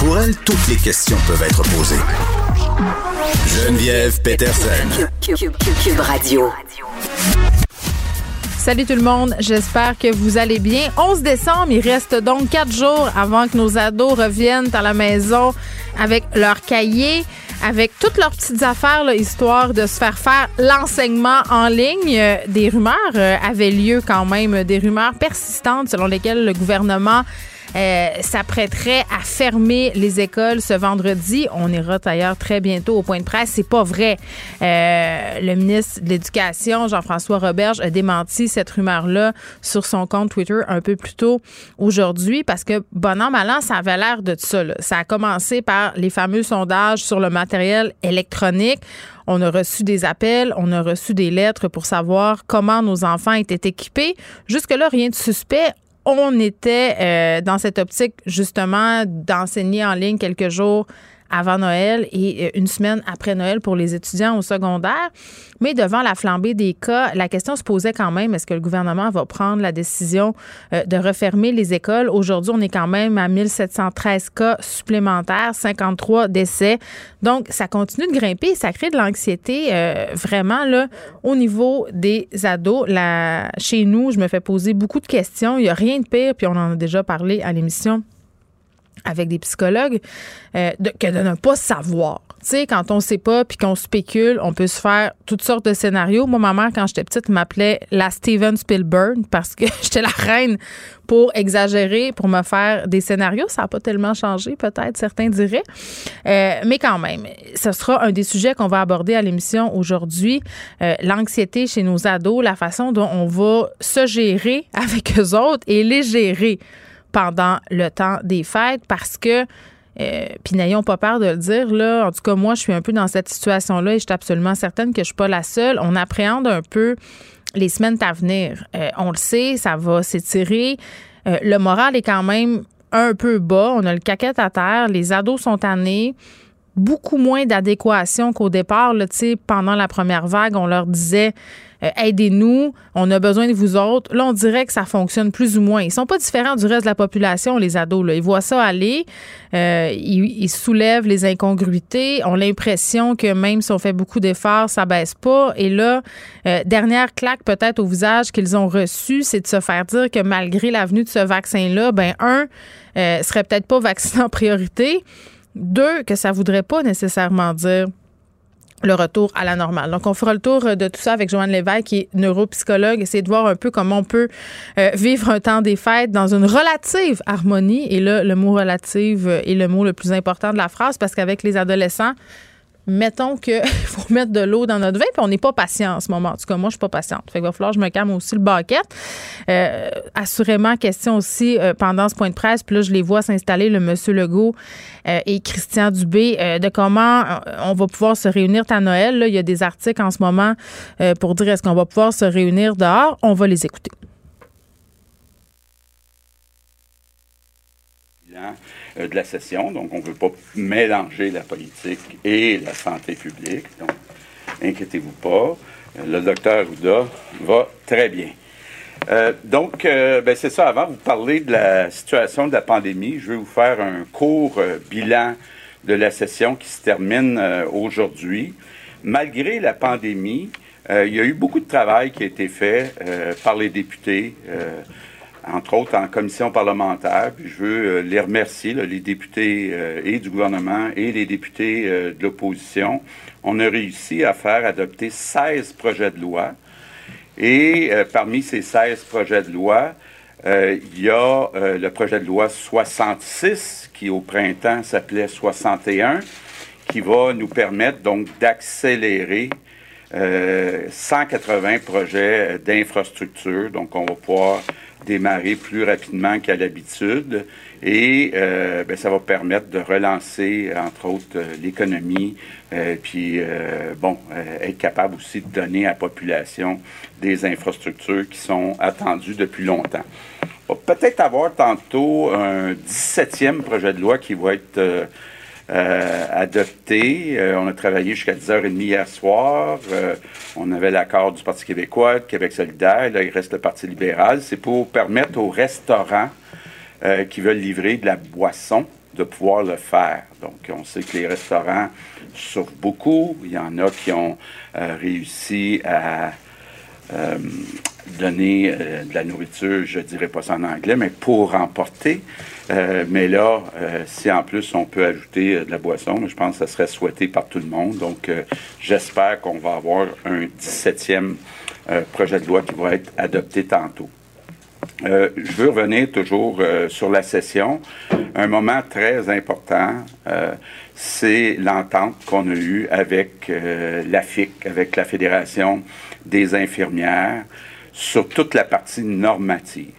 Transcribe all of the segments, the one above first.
Pour elle, toutes les questions peuvent être posées. Geneviève Peterson. Cube, Radio. Salut tout le monde, j'espère que vous allez bien. 11 décembre, il reste donc quatre jours avant que nos ados reviennent à la maison avec leurs cahiers, avec toutes leurs petites affaires, là, histoire de se faire faire l'enseignement en ligne. Euh, des rumeurs euh, avaient lieu quand même, des rumeurs persistantes selon lesquelles le gouvernement euh, s'apprêterait à fermer les écoles ce vendredi. On ira d'ailleurs très bientôt au point de presse. C'est pas vrai. Euh, le ministre de l'Éducation, Jean-François Roberge, a démenti cette rumeur-là sur son compte Twitter un peu plus tôt aujourd'hui parce que, bon an, mal an, ça avait l'air de ça. Là. Ça a commencé par les fameux sondages sur le matériel électronique. On a reçu des appels, on a reçu des lettres pour savoir comment nos enfants étaient équipés. Jusque-là, rien de suspect on était euh, dans cette optique justement d'enseigner en ligne quelques jours avant Noël et euh, une semaine après Noël pour les étudiants au secondaire. Mais devant la flambée des cas, la question se posait quand même, est-ce que le gouvernement va prendre la décision euh, de refermer les écoles? Aujourd'hui, on est quand même à 1713 cas supplémentaires, 53 décès. Donc, ça continue de grimper. Ça crée de l'anxiété euh, vraiment là au niveau des ados. Là, chez nous, je me fais poser beaucoup de questions. Il n'y a rien de pire, puis on en a déjà parlé à l'émission avec des psychologues euh, que de ne pas savoir. Tu sais, quand on sait pas puis qu'on spécule, on peut se faire toutes sortes de scénarios. Moi, ma mère, quand j'étais petite, m'appelait la Steven Spielberg parce que j'étais la reine pour exagérer, pour me faire des scénarios. Ça n'a pas tellement changé, peut-être, certains diraient. Euh, mais quand même, ce sera un des sujets qu'on va aborder à l'émission aujourd'hui. Euh, l'anxiété chez nos ados, la façon dont on va se gérer avec eux autres et les gérer pendant le temps des fêtes parce que euh, puis n'ayons pas peur de le dire, là. En tout cas, moi, je suis un peu dans cette situation-là et je suis absolument certaine que je ne suis pas la seule. On appréhende un peu les semaines à venir. Euh, on le sait, ça va s'étirer. Euh, le moral est quand même un peu bas. On a le caquette à terre. Les ados sont tannés. Beaucoup moins d'adéquation qu'au départ. Là, pendant la première vague, on leur disait euh, aidez-nous, on a besoin de vous autres. Là, on dirait que ça fonctionne plus ou moins. Ils sont pas différents du reste de la population, les ados. Là. Ils voient ça aller, euh, ils, soulèvent les incongruités, ont l'impression que même si on fait beaucoup d'efforts, ça baisse pas. Et là, euh, dernière claque peut-être au visage qu'ils ont reçu, c'est de se faire dire que malgré la venue de ce vaccin-là, ben un, serait peut-être pas vacciné en priorité. Deux, que ça voudrait pas nécessairement dire le retour à la normale. Donc, on fera le tour de tout ça avec Joanne Lévesque, qui est neuropsychologue, essayer de voir un peu comment on peut euh, vivre un temps des fêtes dans une relative harmonie. Et là, le mot relative est le mot le plus important de la phrase parce qu'avec les adolescents, mettons qu'il faut mettre de l'eau dans notre vin, puis on n'est pas patient en ce moment. En tout cas, moi, je suis pas patiente. Fait qu'il va falloir que je me calme aussi le baquette. Euh, assurément, question aussi euh, pendant ce point de presse, puis là, je les vois s'installer, le monsieur Legault euh, et Christian Dubé, de comment on va pouvoir se réunir à Noël. Là, il y a des articles en ce moment pour dire est-ce qu'on va pouvoir se réunir dehors. On va les écouter. Euh, de la session. Donc, on ne veut pas mélanger la politique et la santé publique. Donc, inquiétez-vous pas. Euh, le docteur Ouda va très bien. Euh, donc, ben, c'est ça. Avant de vous parler de la situation de la pandémie, je vais vous faire un court bilan de la session qui se termine aujourd'hui. Malgré la pandémie, il y a eu beaucoup de travail qui a été fait par les députés entre autres en commission parlementaire. Puis je veux euh, les remercier, les députés euh, et du gouvernement et les députés euh, de l'opposition. On a réussi à faire adopter 16 projets de loi. Et parmi ces 16 projets de loi, il y a le projet de loi 66 qui au printemps s'appelait 61, qui va nous permettre donc d'accélérer 180 projets d'infrastructure. Donc on va pouvoir démarrer plus rapidement qu'à l'habitude et euh, ben, ça va permettre de relancer, entre autres, euh, l'économie, euh, puis, bon, être capable aussi de donner à la population des infrastructures qui sont attendues depuis longtemps. On va peut-être avoir tantôt un 17e projet de loi qui va être adopté. on a travaillé jusqu'à 10h30 hier soir. on avait l'accord du Parti québécois, de Québec solidaire. Là, il reste le Parti libéral. C'est pour permettre aux restaurants euh, qui veulent livrer de la boisson de pouvoir le faire. Donc, on sait que les restaurants souffrent beaucoup. Il y en a qui ont euh, réussi à euh, donner de la nourriture, je dirais pas ça en anglais, mais pour emporter. Mais là, si en plus on peut ajouter de la boisson, je pense que ça serait souhaité par tout le monde. Donc, j'espère qu'on va avoir un 17e projet de loi qui va être adopté tantôt. Euh, je veux revenir toujours euh, sur la session. Un moment très important, euh, c'est l'entente qu'on a eue avec la FIC, avec la Fédération des infirmières, sur toute la partie normative.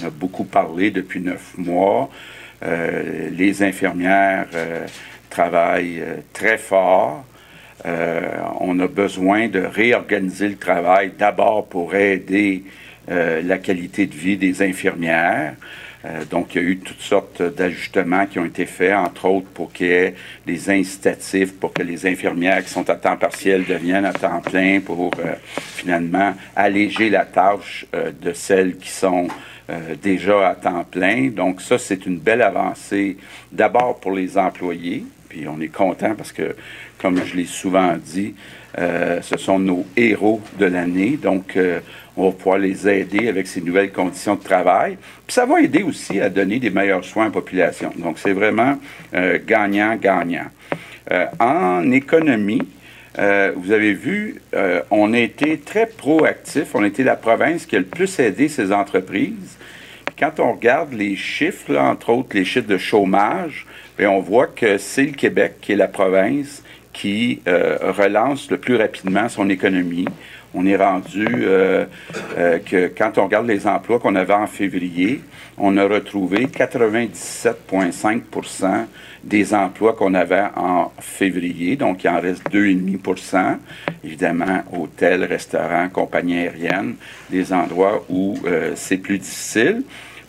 On a beaucoup parlé depuis neuf mois. les infirmières travaillent très fort. on a besoin de réorganiser le travail d'abord pour aider euh, la qualité de vie des infirmières. Euh, donc, il y a eu toutes sortes d'ajustements qui ont été faits, entre autres pour qu'il y ait des incitatifs pour que les infirmières qui sont à temps partiel deviennent à temps plein pour euh, finalement alléger la tâche de celles qui sont déjà à temps plein. Donc, ça, c'est une belle avancée d'abord pour les employés. Puis on est content parce que, comme je l'ai souvent dit, ce sont nos héros de l'année. Donc, on va pouvoir les aider avec ces nouvelles conditions de travail. Puis ça va aider aussi à donner des meilleurs soins à la population. Donc, c'est vraiment gagnant-gagnant. Euh, euh, en économie, euh, vous avez vu, on a été très proactif. On a été la province qui a le plus aidé ces entreprises. quand on regarde les chiffres, entre autres les chiffres de chômage, bien, on voit que c'est le Québec qui est la province qui relance le plus rapidement son économie on est rendu euh, euh, que quand on regarde les emplois qu'on avait en février, on a retrouvé 97,5 des emplois qu'on avait en février. Donc, il en reste 2,5% Évidemment, hôtels, restaurants, compagnies aériennes, des endroits où euh, c'est plus difficile.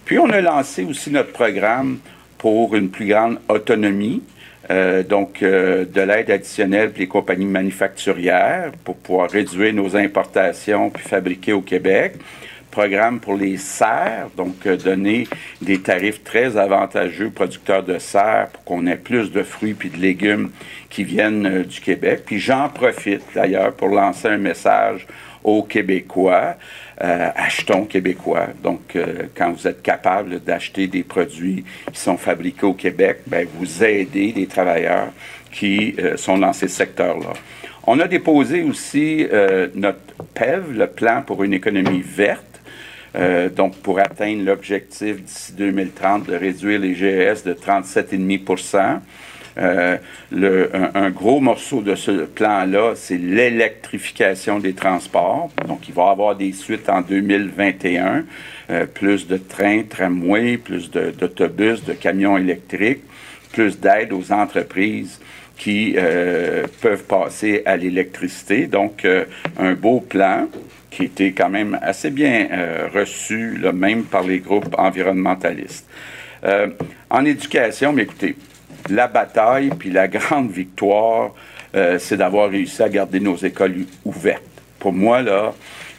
Puis, on a lancé aussi notre programme pour une plus grande autonomie euh, donc, euh, de l'aide additionnelle pour les compagnies manufacturières pour pouvoir réduire nos importations puis fabriquer au Québec. Programme pour les serres, donc euh, donner des tarifs très avantageux aux producteurs de serres pour qu'on ait plus de fruits puis de légumes qui viennent du Québec. Puis j'en profite d'ailleurs pour lancer un message aux Québécois. Euh, achetons québécois. Donc, euh, quand vous êtes capable d'acheter des produits qui sont fabriqués au Québec, ben, vous aidez les travailleurs qui euh, sont dans ces secteurs-là. On a déposé aussi notre PEV, le plan pour une économie verte. Donc, pour atteindre l'objectif d'ici 2030 de réduire les GES de 37,5 euh, le, un, gros morceau de ce plan-là, c'est l'électrification des transports. Donc, il va y avoir des suites en 2021, euh, plus de trains, tramways, plus d'autobus, de, camions électriques, plus d'aide aux entreprises qui euh, peuvent passer à l'électricité. Donc, un beau plan qui était quand même assez bien reçu, là, même par les groupes environnementalistes. en éducation, mais écoutez, la bataille puis la grande victoire, euh, c'est d'avoir réussi à garder nos écoles ouvertes. Pour moi, là,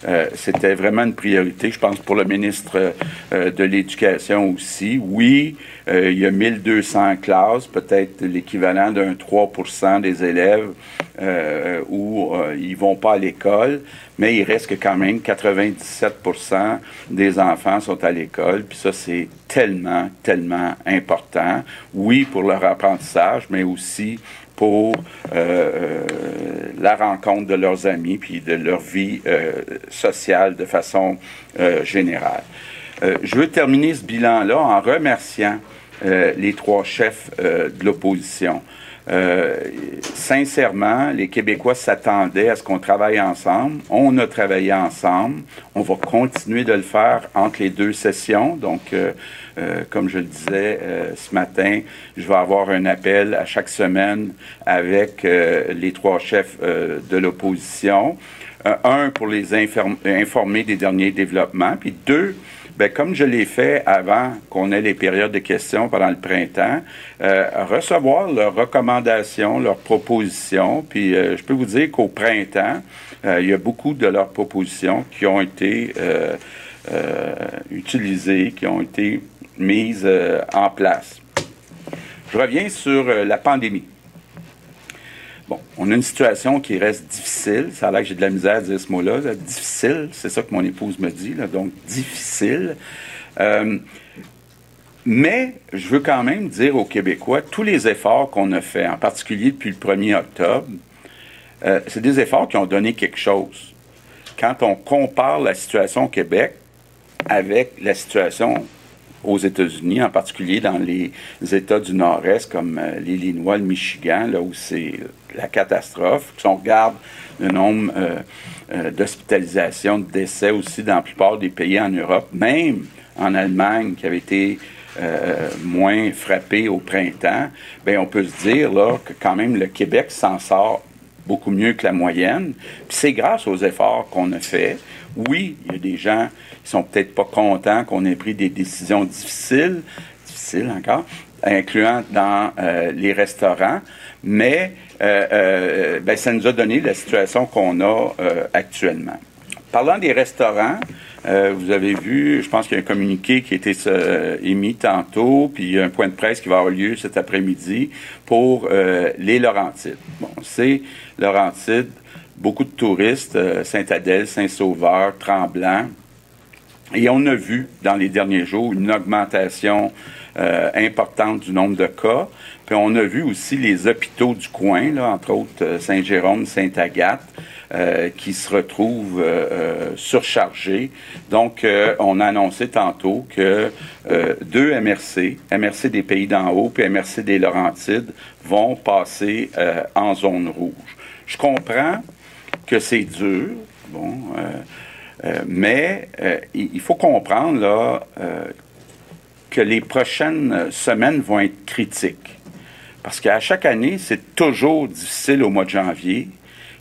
euh, c'était vraiment une priorité, je pense, pour le ministre euh, de l'Éducation aussi. Oui, il y a 1200 classes, peut-être l'équivalent d'un 3% des élèves où ils vont pas à l'école, mais il reste que quand même 97% des enfants sont à l'école, puis ça, c'est tellement, tellement important. Oui, pour leur apprentissage, mais aussi pour euh, euh, la rencontre de leurs amis puis de leur vie euh, sociale de façon générale. je veux terminer ce bilan-là en remerciant les trois chefs de l'opposition. Euh, sincèrement, les Québécois s'attendaient à ce qu'on travaille ensemble. On a travaillé ensemble. On va continuer de le faire entre les deux sessions. Donc, euh, euh, comme je le disais ce matin, je vais avoir un appel à chaque semaine avec les trois chefs de l'opposition. un, pour les informer des derniers développements, puis deux, Bien, comme je l'ai fait avant qu'on ait les périodes de questions pendant le printemps, euh, recevoir leurs recommandations, leurs propositions. Puis euh, je peux vous dire qu'au printemps, euh, il y a beaucoup de leurs propositions qui ont été utilisées, qui ont été mises en place. Je reviens sur la pandémie. Bon, on a une situation qui reste difficile. Ça a l'air que j'ai de la misère à dire ce mot-là. Difficile, c'est ça que mon épouse me dit. donc, difficile. Euh, mais je veux quand même dire aux Québécois, tous les efforts qu'on a faits, en particulier depuis le 1er octobre, euh, c'est des efforts qui ont donné quelque chose. Quand on compare la situation au Québec avec la situation aux États-Unis, en particulier dans les États du Nord-Est comme euh, l'Illinois, le Michigan, là où c'est la catastrophe. Si on regarde le nombre euh, euh, d'hospitalisations, de décès aussi dans la plupart des pays en Europe, même en Allemagne qui avait été moins frappé au printemps, bien, on peut se dire là, que quand même le Québec s'en sort beaucoup mieux que la moyenne. Puis c'est grâce aux efforts qu'on a faits. Oui, il y a des gens qui sont peut-être pas contents qu'on ait pris des décisions difficiles, difficiles encore, incluant dans euh, les restaurants, mais euh, euh, ben, ça nous a donné la situation qu'on a actuellement. Parlant des restaurants, vous avez vu, je pense qu'il y a un communiqué qui a été émis tantôt, puis il y a un point de presse qui va avoir lieu cet après-midi pour les Laurentides. Bon, c'est Laurentides, beaucoup de touristes, Saint-Adèle, Saint-Sauveur, Tremblant, et on a vu dans les derniers jours une augmentation euh, importante du nombre de cas. Puis on a vu aussi les hôpitaux du coin, entre autres euh, Saint-Jérôme, Sainte-Agathe, euh, qui se retrouvent surchargés. Donc, on a annoncé tantôt que deux MRC, MRC des Pays d'en haut puis MRC des Laurentides, vont passer en zone rouge. Je comprends que c'est dur. Bon, euh, mais euh, il faut comprendre là, euh, que les prochaines semaines vont être critiques. Parce qu'à chaque année, c'est toujours difficile au mois de janvier.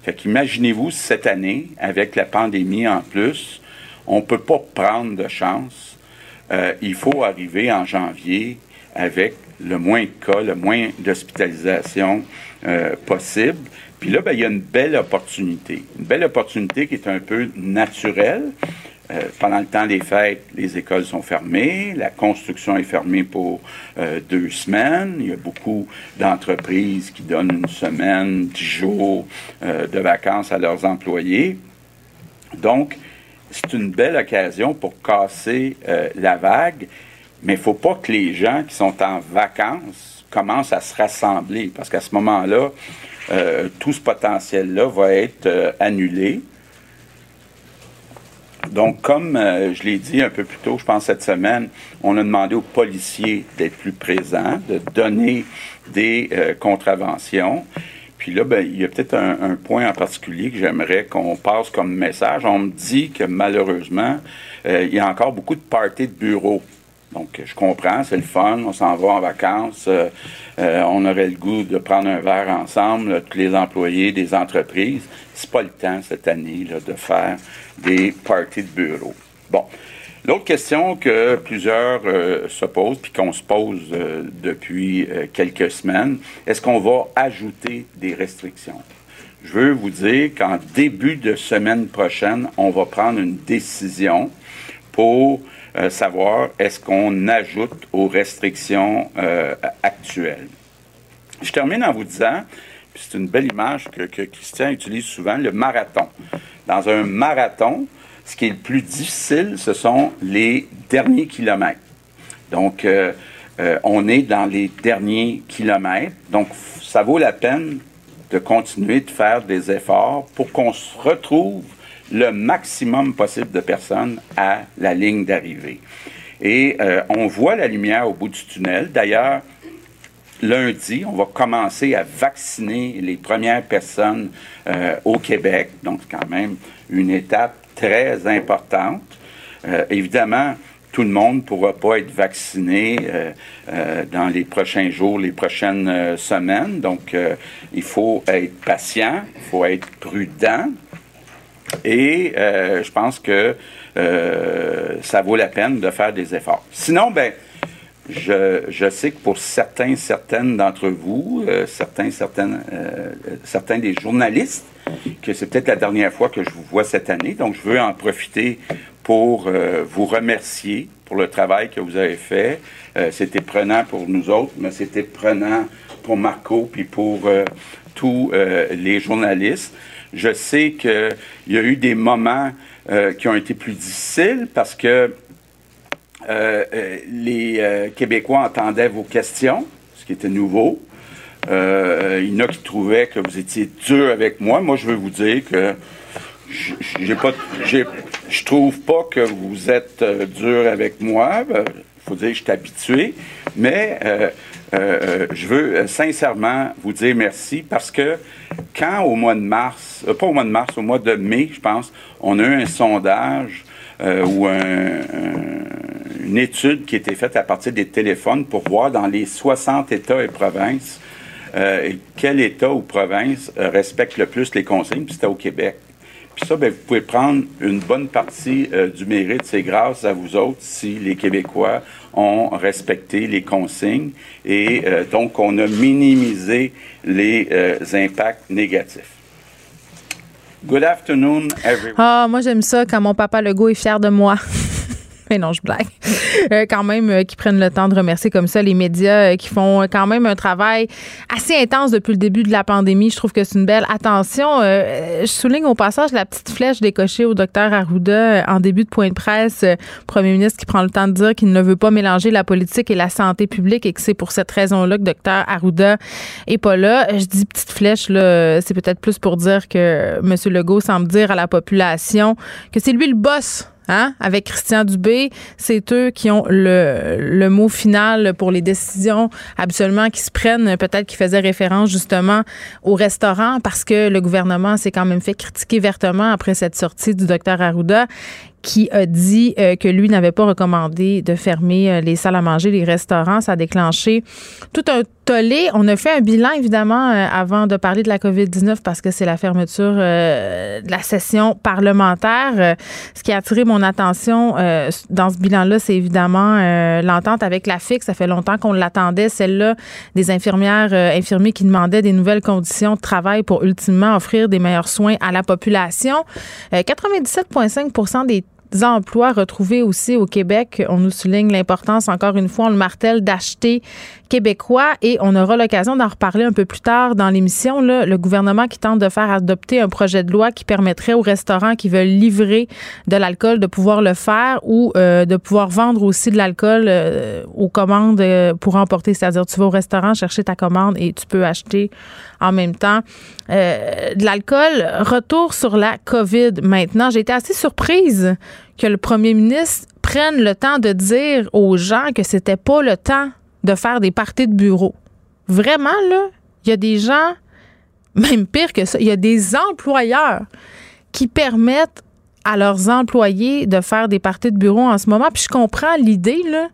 Fait qu'imaginez-vous cette année, avec la pandémie en plus, on ne peut pas prendre de chance. il faut arriver en janvier avec le moins de cas, le moins d'hospitalisation possible. Puis là, ben, il y a une belle opportunité. Une belle opportunité qui est un peu naturelle. Euh, pendant le temps des fêtes, les écoles sont fermées, la construction est fermée pour euh, deux semaines. Il y a beaucoup d'entreprises qui donnent une semaine, dix jours euh, de vacances à leurs employés. Donc, c'est une belle occasion pour casser la vague, mais il ne faut pas que les gens qui sont en vacances commencent à se rassembler, parce qu'à ce moment-là, euh, tout ce potentiel-là va être euh, annulé. Donc, comme euh, je l'ai dit un peu plus tôt, je pense cette semaine, on a demandé aux policiers d'être plus présents, de donner des contraventions. Puis là, ben, il y a peut-être un, un, point en particulier que j'aimerais qu'on passe comme message. On me dit que malheureusement, il y a encore beaucoup de parties de bureaux donc, je comprends, c'est le fun, on s'en va en vacances, euh, euh, on aurait le goût de prendre un verre ensemble, tous les employés des entreprises. C'est pas le temps cette année de faire des parties de bureau. Bon. L'autre question que plusieurs euh, se posent, puis qu'on se pose depuis quelques semaines, est-ce qu'on va ajouter des restrictions? Je veux vous dire qu'en début de semaine prochaine, on va prendre une décision pour euh, savoir est-ce qu'on ajoute aux restrictions euh, actuelles. Je termine en vous disant, c'est une belle image que, Christian utilise souvent, le marathon. Dans un marathon, ce qui est le plus difficile, ce sont les derniers kilomètres. Donc, euh, on est dans les derniers kilomètres. Donc, ça vaut la peine de continuer de faire des efforts pour qu'on se retrouve le maximum possible de personnes à la ligne d'arrivée. Et euh, on voit la lumière au bout du tunnel. D'ailleurs, lundi, on va commencer à vacciner les premières personnes euh, au Québec. Donc, c'est quand même une étape très importante. Euh, évidemment, tout le monde ne pourra pas être vacciné dans les prochains jours, les prochaines semaines. Donc, il faut être patient, il faut être prudent. Et je pense que ça vaut la peine de faire des efforts. Sinon, ben, je, je, sais que pour certains, certaines d'entre vous, euh, certains, certaines, euh, certains des journalistes, que c'est peut-être la dernière fois que je vous vois cette année. Donc, je veux en profiter pour euh, vous remercier pour le travail que vous avez fait. c'était prenant pour nous autres, mais c'était prenant pour Marco puis pour tous les journalistes. Je sais qu'il y a eu des moments qui ont été plus difficiles parce que euh, euh, les euh, Québécois entendaient vos questions, ce qui était nouveau. il y en a qui trouvaient que vous étiez dur avec moi. Moi, je veux vous dire que j'ai pas, je trouve pas que vous êtes dur avec moi. Il faut dire que je suis habitué. Mais je veux sincèrement vous dire merci parce que quand au mois de mars, pas au mois de mars, au mois de mai, je pense, on a eu un sondage ou un une étude qui été faite à partir des téléphones pour voir dans les 60 États et provinces euh, quel État ou province euh, respecte le plus les consignes, puis c'était au Québec. Puis ça, ben, vous pouvez prendre une bonne partie euh, du mérite. C'est grâce à vous autres si les Québécois ont respecté les consignes et donc on a minimisé les impacts négatifs. Good afternoon, everyone. Ah, moi j'aime ça quand mon papa Legault est fier de moi. Non, je blague. Euh, quand même, euh, qui prennent le temps de remercier comme ça les médias euh, qui font quand même un travail assez intense depuis le début de la pandémie. Je trouve que c'est une belle attention. je souligne au passage la petite flèche décochée au docteur Arruda en début de point de presse. Premier ministre qui prend le temps de dire qu'il ne veut pas mélanger la politique et la santé publique et que c'est pour cette raison-là que docteur Arruda est pas là. Je dis petite flèche, là, c'est peut-être plus pour dire que M. Legault semble dire à la population que c'est lui le boss Hein? Avec Christian Dubé, c'est eux qui ont le, mot final pour les décisions absolument qui se prennent. Peut-être qu'ils faisaient référence justement au restaurant parce que le gouvernement s'est quand même fait critiquer vertement après cette sortie du docteur Arruda qui a dit euh, que lui n'avait pas recommandé de fermer euh, les salles à manger, les restaurants. Ça a déclenché tout un tollé. On a fait un bilan, évidemment, euh, avant de parler de la COVID-19 parce que c'est la fermeture de la session parlementaire. ce qui a attiré mon attention dans ce bilan-là, c'est évidemment l'entente avec la FIC. Ça fait longtemps qu'on l'attendait, celle-là, des infirmières, infirmiers qui demandaient des nouvelles conditions de travail pour ultimement offrir des meilleurs soins à la population. 97,5% des emplois retrouvés aussi au Québec. On nous souligne l'importance, encore une fois, on le martèle, d'acheter québécois et on aura l'occasion d'en reparler un peu plus tard dans l'émission. Le gouvernement qui tente de faire adopter un projet de loi qui permettrait aux restaurants qui veulent livrer de l'alcool de pouvoir le faire ou euh, de pouvoir vendre aussi de l'alcool euh, aux commandes euh, pour emporter. C'est-à-dire, tu vas au restaurant chercher ta commande et tu peux acheter en même temps de l'alcool. Retour sur la COVID maintenant. J'ai été assez surprise que le premier ministre prenne le temps de dire aux gens que c'était pas le temps de faire des parties de bureau. Vraiment, là, il y a des gens, même pire que ça, il y a des employeurs qui permettent à leurs employés de faire des parties de bureau en ce moment. Puis je comprends l'idée là,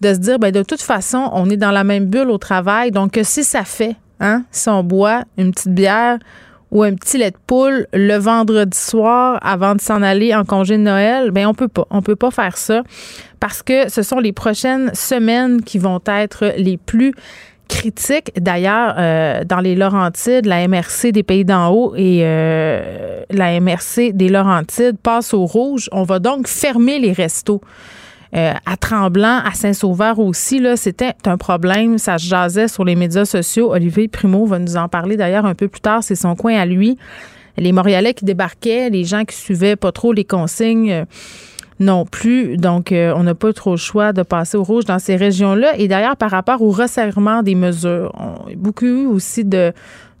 de se dire, ben de toute façon, on est dans la même bulle au travail. Donc, si ça fait, hein, si on boit une petite bière ou un petit lait de poule le vendredi soir avant de s'en aller en congé de Noël, ben on peut pas. On peut pas faire ça parce que ce sont les prochaines semaines qui vont être les plus critiques. D'ailleurs, euh, dans les Laurentides, la MRC des Pays d'en haut et euh, la MRC des Laurentides passent au rouge. On va donc fermer les restos. Euh, à Tremblant, à Saint-Sauveur aussi, là, c'était un problème. Ça se jasait sur les médias sociaux. Olivier Primo va nous en parler d'ailleurs un peu plus tard. C'est son coin à lui. Les Montréalais qui débarquaient, les gens qui suivaient pas trop les consignes euh, non plus. Donc, euh, on n'a pas trop le choix de passer au rouge dans ces régions-là. Et d'ailleurs, par rapport au resserrement des mesures, on a beaucoup eu aussi de,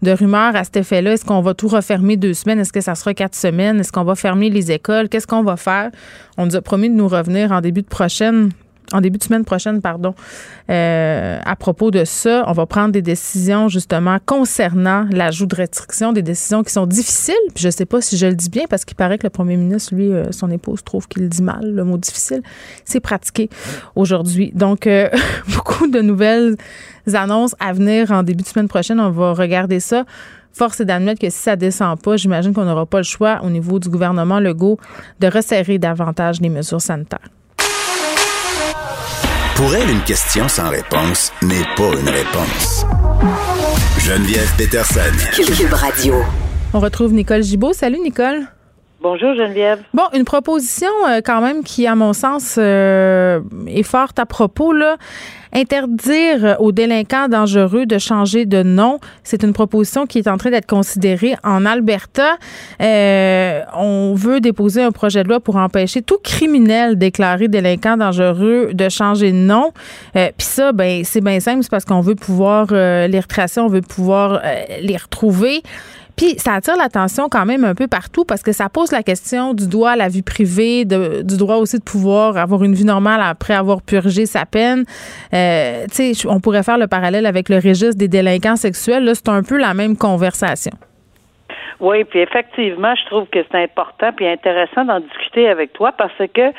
de rumeurs à cet effet-là. Est-ce qu'on va tout refermer deux semaines? Est-ce que ça sera quatre semaines? Est-ce qu'on va fermer les écoles? Qu'est-ce qu'on va faire? On nous a promis de nous revenir en début de prochaine en début de semaine prochaine, pardon, euh, à propos de ça. On va prendre des décisions justement concernant l'ajout de restrictions, des décisions qui sont difficiles. Puis je sais pas si je le dis bien parce qu'il paraît que le premier ministre, lui, euh, son épouse trouve qu'il dit mal le mot difficile. C'est pratiqué aujourd'hui. Donc, euh, beaucoup de nouvelles annonces à venir en début de semaine prochaine. On va regarder ça. Force est d'admettre que si ça descend pas, j'imagine qu'on n'aura pas le choix au niveau du gouvernement Legault de resserrer davantage les mesures sanitaires. Pour elle, une question sans réponse n'est pas une réponse. Geneviève Peterson. Cube Radio. On retrouve Nicole Gibaud. Salut Nicole. Bonjour Geneviève. Bon, une proposition euh, quand même qui, à mon sens, euh, est forte à propos. Là. Interdire aux délinquants dangereux de changer de nom, c'est une proposition qui est en train d'être considérée en Alberta. Euh, on veut déposer un projet de loi pour empêcher tout criminel déclaré délinquant dangereux de changer de nom. Puis ça, ben c'est bien simple, c'est parce qu'on veut pouvoir les retracer, on veut pouvoir les retrouver. Puis ça attire l'attention quand même un peu partout parce que ça pose la question du droit à la vie privée, du droit aussi de pouvoir avoir une vie normale après avoir purgé sa peine. Euh, tu sais, on pourrait faire le parallèle avec le registre des délinquants sexuels. Là, c'est un peu la même conversation. Oui, puis effectivement, je trouve que c'est important puis intéressant d'en discuter avec toi parce que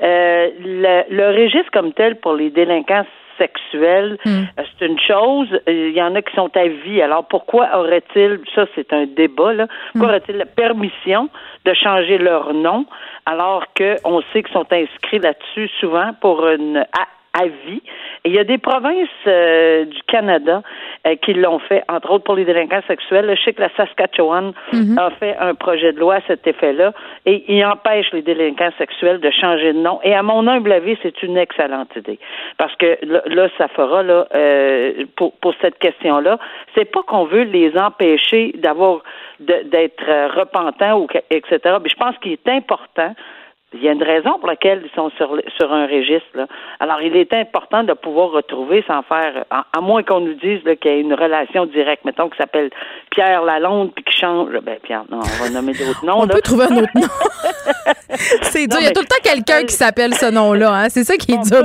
euh, le, le, registre comme tel pour les délinquants sexuel, hmm. euh, c'est une chose. Il y en a qui sont à vie. Alors pourquoi aurait-il, ça c'est un débat, là, pourquoi hmm. aurait-il la permission de changer leur nom alors qu'on sait qu'ils sont inscrits là-dessus souvent pour une à vie. Et il y a des provinces euh, du Canada euh, qui l'ont fait, entre autres pour les délinquants sexuels. Je sais que la Saskatchewan mhm. a fait un projet de loi à cet effet-là et il empêche les délinquants sexuels de changer de nom. Et à mon humble avis, c'est une excellente idée. Parce que là, ça fera là euh, pour, pour cette question-là. C'est pas qu'on veut les empêcher d'avoir d'être repentants ou etc. Mais je pense qu'il est important il y a une raison pour laquelle ils sont sur, sur un registre. Alors, il est important de pouvoir retrouver sans faire, à, moins qu'on nous dise qu'il y a une relation directe, mettons, qui s'appelle Pierre Lalonde, puis qui change. Ben, Pierre, non, on va nommer d'autres noms. on peut trouver un autre nom. c'est dur. Il y a tout le temps quelqu'un qui s'appelle ce nom-là. Hein? C'est ça qui est dur.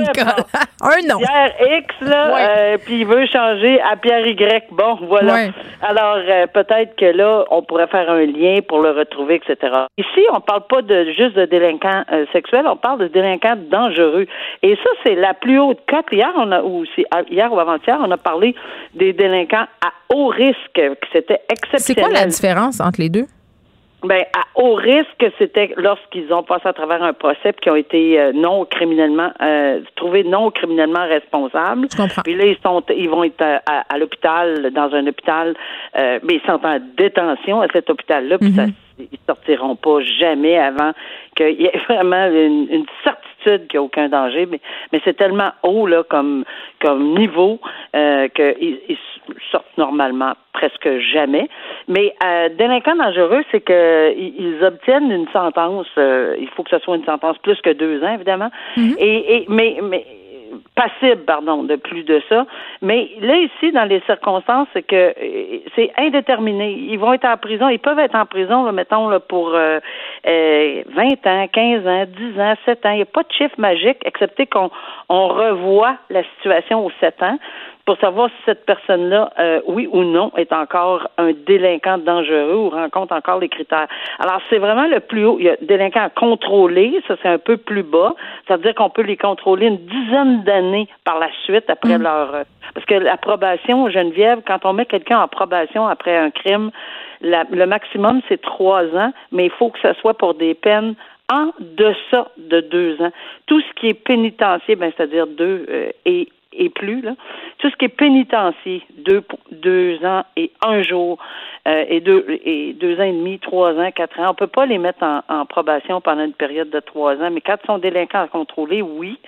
un nom. Pierre X, là, euh, puis il veut changer à Pierre Y. Bon, voilà. Alors, euh, peut-être que là, on pourrait faire un lien pour le retrouver, etc. Ici, on parle pas de juste de délinquants euh, sexuel, on parle de délinquants dangereux. Et ça, c'est la plus haute cote. Hier, on a, ou hier ou avant-hier, on a parlé des délinquants à haut risque, c'était exceptionnel. C'est quoi la différence entre les deux? Ben, à haut risque, c'était lorsqu'ils ont passé à travers un procès qui ont été euh, non criminellement euh, trouvés non criminellement responsables. Je comprends. Puis là, ils sont ils vont être à, l'hôpital, dans un hôpital, mais ils sont en détention à cet hôpital-là, puis ça mhm ils sortiront pas jamais avant qu'il y ait vraiment une, certitude qu'il n'y a aucun danger. Mais, mais c'est tellement haut là comme comme niveau euh, qu'ils ils sortent normalement presque jamais. Mais euh, délinquant dangereux, c'est que ils, obtiennent une sentence. Euh, il faut que ce soit une sentence plus que deux ans, évidemment. Mm-hmm. et, et mais mais passible, pardon, de plus de ça. Mais là, ici, dans les circonstances, c'est que euh, c'est indéterminé. Ils vont être en prison, ils peuvent être en prison, là, mettons, là, pour euh, 20 euh, ans, 15 ans, 10 ans, 7 ans. Il n'y a pas de chiffre magique, excepté qu'on on revoit la situation aux 7 ans pour savoir si cette personne-là, euh, oui ou non, est encore un délinquant dangereux ou rencontre encore les critères. Alors, c'est vraiment le plus haut. Il y a délinquants contrôlés, ça c'est un peu plus bas. Ça veut dire qu'on peut les contrôler une dizaine d'années par la suite après mm. leur... Euh, parce que la probation, Geneviève, quand on met quelqu'un en probation après un crime, le maximum, c'est trois ans, mais il faut que ce soit pour des peines en deçà de deux ans. Tout ce qui est pénitencier, ben, c'est-à-dire deux euh, et et plus, là. Tout ce qui est pénitencier, deux, deux ans et un jour, euh, et, deux, et deux ans et demi, trois ans, quatre ans, on peut pas les mettre en, probation pendant une période de trois ans, mais quand ils sont délinquants à contrôler, oui,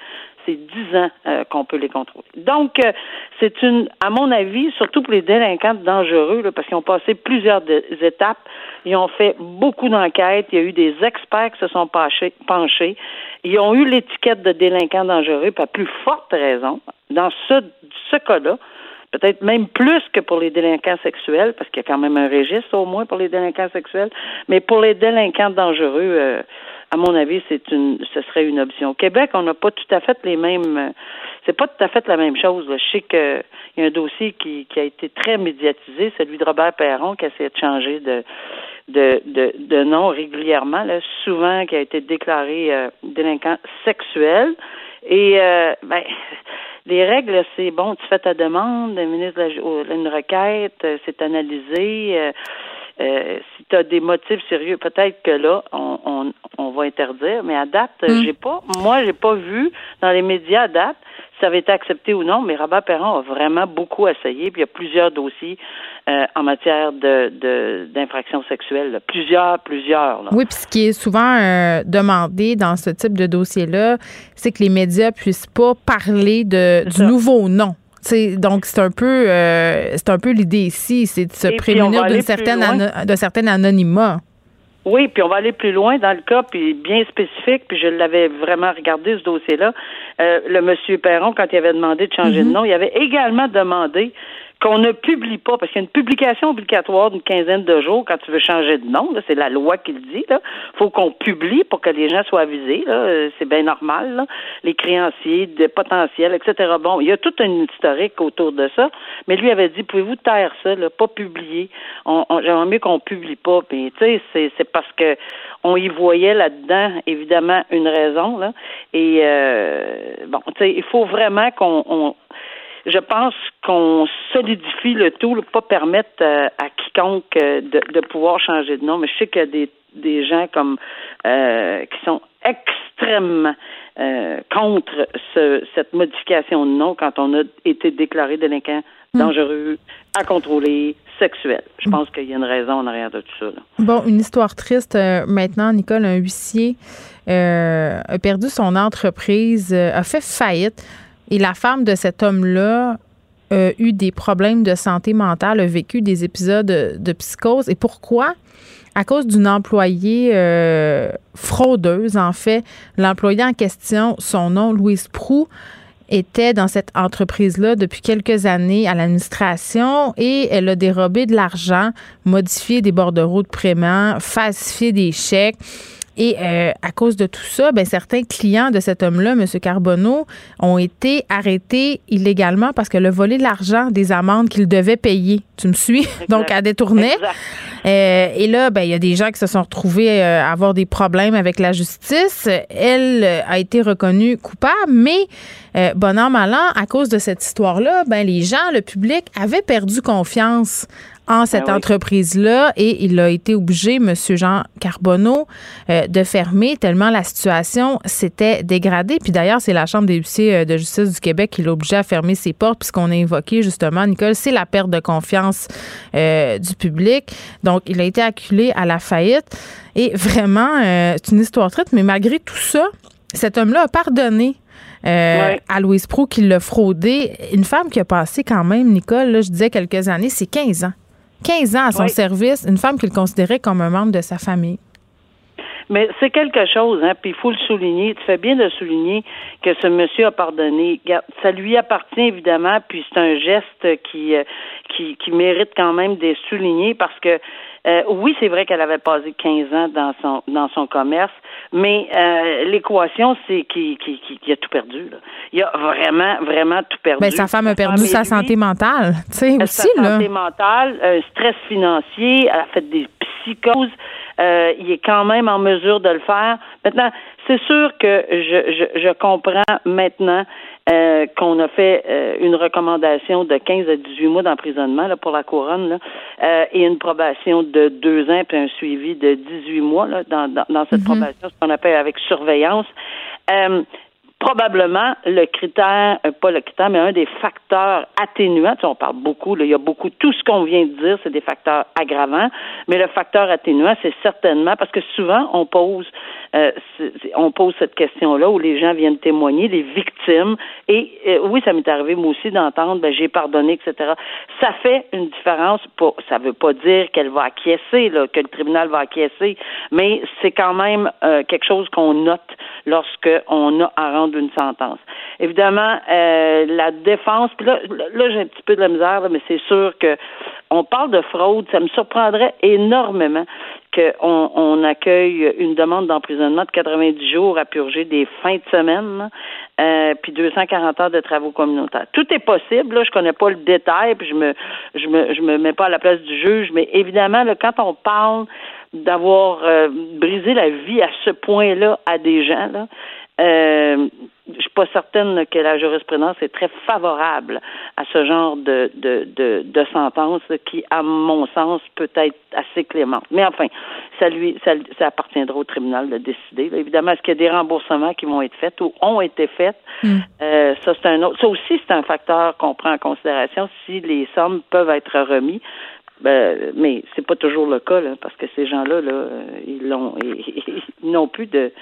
c'est dix ans euh, qu'on peut les contrôler. Donc, euh, c'est une, à mon avis, surtout pour les délinquants dangereux, parce qu'ils ont passé plusieurs étapes, ils ont fait beaucoup d'enquêtes, il y a eu des experts qui se sont penchés, penchés. Ils ont eu l'étiquette de délinquants dangereux, pas plus forte raison, dans ce, ce cas-là, peut-être même plus que pour les délinquants sexuels, parce qu'il y a quand même un registre au moins pour les délinquants sexuels, mais pour les délinquants dangereux, euh, à mon avis, c'est une, ce serait une option. Au Québec, on n'a pas tout à fait les mêmes, c'est pas tout à fait la même chose. Je sais qu'il y a un dossier qui, qui a été très médiatisé, celui de Robert Perron, qui a essayé de changer de, de, de, de nom régulièrement, là, souvent qui a été déclaré euh, délinquant sexuel. Et euh, ben, les règles, c'est bon, tu fais ta demande, le ministre de la, une requête, euh, c'est analysé. Euh, euh, si tu as des motifs sérieux, peut-être que là, on, on, on, va interdire. Mais à date, mm. j'ai pas, moi, j'ai pas vu dans les médias à date si ça avait été accepté ou non. Mais Robert Perron a vraiment beaucoup essayé. Puis il y a plusieurs dossiers euh, en matière de d'infractions sexuelles. Plusieurs, plusieurs. Là. Oui, puis ce qui est souvent euh, demandé dans ce type de dossier-là, c'est que les médias puissent pas parler de, du nouveau nom donc c'est un peu euh, c'est un peu l'idée ici, c'est de se prémunir d'une certaine d'un certain anonymat. Oui, puis on va aller plus loin dans le cas, puis bien spécifique, puis je l'avais vraiment regardé ce dossier-là. Euh, le monsieur Perron, quand il avait demandé de changer de mm-hmm. nom, il avait également demandé qu'on ne publie pas, parce qu'il y a une publication obligatoire d'une quinzaine de jours quand tu veux changer de nom. C'est la loi qui le dit. Il faut qu'on publie pour que les gens soient avisés. Euh, c'est bien normal. Les créanciers, des potentiels, etc. Bon, il y a tout un historique autour de ça. Mais lui avait dit, pouvez-vous taire ça, là, pas publier? On, J'aimerais mieux qu'on publie pas. Puis, tu sais, c'est, c'est parce que on y voyait là-dedans, évidemment, une raison. Là. Et euh, bon, tu sais, il faut vraiment qu'on je pense qu'on solidifie le tout, pas permettre euh, à quiconque euh, de, de, pouvoir changer de nom. Mais je sais qu'il y a des, des gens comme euh, qui sont extrêmement contre ce, cette modification de nom quand on a été déclaré délinquant hmm. dangereux, à contrôler, sexuel. Je pense qu'il y a une raison en arrière de tout ça. Bon, une histoire triste maintenant. Nicole, un huissier a perdu son entreprise, a fait faillite. Et la femme de cet homme-là a eu des problèmes de santé mentale, a vécu des épisodes de psychose. Et pourquoi? À cause d'une employée euh, fraudeuse, en fait. L'employée en question, son nom, Louise Prou, était dans cette entreprise-là depuis quelques années à l'administration et elle a dérobé de l'argent, modifié des bordereaux de paiement, falsifié des chèques. Et euh, à cause de tout ça, ben, certains clients de cet homme-là, M. Carbonneau, ont été arrêtés illégalement parce que le volé de l'argent des amendes qu'il devait payer. Tu me suis? Donc, à détourner. Euh, et là, ben, il y a des gens qui se sont retrouvés euh, à avoir des problèmes avec la justice. Elle a été reconnue coupable, mais bon an, mal an, à cause de cette histoire-là, ben, les gens, le public, avaient perdu confiance en cette ben entreprise-là et il a été obligé, M. Jean Carbonneau, euh, de fermer tellement la situation s'était dégradée. Puis d'ailleurs, c'est la Chambre des huissiers euh, de justice du Québec qui l'a obligé à fermer ses portes puisqu'on a évoqué justement, Nicole, c'est la perte de confiance euh, du public. Donc, il a été acculé à la faillite. Et vraiment, c'est une histoire triste, mais malgré tout ça, cet homme-là a pardonné à Louise Pro qui l'a fraudé. Une femme qui a passé quand même, Nicole, là, je disais quelques années, c'est 15 ans. 15 ans à son service, une femme qu'il considérait comme un membre de sa famille. Mais c'est quelque chose, hein, puis il faut le souligner. Tu fais bien de souligner que ce monsieur a pardonné. Ça lui appartient évidemment, puis c'est un geste qui, euh, qui, qui mérite quand même d'être souligné parce que euh, oui, c'est vrai qu'elle avait passé 15 ans dans son dans son commerce, mais euh, l'équation, c'est qu'il qui, a tout perdu. Là. Il a vraiment, vraiment tout perdu. Ben, sa femme a perdu sa santé mentale, tu sais, aussi. Sa santé mentale, un stress financier, elle a fait des psychoses. Euh, il est quand même en mesure de le faire. Maintenant, c'est sûr que je, je, je comprends maintenant euh, qu'on a fait euh, une recommandation de 15 à 18 mois d'emprisonnement là, pour la couronne là, euh, et une probation de deux ans puis un suivi de 18 mois là, dans, dans, dans cette mhm. probation, ce qu'on appelle avec surveillance probablement le critère, euh, pas le critère, mais un des facteurs atténuants. Tu sais, on parle beaucoup, là, il y a beaucoup, tout ce qu'on vient de dire, c'est des facteurs aggravants, mais le facteur atténuant, c'est certainement parce que souvent on pose, euh, on pose cette question-là où les gens viennent témoigner, les victimes, et euh, oui, ça m'est arrivé moi aussi d'entendre, ben j'ai pardonné, etc. Ça fait une différence. Pour, ça veut pas dire qu'elle va acquiescer, là, que le tribunal va acquiescer, mais c'est quand même quelque chose qu'on note lorsque on a à rendre d'une sentence. Évidemment, euh, la défense, puis là, là j'ai un petit peu de la misère, mais c'est sûr que on parle de fraude, ça me surprendrait énormément qu'on on accueille une demande d'emprisonnement de 90 jours à purger des fins de semaine, euh, puis 240 heures de travaux communautaires. Tout est possible. Là, je connais pas le détail, puis je me, je me, je me mets pas à la place du juge, mais évidemment, là, quand on parle d'avoir euh, brisé la vie à ce point-là à des gens, là, euh, je suis pas certaine que la jurisprudence est très favorable à ce genre de, de, de, de sentence qui, à mon sens, peut être assez clémente. Mais enfin, ça lui ça, ça appartiendra au tribunal de décider. évidemment, est-ce qu'il y a des remboursements qui vont être faits ou ont été faits? Hmm. Euh, ça, c'est un autre. Ça aussi, c'est un facteur qu'on prend en considération si les sommes peuvent être remis. Ben, mais c'est pas toujours le cas, là, parce que ces gens-là, là, ils l'ont ils n'ont plus de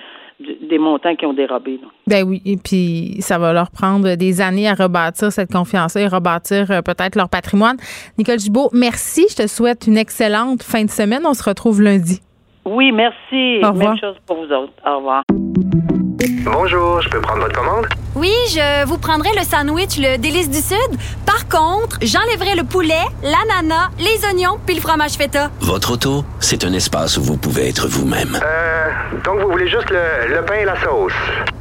des montants qui ont dérobé. Ben oui, et puis ça va leur prendre des années à rebâtir cette confiance-là et rebâtir euh, peut-être leur patrimoine. Nicole Gibault, merci. Je te souhaite une excellente fin de semaine. On se retrouve lundi. Oui, merci. Au revoir. Même chose pour vous autres. Au revoir. Bonjour, je peux prendre votre commande? Oui, je vous prendrai le sandwich, le délice du Sud. Par contre, j'enlèverai le poulet, l'ananas, les oignons puis le fromage feta. Votre auto, c'est un espace où vous pouvez être vous-même. Euh, donc vous voulez juste le, le pain et la sauce?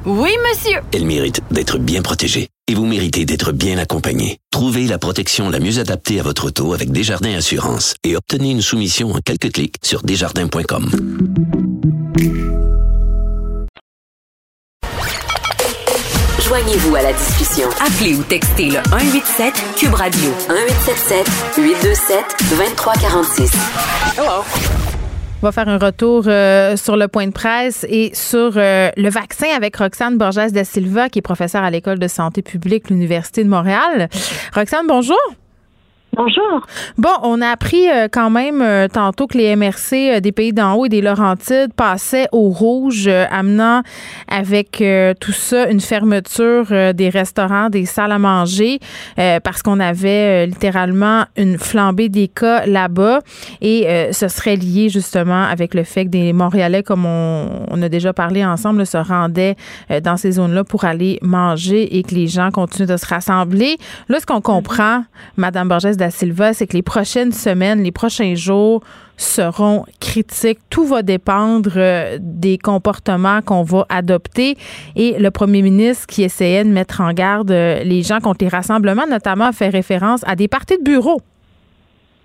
Oui, monsieur. Elle mérite d'être bien protégée et vous méritez d'être bien accompagné. Trouvez la protection la mieux adaptée à votre auto avec Desjardins Assurance et obtenez une soumission en quelques clics sur desjardins.com. Joignez-vous à la discussion. Appelez ou textez le 187 Cube Radio 1877 827 2346. Hello. On va faire un retour euh, sur le point de presse et sur euh, le vaccin avec Roxane Borges da Silva, qui est professeure à l'École de santé publique l'Université de Montréal. Roxane, bonjour. Bonjour. Bon, on a appris euh, quand même euh, tantôt que les MRC euh, des pays d'en haut et des Laurentides passaient au rouge, amenant avec tout ça une fermeture des restaurants, des salles à manger, parce qu'on avait littéralement une flambée des cas là-bas. Et ce serait lié justement avec le fait que des Montréalais, comme on, a déjà parlé ensemble, se rendaient dans ces zones-là pour aller manger et que les gens continuent de se rassembler. Là, ce qu'on comprend, Madame Borges Silva, c'est que les prochaines semaines, les prochains jours seront critiques. Tout va dépendre euh, des comportements qu'on va adopter. Et le premier ministre qui essayait de mettre en garde euh, les gens contre les rassemblements, notamment, a fait référence à des parties de bureau.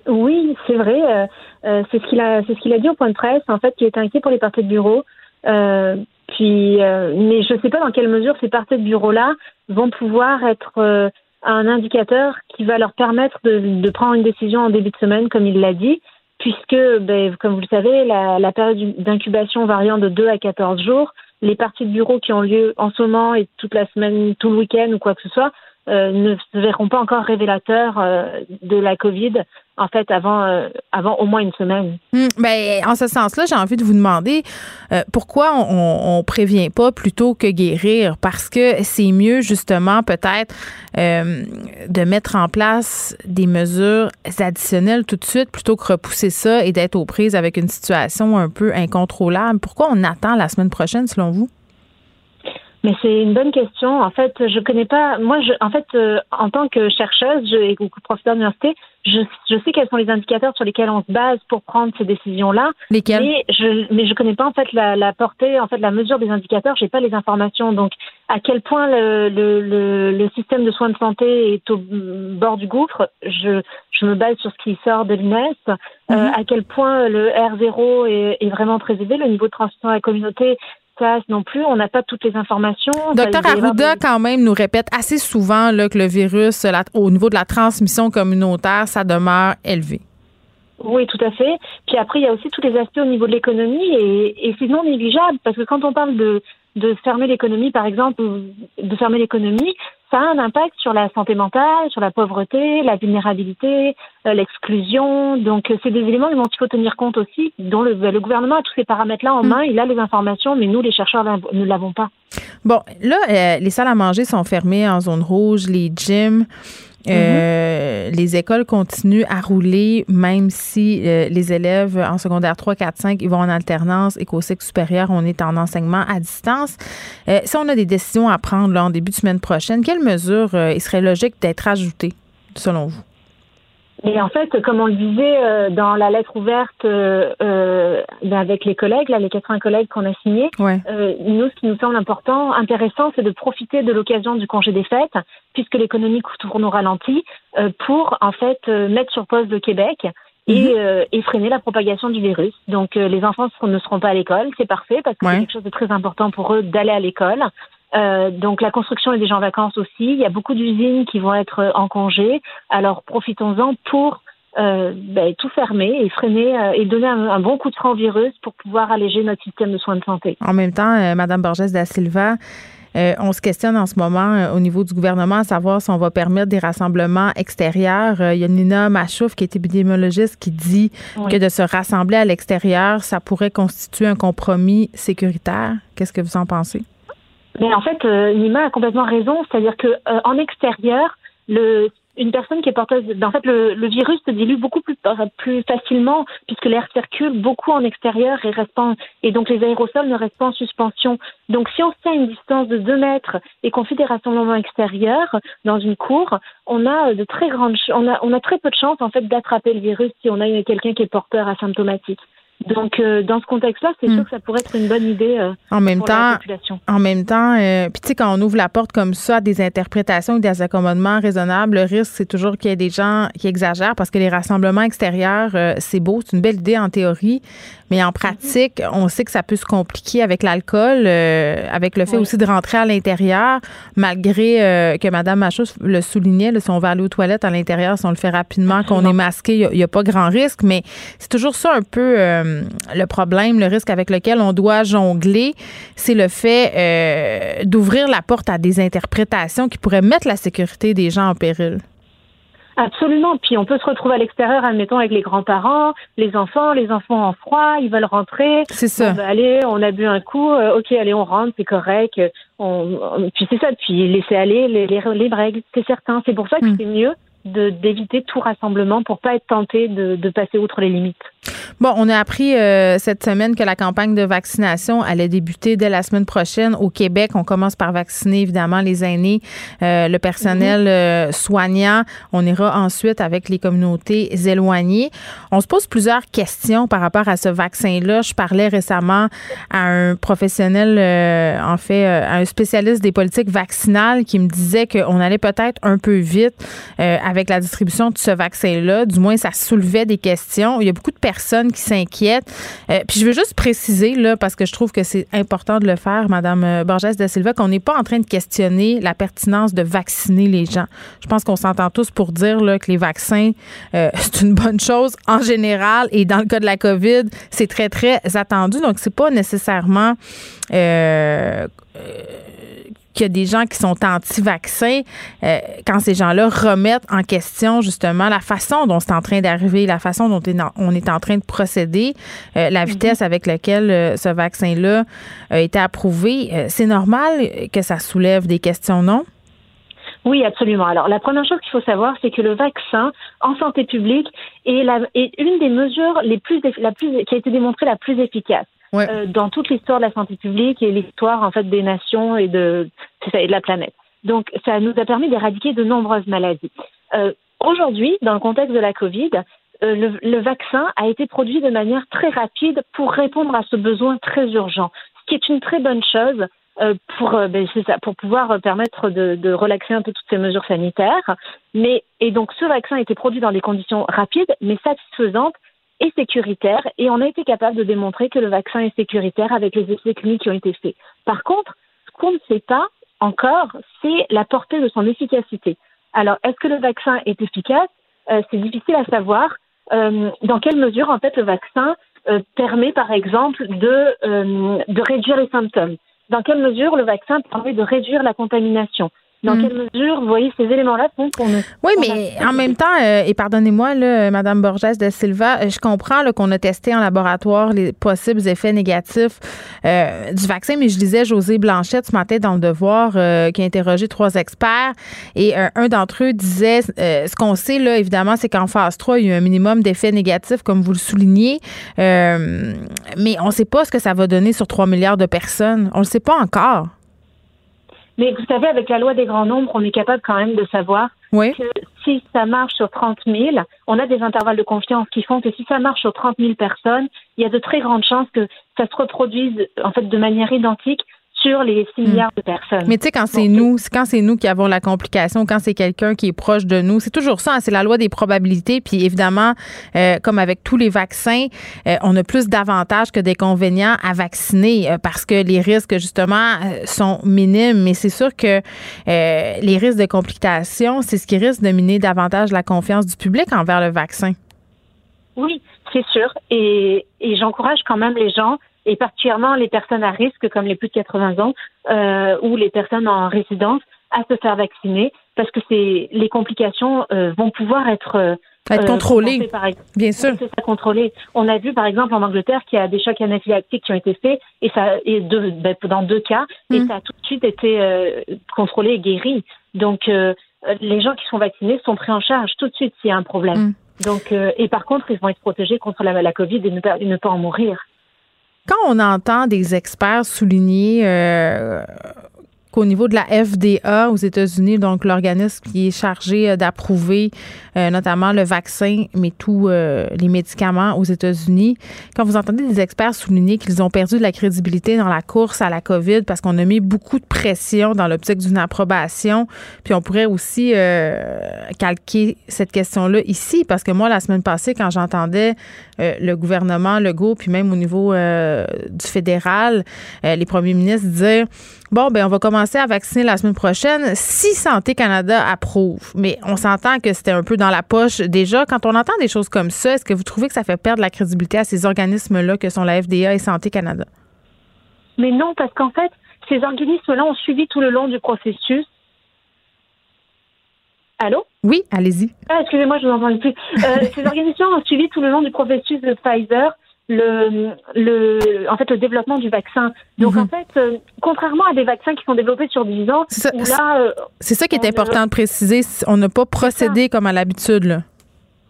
Oui, c'est vrai. Euh, c'est ce qu'il a, dit au point de presse. En fait, qu'il est inquiet pour les parties de bureau. puis, mais je ne sais pas dans quelle mesure ces parties de bureau-là vont pouvoir être un indicateur qui va leur permettre de, prendre une décision en début de semaine, comme il l'a dit, puisque, ben, comme vous le savez, la, période d'incubation variant de 2 à 14 jours, les parties de bureau qui ont lieu en ce moment et toute la semaine, tout le week-end ou quoi que ce soit, ne se verront pas encore révélateurs euh, de la COVID en fait avant euh, avant au moins une semaine. Hum, ben, en ce sens-là, j'ai envie de vous demander pourquoi on, on, prévient pas plutôt que guérir? Parce que c'est mieux justement peut-être de mettre en place des mesures additionnelles tout de suite plutôt que repousser ça et d'être aux prises avec une situation un peu incontrôlable. Pourquoi on attend la semaine prochaine selon vous? Mais c'est une bonne question. En fait, je connais pas. Moi, je, en fait, euh, en tant que chercheuse je, et professeur d'université, je, je sais quels sont les indicateurs sur lesquels on se base pour prendre ces décisions-là. Lesquels? Mais je, mais je connais pas en fait la, la portée, en fait, la mesure des indicateurs. J'ai pas les informations. Donc, à quel point le, le, le, système de soins de santé est au bord du gouffre, je, je me base sur ce qui sort de l'INES. Euh, mhm. à quel point le R0 est, est vraiment très élevé, le niveau de transmission à la communauté non plus. On n'a pas toutes les informations. Docteur Arruda, quand même, nous répète assez souvent là, que le virus, au niveau de la transmission communautaire, ça demeure élevé. Oui, tout à fait. Puis après, il y a aussi tous les aspects au niveau de l'économie et, et c'est non négligeable parce que quand on parle de, de fermer l'économie, par exemple, de fermer l'économie, ça a un impact sur la santé mentale, sur la pauvreté, la vulnérabilité, euh, l'exclusion. Donc, euh, c'est des éléments dont il faut tenir compte aussi, dont le, le gouvernement a tous ces paramètres-là en mm. main. Il a les informations, mais nous, les chercheurs, ne l'avons pas. Bon, là, euh, les salles à manger sont fermées en zone rouge, les gyms. Euh, les écoles continuent à rouler, même si euh, les élèves en secondaire 3, 4, 5, ils vont en alternance et qu'au cycle supérieur, on est en enseignement à distance. Euh, si on a des décisions à prendre là, en début de semaine prochaine, quelles mesures il serait logique d'être ajoutées, selon vous? Mais en fait, comme on le disait euh, dans la lettre ouverte euh, euh, avec les collègues, là, les 80 collègues qu'on a signés, euh, nous, ce qui nous semble important, intéressant, c'est de profiter de l'occasion du congé des fêtes, puisque l'économie tourne au ralenti, euh, pour en fait euh, mettre sur pause le Québec. Et, euh, et freiner la propagation du virus. Donc, euh, les enfants ne seront pas à l'école, c'est parfait parce que Ouais. c'est quelque chose de très important pour eux d'aller à l'école. Euh, donc la construction est déjà en vacances aussi. Il y a beaucoup d'usines qui vont être euh, en congé. Alors profitons-en pour euh, ben, tout fermer et freiner euh, et donner un, un bon coup de frein au virus pour pouvoir alléger notre système de soins de santé. En même temps, euh, Madame Borges da Silva, on se questionne en ce moment au niveau du gouvernement à savoir si on va permettre des rassemblements extérieurs. Il y a Nina Machouf, qui est épidémiologiste, qui dit Oui. que de se rassembler à l'extérieur, ça pourrait constituer un compromis sécuritaire. Qu'est-ce que vous en pensez? Mais en fait, euh, Nima a complètement raison, c'est-à-dire que euh, en extérieur, le une personne qui est porteuse, en fait, le, le virus se dilue beaucoup plus, plus facilement puisque l'air circule beaucoup en extérieur et reste en- et donc les aérosols ne restent pas en suspension. Donc, si on tient à une distance de 2 mètres et qu'on fait des rassemblements extérieurs dans une cour, on a de très grandes, on a, on a très peu de chances en fait d'attraper le virus si on a quelqu'un qui est porteur asymptomatique. Donc, euh, dans ce contexte-là, c'est Hmm. sûr que ça pourrait être une bonne idée euh, En même pour la temps, population. En même temps, euh, puis tu sais, quand on ouvre la porte comme ça à des interprétations et des accommodements raisonnables, le risque, c'est toujours qu'il y ait des gens qui exagèrent parce que les rassemblements extérieurs, euh, c'est beau, c'est une belle idée en théorie, mais en pratique, on sait que ça peut se compliquer avec l'alcool, euh, avec le fait Oui. aussi de rentrer à l'intérieur, malgré euh, que Mme Machos le soulignait, là, si on va aller aux toilettes à l'intérieur, si on le fait rapidement, qu'on est masqué, il n'y a, pas grand risque, mais c'est toujours ça un peu euh, le problème, le risque avec lequel on doit jongler, c'est le fait euh, d'ouvrir la porte à des interprétations qui pourraient mettre la sécurité des gens en péril. Absolument. Puis on peut se retrouver à l'extérieur, admettons, avec les grands-parents, les enfants, les enfants en froid, ils veulent rentrer. C'est ça. Bon, ben, allez, on a bu un coup, euh, ok, allez, on rentre, c'est correct. On, on- puis c'est ça, puis laisser aller les, les, les règles, c'est certain. C'est pour ça que Mm. c'est mieux d'éviter tout rassemblement pour pas être tenté de, de passer outre les limites. Bon, on a appris euh, cette semaine que la campagne de vaccination allait débuter dès la semaine prochaine au Québec. On commence par vacciner évidemment les aînés, euh, le personnel euh, soignant. On ira ensuite avec les communautés éloignées. On se pose plusieurs questions par rapport à ce vaccin-là. Je parlais récemment à un professionnel, en fait, à un spécialiste des politiques vaccinales qui me disait qu'on allait peut-être un peu vite euh, avec la distribution de ce vaccin-là. Du moins, ça soulevait des questions. Il y a beaucoup de personnes qui s'inquiètent. Euh, puis je veux juste préciser, là, parce que je trouve que c'est important de le faire, Madame euh, Borges de Silva, qu'on n'est pas en train de questionner la pertinence de vacciner les gens. Je pense qu'on s'entend tous pour dire là, que les vaccins, euh, c'est une bonne chose en général. Et dans le cas de la COVID, c'est très, très attendu. Donc, c'est pas nécessairement qu'il y a des gens qui sont anti-vaccins, euh, quand ces gens-là remettent en question justement la façon dont c'est en train d'arriver, la façon dont on est en train de procéder, euh, la vitesse avec laquelle euh, ce vaccin-là a été approuvé, c'est normal que ça soulève des questions, non? Oui, absolument. Alors, la première chose qu'il faut savoir, c'est que le vaccin en santé publique est, la, est une des mesures les plus, la plus, qui a été démontrée la plus efficace. Ouais. Euh, dans toute l'histoire de la santé publique et l'histoire en fait des nations et de, ça, et de la planète. Donc, ça nous a permis d'éradiquer de nombreuses maladies. Euh, Aujourd'hui, dans le contexte de la COVID, euh, le, le vaccin a été produit de manière très rapide pour répondre à ce besoin très urgent, ce qui est une très bonne chose euh, pour, euh, ben, ça, pour pouvoir euh, permettre de, de relaxer un peu toutes ces mesures sanitaires. Mais, et donc, ce vaccin a été produit dans des conditions rapides, mais satisfaisantes et sécuritaires, et on a été capable de démontrer que le vaccin est sécuritaire avec les essais cliniques qui ont été faits. Par contre, ce qu'on ne sait pas encore, c'est la portée de son efficacité. Alors, est-ce que le vaccin est efficace? Euh, C'est difficile à savoir. Euh, dans quelle mesure, en fait, le vaccin euh, permet, par exemple, de, euh, de réduire les symptômes? Dans quelle mesure le vaccin permet de réduire la contamination? Dans Mm. quelle mesure, vous voyez, ces éléments-là font qu'on ne. Oui, mais en même temps, euh, et pardonnez-moi, là, Madame Borges de Silva, euh, je comprends qu'on a testé en laboratoire les possibles effets négatifs euh, du vaccin, mais je lisais José Blanchette ce matin dans le Devoir euh, qui a interrogé trois experts et euh, un d'entre eux disait euh, ce qu'on sait là, évidemment, c'est qu'en phase 3, il y a eu un minimum d'effets négatifs, comme vous le soulignez, euh, mais on ne sait pas ce que ça va donner sur 3 milliards de personnes. On ne le sait pas encore. Mais vous savez, avec la loi des grands nombres, on est capable quand même de savoir que si ça marche sur 30 000, on a des intervalles de confiance qui font que si ça marche sur 30 000 personnes, il y a de très grandes chances que ça se reproduise en fait de manière identique sur les 6 hmm. milliards de personnes. Mais tu sais, quand c'est nous, quand c'est nous qui avons la complication, quand c'est quelqu'un qui est proche de nous, c'est toujours ça, hein, c'est la loi des probabilités. Puis évidemment, euh, comme avec tous les vaccins, euh, on a plus d'avantages que d'inconvénients à vacciner euh, parce que les risques, justement, sont minimes. Mais c'est sûr que les risques de complications, c'est ce qui risque de miner davantage la confiance du public envers le vaccin. Oui, c'est sûr. Et, et j'encourage quand même les gens et particulièrement les personnes à risque comme les plus de 80 ans euh, ou les personnes en résidence à se faire vacciner parce que c'est les complications euh, vont pouvoir être euh, être contrôlées, bien sûr. Ça, contrôlé. On a vu, par exemple, en Angleterre, qu'il y a des chocs anaphylactiques qui ont été faits, et ça, et deux, ben, dans deux cas, et mm. ça a tout de suite été euh, contrôlé et guéri. Donc, euh, les gens qui sont vaccinés sont pris en charge tout de suite s'il y a un problème. Mm. Donc, et par contre, ils vont être protégés contre la, la COVID et ne pas, et ne pas en mourir. Quand on entend des experts souligner euh, qu'au niveau de la FDA aux États-Unis, donc l'organisme qui est chargé euh, d'approuver euh, notamment le vaccin, mais tous euh, les médicaments aux États-Unis, quand vous entendez des experts souligner qu'ils ont perdu de la crédibilité dans la course à la COVID parce qu'on a mis beaucoup de pression dans l'optique d'une approbation, puis on pourrait aussi calquer cette question-là ici, parce que moi, la semaine passée, quand j'entendais le gouvernement, le GO, puis même au niveau du fédéral, les premiers ministres dire Bon, ben on va commencer à vacciner la semaine prochaine si Santé Canada approuve. Mais on s'entend que c'était un peu dans la poche déjà. Quand on entend des choses comme ça, est-ce que vous trouvez que ça fait perdre la crédibilité à ces organismes-là que sont la FDA et Santé Canada? Mais non, parce qu'en fait, ces organismes-là ont suivi tout le long du processus. Allô? Oui, allez-y. Ah, excusez-moi, je vous entends plus. Euh, ces organismes ont suivi tout le long du processus de Pfizer le, le, en fait, le développement du vaccin. Donc, mhm. en fait, euh, contrairement à des vaccins qui sont développés sur 10 ans, c'est ça, euh, c'est ça qui est important de préciser. On n'a pas procédé comme à l'habitude,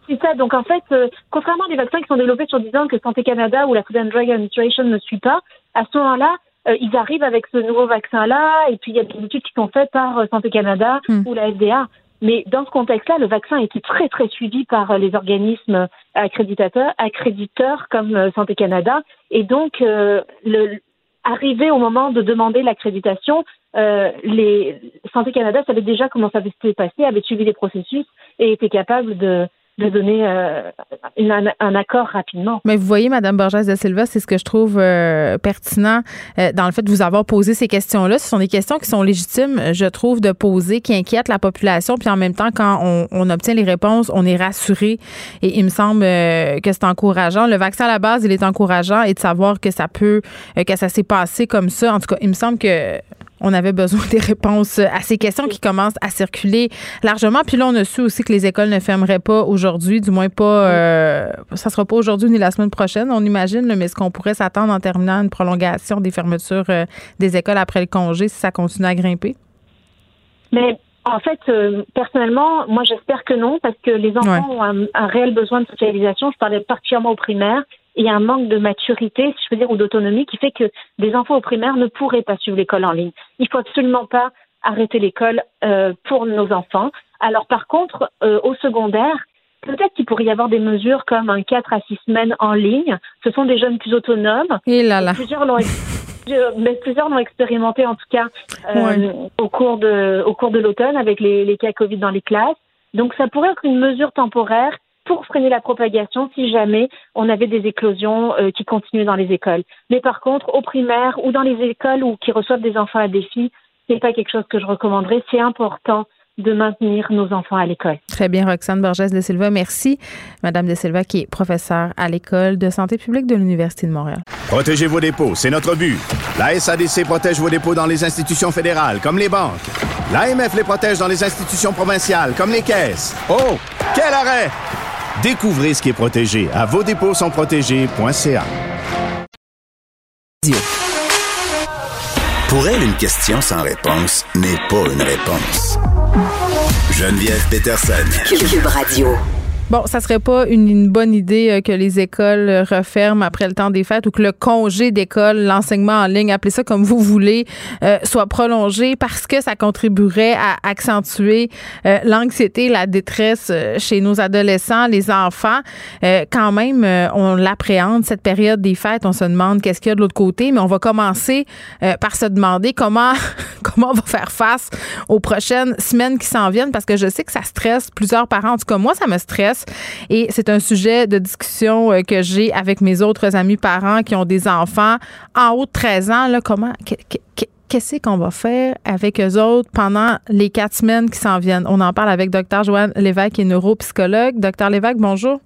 C'est ça. Donc, en fait, euh, contrairement à des vaccins qui sont développés sur 10 ans que Santé Canada ou la Food and Drug Administration ne suit pas, à ce moment-là, ils arrivent avec ce nouveau vaccin-là, et puis il y a des études qui sont faites par Santé Canada hmm. ou la FDA. Mais dans ce contexte-là, le vaccin été très, très suivi par euh, les organismes accréditateurs, accréditeurs comme euh, Santé Canada. Et donc, euh, le, arrivé au moment de demander l'accréditation, euh, les Santé Canada savait déjà comment ça s'était passé, avait suivi les processus et était capable de, de donner euh, un, accord rapidement. Mais vous voyez, Madame Borges de Silva, c'est ce que je trouve euh, pertinent euh, dans le fait de vous avoir posé ces questions-là. Ce sont des questions qui sont légitimes, je trouve, de poser, qui inquiètent la population. Puis en même temps, quand on, on obtient les réponses, on est rassuré. Et il me semble que c'est encourageant. Le vaccin à la base, il est encourageant et de savoir que ça peut, que ça s'est passé comme ça. En tout cas, il me semble que on avait besoin des réponses à ces questions qui commencent à circuler largement. Puis là, on a su aussi que les écoles ne fermeraient pas aujourd'hui, du moins pas, euh, ça sera pas aujourd'hui ni la semaine prochaine, on imagine, mais est-ce qu'on pourrait s'attendre en terminant une prolongation des fermetures euh, des écoles après le congé si ça continue à grimper? Mais en fait, euh, personnellement, moi j'espère que non, parce que les enfants ont un, un, réel besoin de socialisation. Je parlais particulièrement aux primaires il y a un manque de maturité, si je peux dire, ou d'autonomie qui fait que des enfants au primaire ne pourraient pas suivre l'école en ligne. Il faut absolument pas arrêter l'école euh, pour nos enfants. Alors par contre, euh, au secondaire, peut-être qu'il pourrait y avoir des mesures comme un 4 à 6 semaines en ligne. Ce sont des jeunes plus autonomes. Et là là. Plusieurs l'ont mais plusieurs l'ont expérimenté en tout cas euh, au cours de au cours de l'automne avec les, les cas Covid dans les classes. Donc ça pourrait être une mesure temporaire pour freiner la propagation si jamais on avait des éclosions euh, qui continuaient dans les écoles. Mais par contre, au primaire ou dans les écoles ou qui reçoivent des enfants à défi, c'est pas quelque chose que je recommanderais. C'est important de maintenir nos enfants à l'école. Très bien, Roxane Borges de Silva. Merci, Madame de Silva, qui est professeure à l'École de santé publique de l'Université de Montréal. Protégez vos dépôts, c'est notre but. La SADC protège vos dépôts dans les institutions fédérales, comme les banques. L'AMF les protège dans les institutions provinciales, comme les caisses. Oh, quel arrêt! Découvrez ce qui est protégé à vos dépôts sont protégés.ca. Pour elle, une question sans réponse n'est pas une réponse. Geneviève Peterson. Cube Radio. Bon, ça serait pas une, bonne idée euh, que les écoles euh, referment après le temps des fêtes ou que le congé d'école, l'enseignement en ligne, appelez ça comme vous voulez, euh, soit prolongé parce que ça contribuerait à accentuer l'anxiété, la détresse chez nos adolescents, les enfants. quand même, on l'appréhende cette période des fêtes. On se demande qu'est-ce qu'il y a de l'autre côté, mais on va commencer par se demander comment comment on va faire face aux prochaines semaines qui s'en viennent parce que je sais que ça stresse plusieurs parents. En tout cas, moi, ça me stresse et c'est un sujet de discussion euh, que j'ai avec mes autres amis parents qui ont des enfants en haut de 13 ans. Comment, qu'est-ce qu'on va faire avec eux autres pendant les quatre semaines qui s'en viennent? On en parle avec Dr. Joanne Lévesque, qui est neuropsychologue. Dr. Lévesque, bonjour.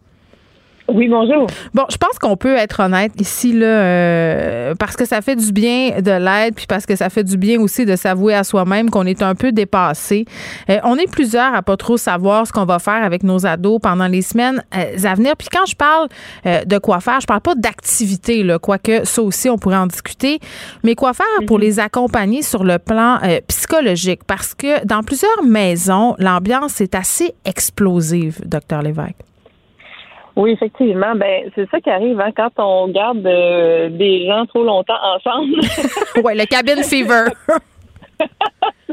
Oui, bonjour. Bon, je pense qu'on peut être honnête ici, là, euh, parce que ça fait du bien de l'aide, puis parce que ça fait du bien aussi de s'avouer à soi-même qu'on est un peu dépassé. Euh, on est plusieurs à pas trop savoir ce qu'on va faire avec nos ados pendant les semaines euh, à venir. Puis quand je parle de quoi faire, je parle pas d'activité, là, quoique ça aussi, on pourrait en discuter, mais quoi faire pour mhm. les accompagner sur le plan psychologique, parce que dans plusieurs maisons, l'ambiance est assez explosive, docteur Lévesque. Oui, effectivement. Ben, c'est ça qui arrive hein, quand on garde euh, des gens trop longtemps ensemble. oui, le cabin fever.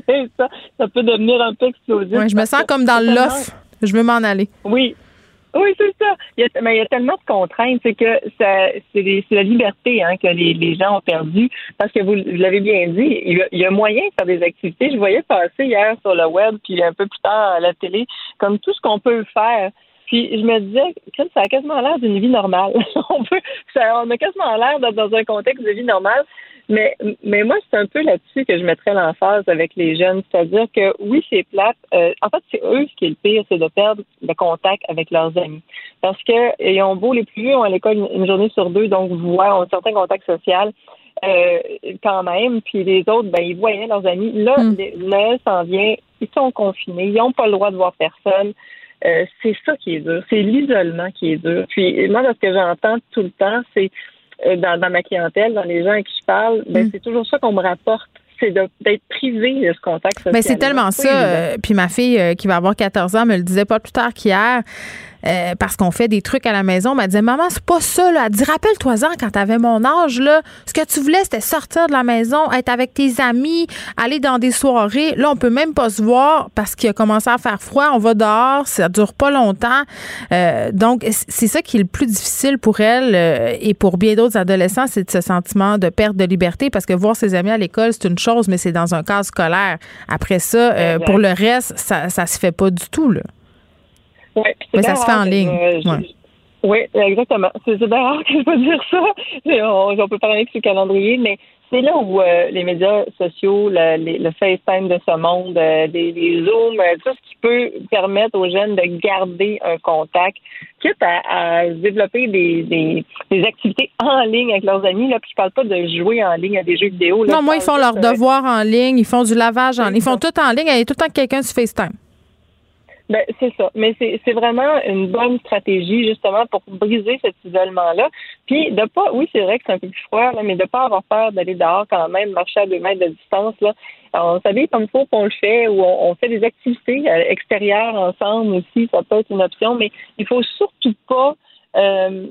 c'est ça. Ça peut devenir un peu explosif. Ouais, je me sens comme dans l'off. Je veux m'en aller. Oui. Oui, c'est ça. Il y a, mais il y a tellement de contraintes, c'est que c'est la liberté hein, que les, les, gens ont perdu. Parce que vous, l'avez bien dit, il y, a, il y, a, moyen de faire des activités. Je voyais passer hier sur le web, puis un peu plus tard à la télé, comme tout ce qu'on peut faire. Puis je me disais, ça a quasiment l'air d'une vie normale. on peut, ça, on a quasiment l'air d'être dans un contexte de vie normale. Mais, mais moi, c'est un peu là-dessus que je mettrais l'emphase avec les jeunes. C'est-à-dire que oui, c'est plate. Euh, en fait, c'est eux ce qui est le pire, c'est de perdre le contact avec leurs amis. Parce que ils ont beau les plus vieux ont à l'école une, journée sur deux, donc voient un certain contact social. Euh, quand même, puis les autres, ben, ils voyaient leurs amis. Là, mm. Noël s'en vient, ils sont confinés, ils n'ont pas le droit de voir personne. Euh, c'est ça qui est dur. C'est l'isolement qui est dur. Puis moi, ce que j'entends tout le temps, c'est euh, dans, ma clientèle, dans les gens à qui je parle, ben, mm. c'est toujours ça qu'on me rapporte c'est d'être privé de ce contact social. Mais c'est tellement ça. Euh, puis ma fille qui va avoir 14 ans me le disait pas plus tard qu'hier. Euh, parce qu'on fait des trucs à la maison. Elle m'a dit Maman, c'est pas ça. Là. Elle dit Rappelle-toi-en quand t'avais mon âge. Là, ce que tu voulais, c'était sortir de la maison, être avec tes amis, aller dans des soirées. Là, on peut même pas se voir parce qu'il a commencé à faire froid. On va dehors, ça dure pas longtemps. Euh, donc, c'est ça qui est le plus difficile pour elle euh, et pour bien d'autres adolescents, c'est ce sentiment de perte de liberté parce que voir ses amis à l'école, c'est une chose, mais c'est dans un cadre scolaire. Après ça, pour le reste, ça, ça se fait pas du tout. Là. Ouais, Mais ça se fait en ligne. Oui, exactement. C'est bien rare que je peux dire ça. On, peut parler avec ce calendrier, mais c'est là où euh, les médias sociaux, le, le, FaceTime de ce monde, euh, des, Zooms, euh, tout ce qui peut permettre aux jeunes de garder un contact, quitte à, développer des, des, activités en ligne avec leurs amis. Là, puis je parle pas de jouer en ligne à des jeux vidéo. non, moi, ils font leurs devoirs en ligne, ils font du lavage en ligne, ils font tout en ligne, il y a tout le temps quelqu'un sur FaceTime. Ben, c'est ça. Mais c'est vraiment une bonne stratégie, justement, pour briser cet isolement-là. Puis, de pas, oui, c'est vrai que c'est un peu plus froid, là, mais de pas avoir peur d'aller dehors quand même, marcher à deux mètres de distance, là. on s'habille comme il faut qu'on le fait, ou on, fait des activités euh, extérieures ensemble aussi, ça peut être une option, mais il faut surtout pas, euh,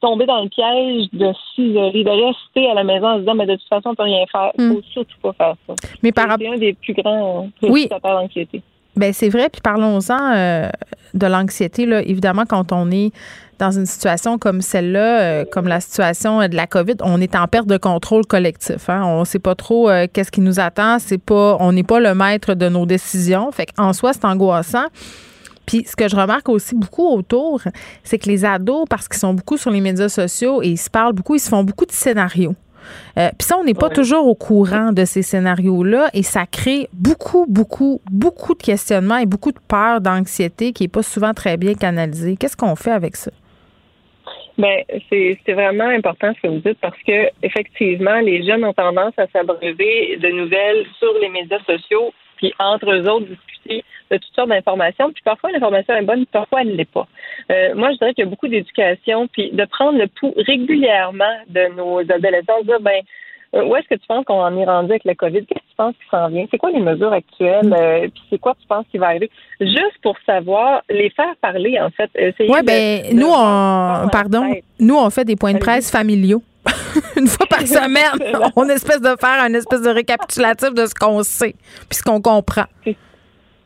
tomber dans le piège de s'isoler, de rester à la maison en se disant mais de toute façon on peut rien faire. Il hmm. faut surtout pas faire ça. Mais par C'est un des plus grands oui. d'anxiété. Ben c'est vrai. Puis parlons-en euh, de l'anxiété. Là, évidemment, quand on est dans une situation comme celle-là, euh, comme la situation de la COVID, on est en perte de contrôle collectif. Hein? On ne sait pas trop euh, qu'est-ce qui nous attend. C'est pas, on n'est pas le maître de nos décisions. Fait en soi, c'est angoissant. Puis ce que je remarque aussi beaucoup autour, c'est que les ados, parce qu'ils sont beaucoup sur les médias sociaux et ils se parlent beaucoup, ils se font beaucoup de scénarios. Euh, puis ça, on n'est pas toujours au courant de ces scénarios-là et ça crée beaucoup, beaucoup, beaucoup de questionnements et beaucoup de peur, d'anxiété qui n'est pas souvent très bien canalisée. Qu'est-ce qu'on fait avec ça? Bien, c'est vraiment important ce que vous dites parce que effectivement, les jeunes ont tendance à s'abreuver de nouvelles sur les médias sociaux, puis entre eux autres discuter de toutes sortes d'informations. Puis parfois, l'information est bonne, parfois, elle ne l'est pas. Euh, moi, je dirais qu'il y a beaucoup d'éducation, puis de prendre le pouls régulièrement de nos adolescents, de dire, ben, euh, où est-ce que tu penses qu'on en est rendu avec le COVID? Qu'est-ce que tu penses qui s'en vient? C'est quoi les mesures actuelles? Mm. Euh, puis c'est quoi tu penses qui va arriver? Juste pour savoir, les faire parler, en fait. Oui, ben, nous, on, pardon, nous, on fait des points de presse familiaux. une fois par semaine, on espèce de faire un espèce de récapitulatif de ce qu'on sait puis ce qu'on comprend.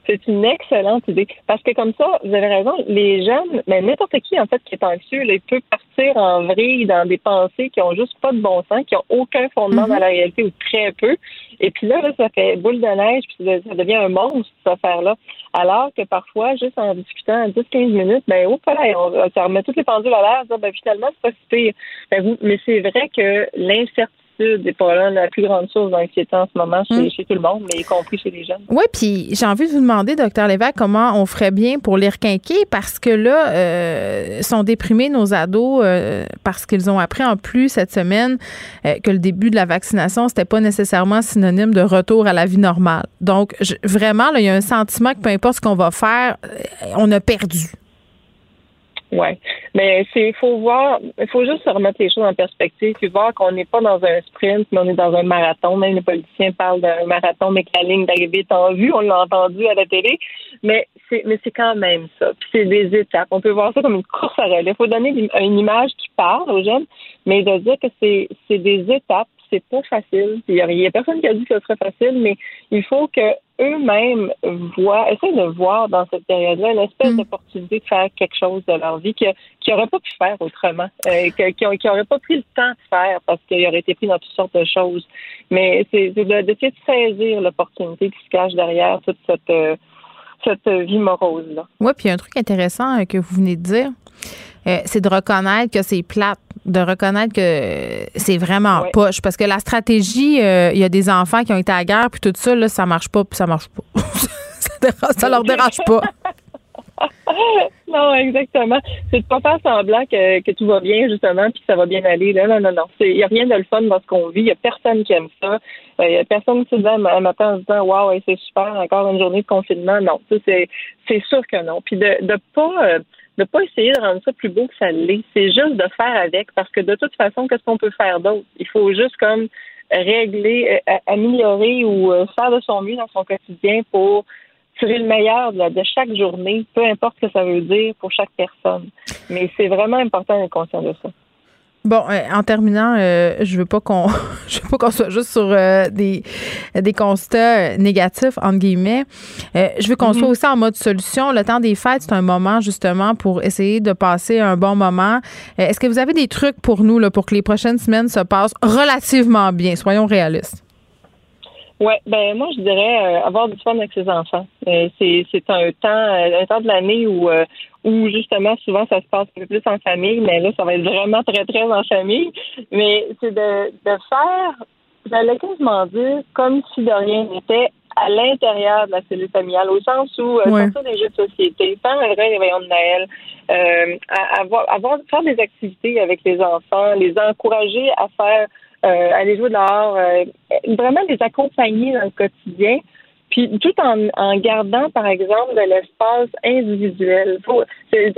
C'est une excellente idée. Parce que comme ça, vous avez raison, les jeunes, mais n'importe qui, en fait, qui est anxieux, il peut partir en vrille dans des pensées qui ont juste pas de bon sens, qui ont aucun fondement mm-hmm. dans la réalité ou très peu. Et puis là, ça fait boule de neige, puis ça devient un monstre, cette affaire-là. Alors que parfois, juste en discutant 10-15 minutes, ben, oh, là, on, ça remet toutes les pendules à l'air, ben, finalement, c'est pas si pire. Ben, mais c'est vrai que l'incertitude n'est pas la plus grande source d'anxiété en ce moment chez, hmm. tout le monde, mais y compris chez les jeunes. Oui, puis j'ai envie de vous demander, docteur Lévesque, comment on ferait bien pour les requinquer parce que là, euh, sont déprimés nos ados euh, parce qu'ils ont appris en plus cette semaine euh, que le début de la vaccination, c'était pas nécessairement synonyme de retour à la vie normale. Donc, vraiment, il y a un sentiment que peu importe ce qu'on va faire, on a perdu. Oui. Mais c'est faut voir, il faut juste remettre les choses en perspective puis voir qu'on n'est pas dans un sprint, mais on est dans un marathon. Même les politiciens parlent d'un marathon, mais que la ligne d'arrivée est en vue, on l'a entendu à la télé. Mais c'est mais c'est quand même ça. Puis c'est des étapes. On peut voir ça comme une course à relais. Il faut donner une image qui parle aux jeunes, mais de dire que c'est c'est des étapes c'est pas facile. Il y, a, personne qui a dit que ce serait facile, mais il faut que eux-mêmes voient, essayent de voir dans cette période-là une espèce mm. d'opportunité de faire quelque chose de leur vie qu'ils n'auraient pas pu faire autrement, euh, qu'ils n'auraient pas pris le temps de faire parce qu'ils auraient été pris dans toutes sortes de choses. Mais c'est d'essayer de, saisir l'opportunité qui se cache derrière toute cette, euh, cette vie morose-là. Oui, puis un truc intéressant euh, que vous venez de dire. C'est de reconnaître que c'est plate de reconnaître que c'est vraiment poche. Parce que la stratégie, euh, il y a des enfants qui ont été à la guerre, puis tout ça, là, ça marche pas, puis ça marche pas. ça, leur dérange pas. non, exactement. C'est de pas faire semblant que, que, tout va bien, justement, puis que ça va bien aller. Là, non, non, non. Il n'y a rien de le fun dans ce qu'on vit. Il n'y a personne qui aime ça. Il euh, n'y a personne qui se dit un matin en se disant Waouh, c'est super, encore une journée de confinement. Non, c'est sûr que non. Puis de ne pas. Euh, de pas essayer de rendre ça plus beau que ça l'est. C'est juste de faire avec, parce que de toute façon, qu'est-ce qu'on peut faire d'autre? Il faut juste comme régler, euh, améliorer ou euh, faire de son mieux dans son quotidien pour tirer le meilleur de, chaque journée, peu importe ce que ça veut dire pour chaque personne. Mais c'est vraiment important d'être conscient de ça. Bon, euh, en terminant, euh, je veux pas qu'on je veux pas qu'on soit juste sur euh, des, des constats négatifs entre guillemets. je veux qu'on soit mhm. aussi en mode solution. Le temps des fêtes, c'est un moment justement pour essayer de passer un bon moment. Est-ce que vous avez des trucs pour nous là, pour que les prochaines semaines se passent relativement bien? Soyons réalistes. Oui, ben moi je dirais avoir du fun avec ses enfants. c'est c'est un temps un temps de l'année où où justement souvent ça se passe un peu plus en famille, mais là ça va être vraiment très très en famille. Mais c'est de, de faire, j'allais quasiment dire comme si de rien n'était à l'intérieur de la cellule familiale, au sens où euh, ouais. des jeux de société, faire un vrai réveillon de Noël, euh, avoir, avoir faire des activités avec les enfants, les encourager à faire euh, aller jouer dehors, euh, vraiment les accompagner dans le quotidien. Puis tout en, en gardant, par exemple, de l'espace individuel. Faut,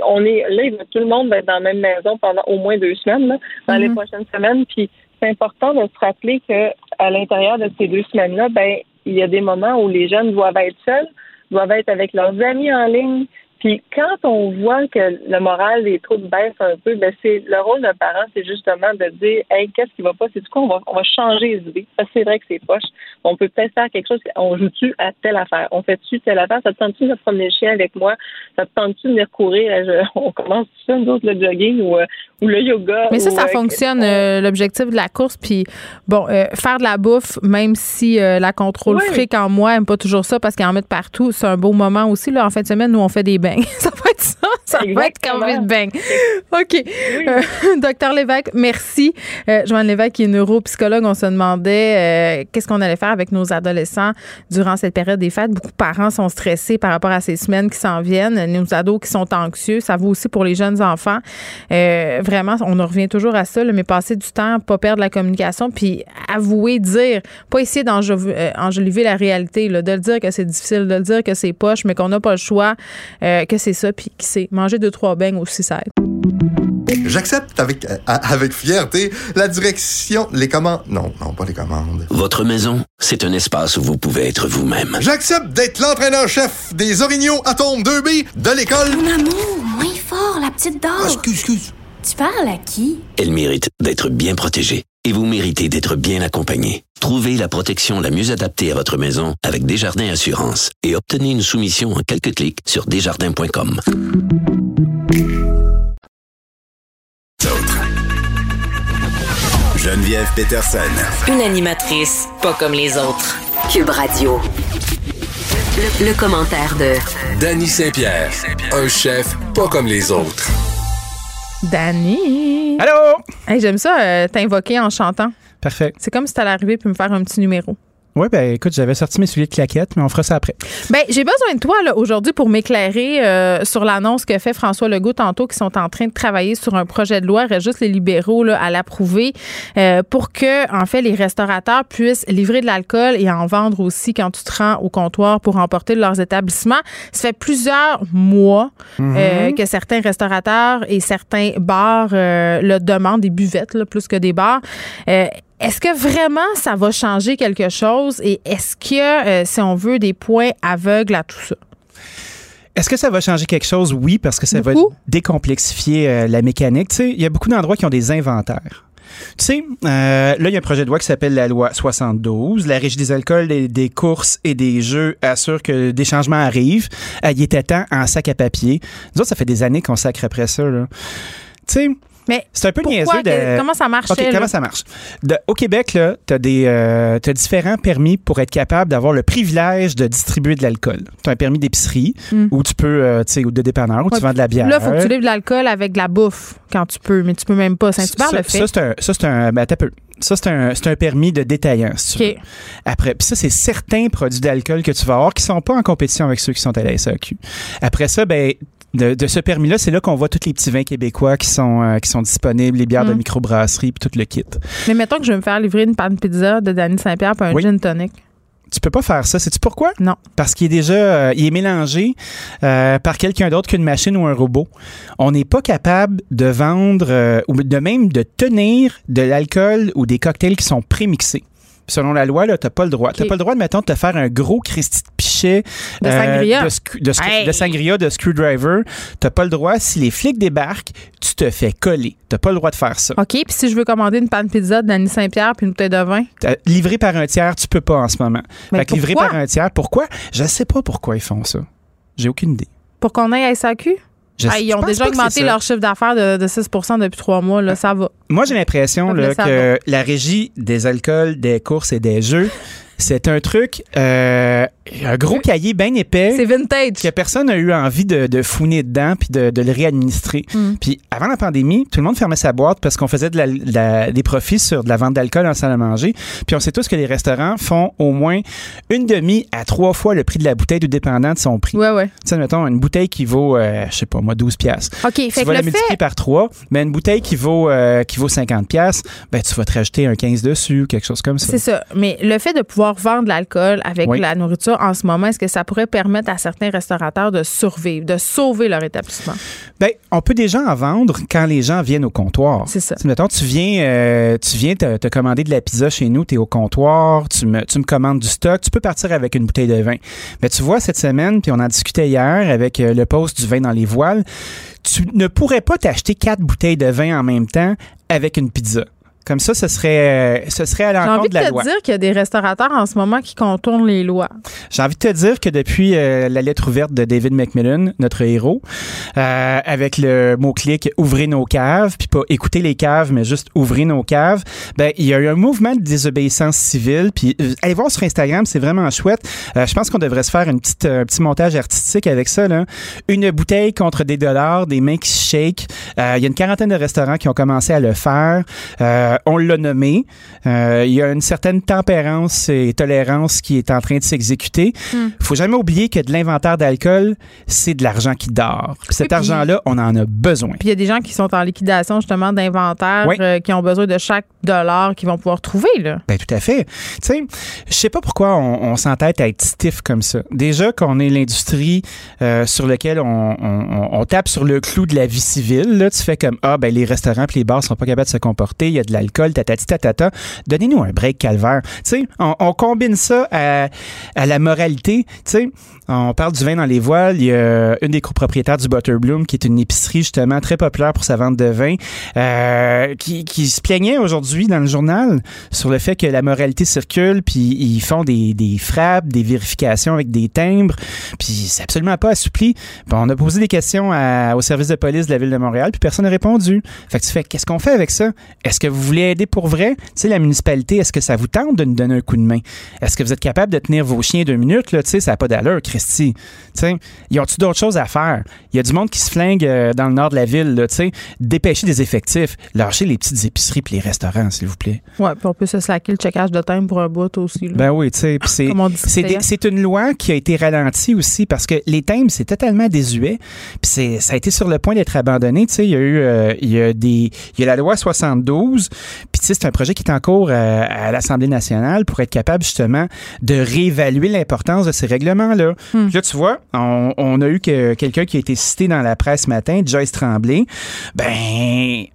on est là, tout le monde va être dans la même maison pendant au moins deux semaines, dans les mm-hmm. prochaines semaines. Puis c'est important de se rappeler que à l'intérieur de ces deux semaines-là, ben il y a des moments où les jeunes doivent être seuls, doivent être avec leurs amis en ligne, puis quand on voit que le moral des troupes baisse un peu, ben c'est le rôle d'un parent, c'est justement de dire Hey, qu'est-ce qui va pas? C'est du coup, on va, on va changer les idées. Parce que c'est vrai que c'est poche. On peut peut-être faire quelque chose, on joue-tu à telle affaire? On fait-tu telle affaire? Ça te tente-tu de promener le chien avec moi? Ça te tente-tu de venir courir? on commence tout ça, nous autres, le jogging ou, euh, ou le yoga. Mais ça, ça euh, fonctionne, euh, l'objectif de la course. Puis bon, faire de la bouffe, même si la contrôle fric en moi aime pas toujours ça parce qu'elle en met partout, c'est un beau moment aussi. Là, en fin de semaine, nous, on fait des bains. ça va être ça. Ça va être une bang. OK. Euh, docteur Lévesque, merci. Euh, Joanne Lévesque, qui est neuropsychologue, on se demandait euh, qu'est-ce qu'on allait faire avec nos adolescents durant cette période des fêtes? Beaucoup de parents sont stressés par rapport à ces semaines qui s'en viennent. Nos ados qui sont anxieux. Ça vaut aussi pour les jeunes enfants. vraiment, on en revient toujours à ça, mais passer du temps, pas perdre la communication, puis avouer, dire, pas essayer d'enjoliver la réalité, là, de le dire que c'est difficile, de le dire que c'est poche, mais qu'on n'a pas le choix, que c'est ça, puis qui sait, manger deux, trois beignes aussi, ça aide. J'accepte avec, euh, avec fierté la direction, les commandes. Non, non, pas les commandes. Votre maison, c'est un espace où vous pouvez être vous-même. J'accepte d'être l'entraîneur-chef des Orignaux Atomes 2B de l'école. Mon amour, moins fort, la petite dame. Ah, excuse, excuse. Tu parles à qui? Elle mérite d'être bien protégée. Et vous méritez d'être bien accompagné. Trouvez la protection la mieux adaptée à votre maison avec Desjardins Assurance et obtenez une soumission en quelques clics sur desjardins.com. Geneviève Peterson. Une animatrice pas comme les autres. Cube Radio. Le, le commentaire de Danny Saint-Pierre. Un chef pas comme les autres. Danny. Allô? Hey, J'aime ça, euh, t'invoquer en chantant. Parfait. C'est comme si t'allais arriver puis me faire un petit numéro. Oui, ben écoute, j'avais sorti mes souliers de claquettes, mais on fera ça après. Ben, j'ai besoin de toi là, aujourd'hui pour m'éclairer euh, sur l'annonce que fait François Legault tantôt, qui sont en train de travailler sur un projet de loi, juste les libéraux là, à l'approuver, euh, pour que, en fait, les restaurateurs puissent livrer de l'alcool et en vendre aussi quand tu te rends au comptoir pour emporter de leurs établissements. Ça fait plusieurs mois euh, que certains restaurateurs et certains bars euh, le demandent, des buvettes là, plus que des bars. Euh, est-ce que vraiment ça va changer quelque chose? Et est-ce que, euh, si on veut, des points aveugles à tout ça? Est-ce que ça va changer quelque chose? Oui, parce que ça Beaucoup. va décomplexifier euh, la mécanique. Tu sais, il y a beaucoup d'endroits qui ont des inventaires. Tu sais, euh, là, il y a un projet de loi qui s'appelle la loi 72. La Régie des alcools, des, des courses et des jeux assure que des changements arrivent. Euh, il était temps en sac à papier. Nous autres, ça fait des années qu'on sacre après ça. Tu sais, Mais c'est un peu pourquoi? niaiseux de... Comment ça là? comment ça marche? De- au Québec, t'as des, euh, différents permis pour être capable d'avoir le privilège de distribuer de l'alcool. T'as un permis d'épicerie Mm. où tu peux, euh, tu sais, ou de dépanneur où Ouais, tu vends de la bière. Là, il faut que tu livres de l'alcool avec de la bouffe quand tu peux, mais tu peux même pas. Saint-Hubert ça, le fait. ça, c'est un, ça, c'est un, ben, un peu. Ça, c'est un, c'est un permis de détaillant, si tu veux. Après, puis ça, c'est certains produits d'alcool que tu vas avoir qui sont pas en compétition avec ceux qui sont à la SAQ. Après ça, ben, de, de ce permis-là, c'est là qu'on voit tous les petits vins québécois qui sont, euh, qui sont disponibles, les bières de Mm. microbrasserie, puis tout le kit. Mais mettons que je vais me faire livrer une panne pizza de Danny Saint-Pierre puis un Oui. gin tonic. Tu peux pas faire ça. Sais-tu pourquoi? Non. Parce qu'il est déjà euh, il est mélangé euh, par quelqu'un d'autre qu'une machine ou un robot. On n'est pas capable de vendre euh, ou de même de tenir de l'alcool ou des cocktails qui sont prémixés. Selon la loi, tu n'as pas le droit. Tu OK. pas le droit, de, mettons, de te faire un gros Christy de pichet De sangria. de, sc- de sc- Hey! de sangria, de screwdriver. Tu pas le droit. Si les flics débarquent, tu te fais coller. Tu pas le droit de faire ça. OK, puis si je veux commander une panne pizza de Danny Saint-Pierre puis une bouteille de vin, Euh, Livré par un tiers, tu peux pas en ce moment. Mais fait que livré par un tiers, pourquoi? Je sais pas pourquoi ils font ça. J'ai aucune idée. pour qu'on aille à SAQ? Ah, ils ont déjà augmenté leur chiffre d'affaires de, de 6 depuis trois mois. Là, ça va. Moi, j'ai l'impression que la régie des alcools, des courses et des jeux, c'est un truc, euh, un gros cahier bien épais. C'est vintage. Que personne n'a eu envie de, de fouiner dedans puis de, de le réadministrer. Mm. Puis avant la pandémie, tout le monde fermait sa boîte parce qu'on faisait de la- de la- des profits sur de la vente d'alcool en salle à manger. Puis on sait tous que les restaurants font au moins une demi à trois fois le prix de la bouteille, tout dépendant de son prix. Ouais, ouais. Tu sais, mettons, une bouteille qui vaut, euh, je sais pas moi, 12 piastres. OK, fait tu que vas la le multiplier fait. par 3, mais une bouteille qui vaut, euh, qui vaut 50 pièces, ben tu vas te rajouter un 15 dessus ou quelque chose comme ça. C'est ça. Mais le fait de pouvoir vendre de l'alcool avec Oui. la nourriture en ce moment, est-ce que ça pourrait permettre à certains restaurateurs de survivre, de sauver leur établissement? Ben, on peut déjà en vendre quand les gens viennent au comptoir. C'est ça. Mettons, tu viens, euh, tu viens te, te commander de la pizza chez nous, tu es au comptoir, tu me, tu me commandes du stock, tu peux partir avec une bouteille de vin. Mais tu vois, cette semaine, puis on en discutait hier avec euh, le poste du vin dans les voiles, tu ne pourrais pas t'acheter quatre bouteilles de vin en même temps avec une pizza. Comme ça, ce serait, ce serait à J'ai envie l'encontre de de la te loi. dire qu'il y a des restaurateurs en ce moment qui contournent les lois. J'ai envie de te dire que depuis euh, la lettre ouverte de David McMillan, notre héros, euh, avec le mot-clic ouvrez nos caves, puis pas écoutez les caves, mais juste ouvrez nos caves, ben il y a eu un mouvement de désobéissance civile. Puis euh, allez voir sur Instagram, c'est vraiment chouette. Euh, je pense qu'on devrait se faire une petite, un petit montage artistique avec ça. Là. Une bouteille contre des dollars, des mains qui se shake. Il y a une quarantaine de restaurants qui ont commencé à le faire. Euh, Euh, on l'a nommé. Euh, il y a une certaine tempérance et tolérance qui est en train de s'exécuter. Hmm. faut jamais oublier que de l'inventaire d'alcool, c'est de l'argent qui dort. Puis cet argent-là, on en a besoin. Puis il y a des gens qui sont en liquidation justement d'inventaire, Oui. euh, qui ont besoin de chaque dollar qu'ils vont pouvoir trouver. Là. Ben tout à fait. Tu sais, je sais pas pourquoi on, on s'entête à être stiff comme ça. Déjà qu'on est l'industrie sur laquelle on, on- on- on tape sur le clou de la vie civile. Là, tu fais comme ah ben les restaurants puis les bars sont pas capables de se comporter. Il y a de l'alcool, tatati tatata. Donnez-nous un break calvaire. Tu sais, on, combine ça à, la moralité. Tu sais, on parle du vin dans les voiles. Il y a une des copropriétaires du Butterbloom qui est une épicerie justement très populaire pour sa vente de vin, euh, qui, se plaignait aujourd'hui dans le journal sur le fait que la moralité circule, puis ils font des, frappes, des vérifications avec des timbres, puis c'est absolument pas assoupli. On a posé des questions au service de police de la ville de Montréal, puis personne n'a répondu. Fait que tu fais, qu'est-ce qu'on fait avec ça? Est-ce que vous voulez aider pour vrai? Tu sais, la municipalité, est-ce que ça vous tente de nous donner un coup de main? Est-ce que vous êtes capable de tenir vos chiens deux minutes? Là? Tu sais, ça n'a pas d'allure, Christy? Tu sais, ils ont-tu d'autres choses à faire? Il y a du monde qui se flingue euh, dans le nord de la ville, là, tu sais. Dépêcher des effectifs. Lâcher les petites épiceries puis les restaurants, s'il vous plaît. Ouais, puis on peut se slacker le checkage de thème pour un bout aussi. là. Ben oui, tu sais, c'est c'est une loi qui a été ralentie aussi parce que les thèmes c'est totalement désuet, puis c'est ça a été sur le point d'être abandonné, tu sais, il y a eu euh, il y a des il y a la loi 72, puis tu sais c'est un projet qui est en cours euh, à l'Assemblée nationale pour être capable justement de réévaluer l'importance de ces règlements là. Puis là tu vois, on, on a eu que quelqu'un qui a été cité dans la presse ce matin, Joyce Tremblay. Ben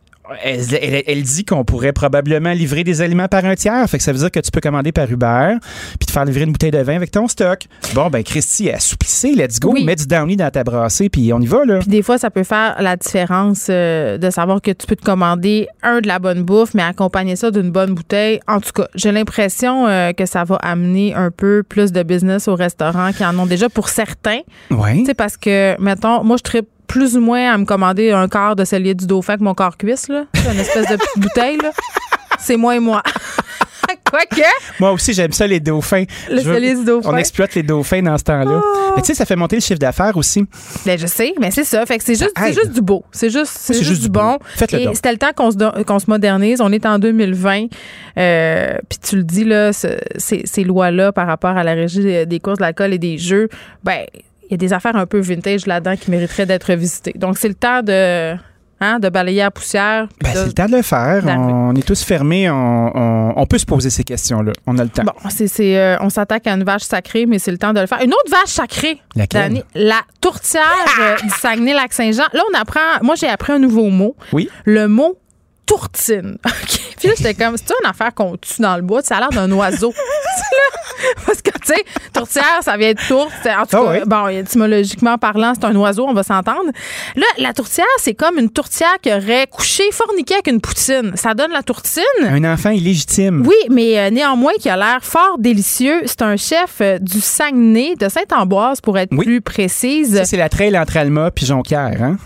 elle, elle- elle dit qu'on pourrait probablement livrer des aliments par un tiers. Fait que ça veut dire que tu peux commander par Uber puis te faire livrer une bouteille de vin avec ton stock. Bon, ben, Christy, assouplissez, let's go. Oui. Mets du Downy dans ta brassée puis on y va, là. Puis des fois, ça peut faire la différence euh, de savoir que tu peux te commander un de la bonne bouffe, mais accompagner ça d'une bonne bouteille. En tout cas, j'ai l'impression euh, que ça va amener un peu plus de business aux restaurants qui en ont déjà pour certains. Oui. Tu sais, parce que, mettons, moi, je tripe plus ou moins à me commander un quart de cellier du dauphin que mon quart cuisse, là. C'est une espèce de petite bouteille, là. C'est moi et moi. Quoique, Moi aussi, j'aime ça, les dauphins. Le veux- du dauphin. On exploite les dauphins dans ce temps-là. Mais tu sais, ça fait monter le chiffre d'affaires aussi. Ben, je sais, mais c'est ça. Fait que c'est juste, c'est juste du beau. C'est juste, c'est c'est juste, juste du bon. Faites-le Et c'était le temps qu'on se, don- qu'on se modernise. On est en 2020. Euh, Puis tu le dis, là, ce- ces, ces lois-là par rapport à la régie des- des courses de l'alcool et des jeux, ben, il y a des affaires un peu vintage là-dedans qui mériteraient d'être visitées. Donc, c'est le temps de, hein, de balayer la poussière. Ben, c'est le temps de le faire. On est tous fermés. On, on- on peut se poser ces questions-là. On a le temps. Bon, c'est, c'est, euh, on s'attaque à une vache sacrée, mais c'est le temps de le faire. Une autre vache sacrée, Laquelle? Dani, la tourtière euh, du Saguenay-Lac-Saint-Jean. Là, on apprend. Moi, j'ai appris un nouveau mot. Oui. Le mot tourtine. OK. Puis là, j'étais comme, c'est une affaire qu'on tue dans le bois. Ça a l'air d'un oiseau. Là. Parce que, tu sais, tourtière, ça vient de tourte. En tout Ah cas, oui. bon, étymologiquement parlant, c'est un oiseau, on va s'entendre. Là, la tourtière, c'est comme une tourtière qui aurait couché, forniqué avec une poutine. Ça donne la tourtine. Un enfant illégitime. Oui, mais euh, néanmoins, qui a l'air fort délicieux. C'est un chef euh, du Saguenay, de Saint-Ambroise, pour être Oui. plus précise. Ça, c'est la trail entre Alma puis Jonquière, hein?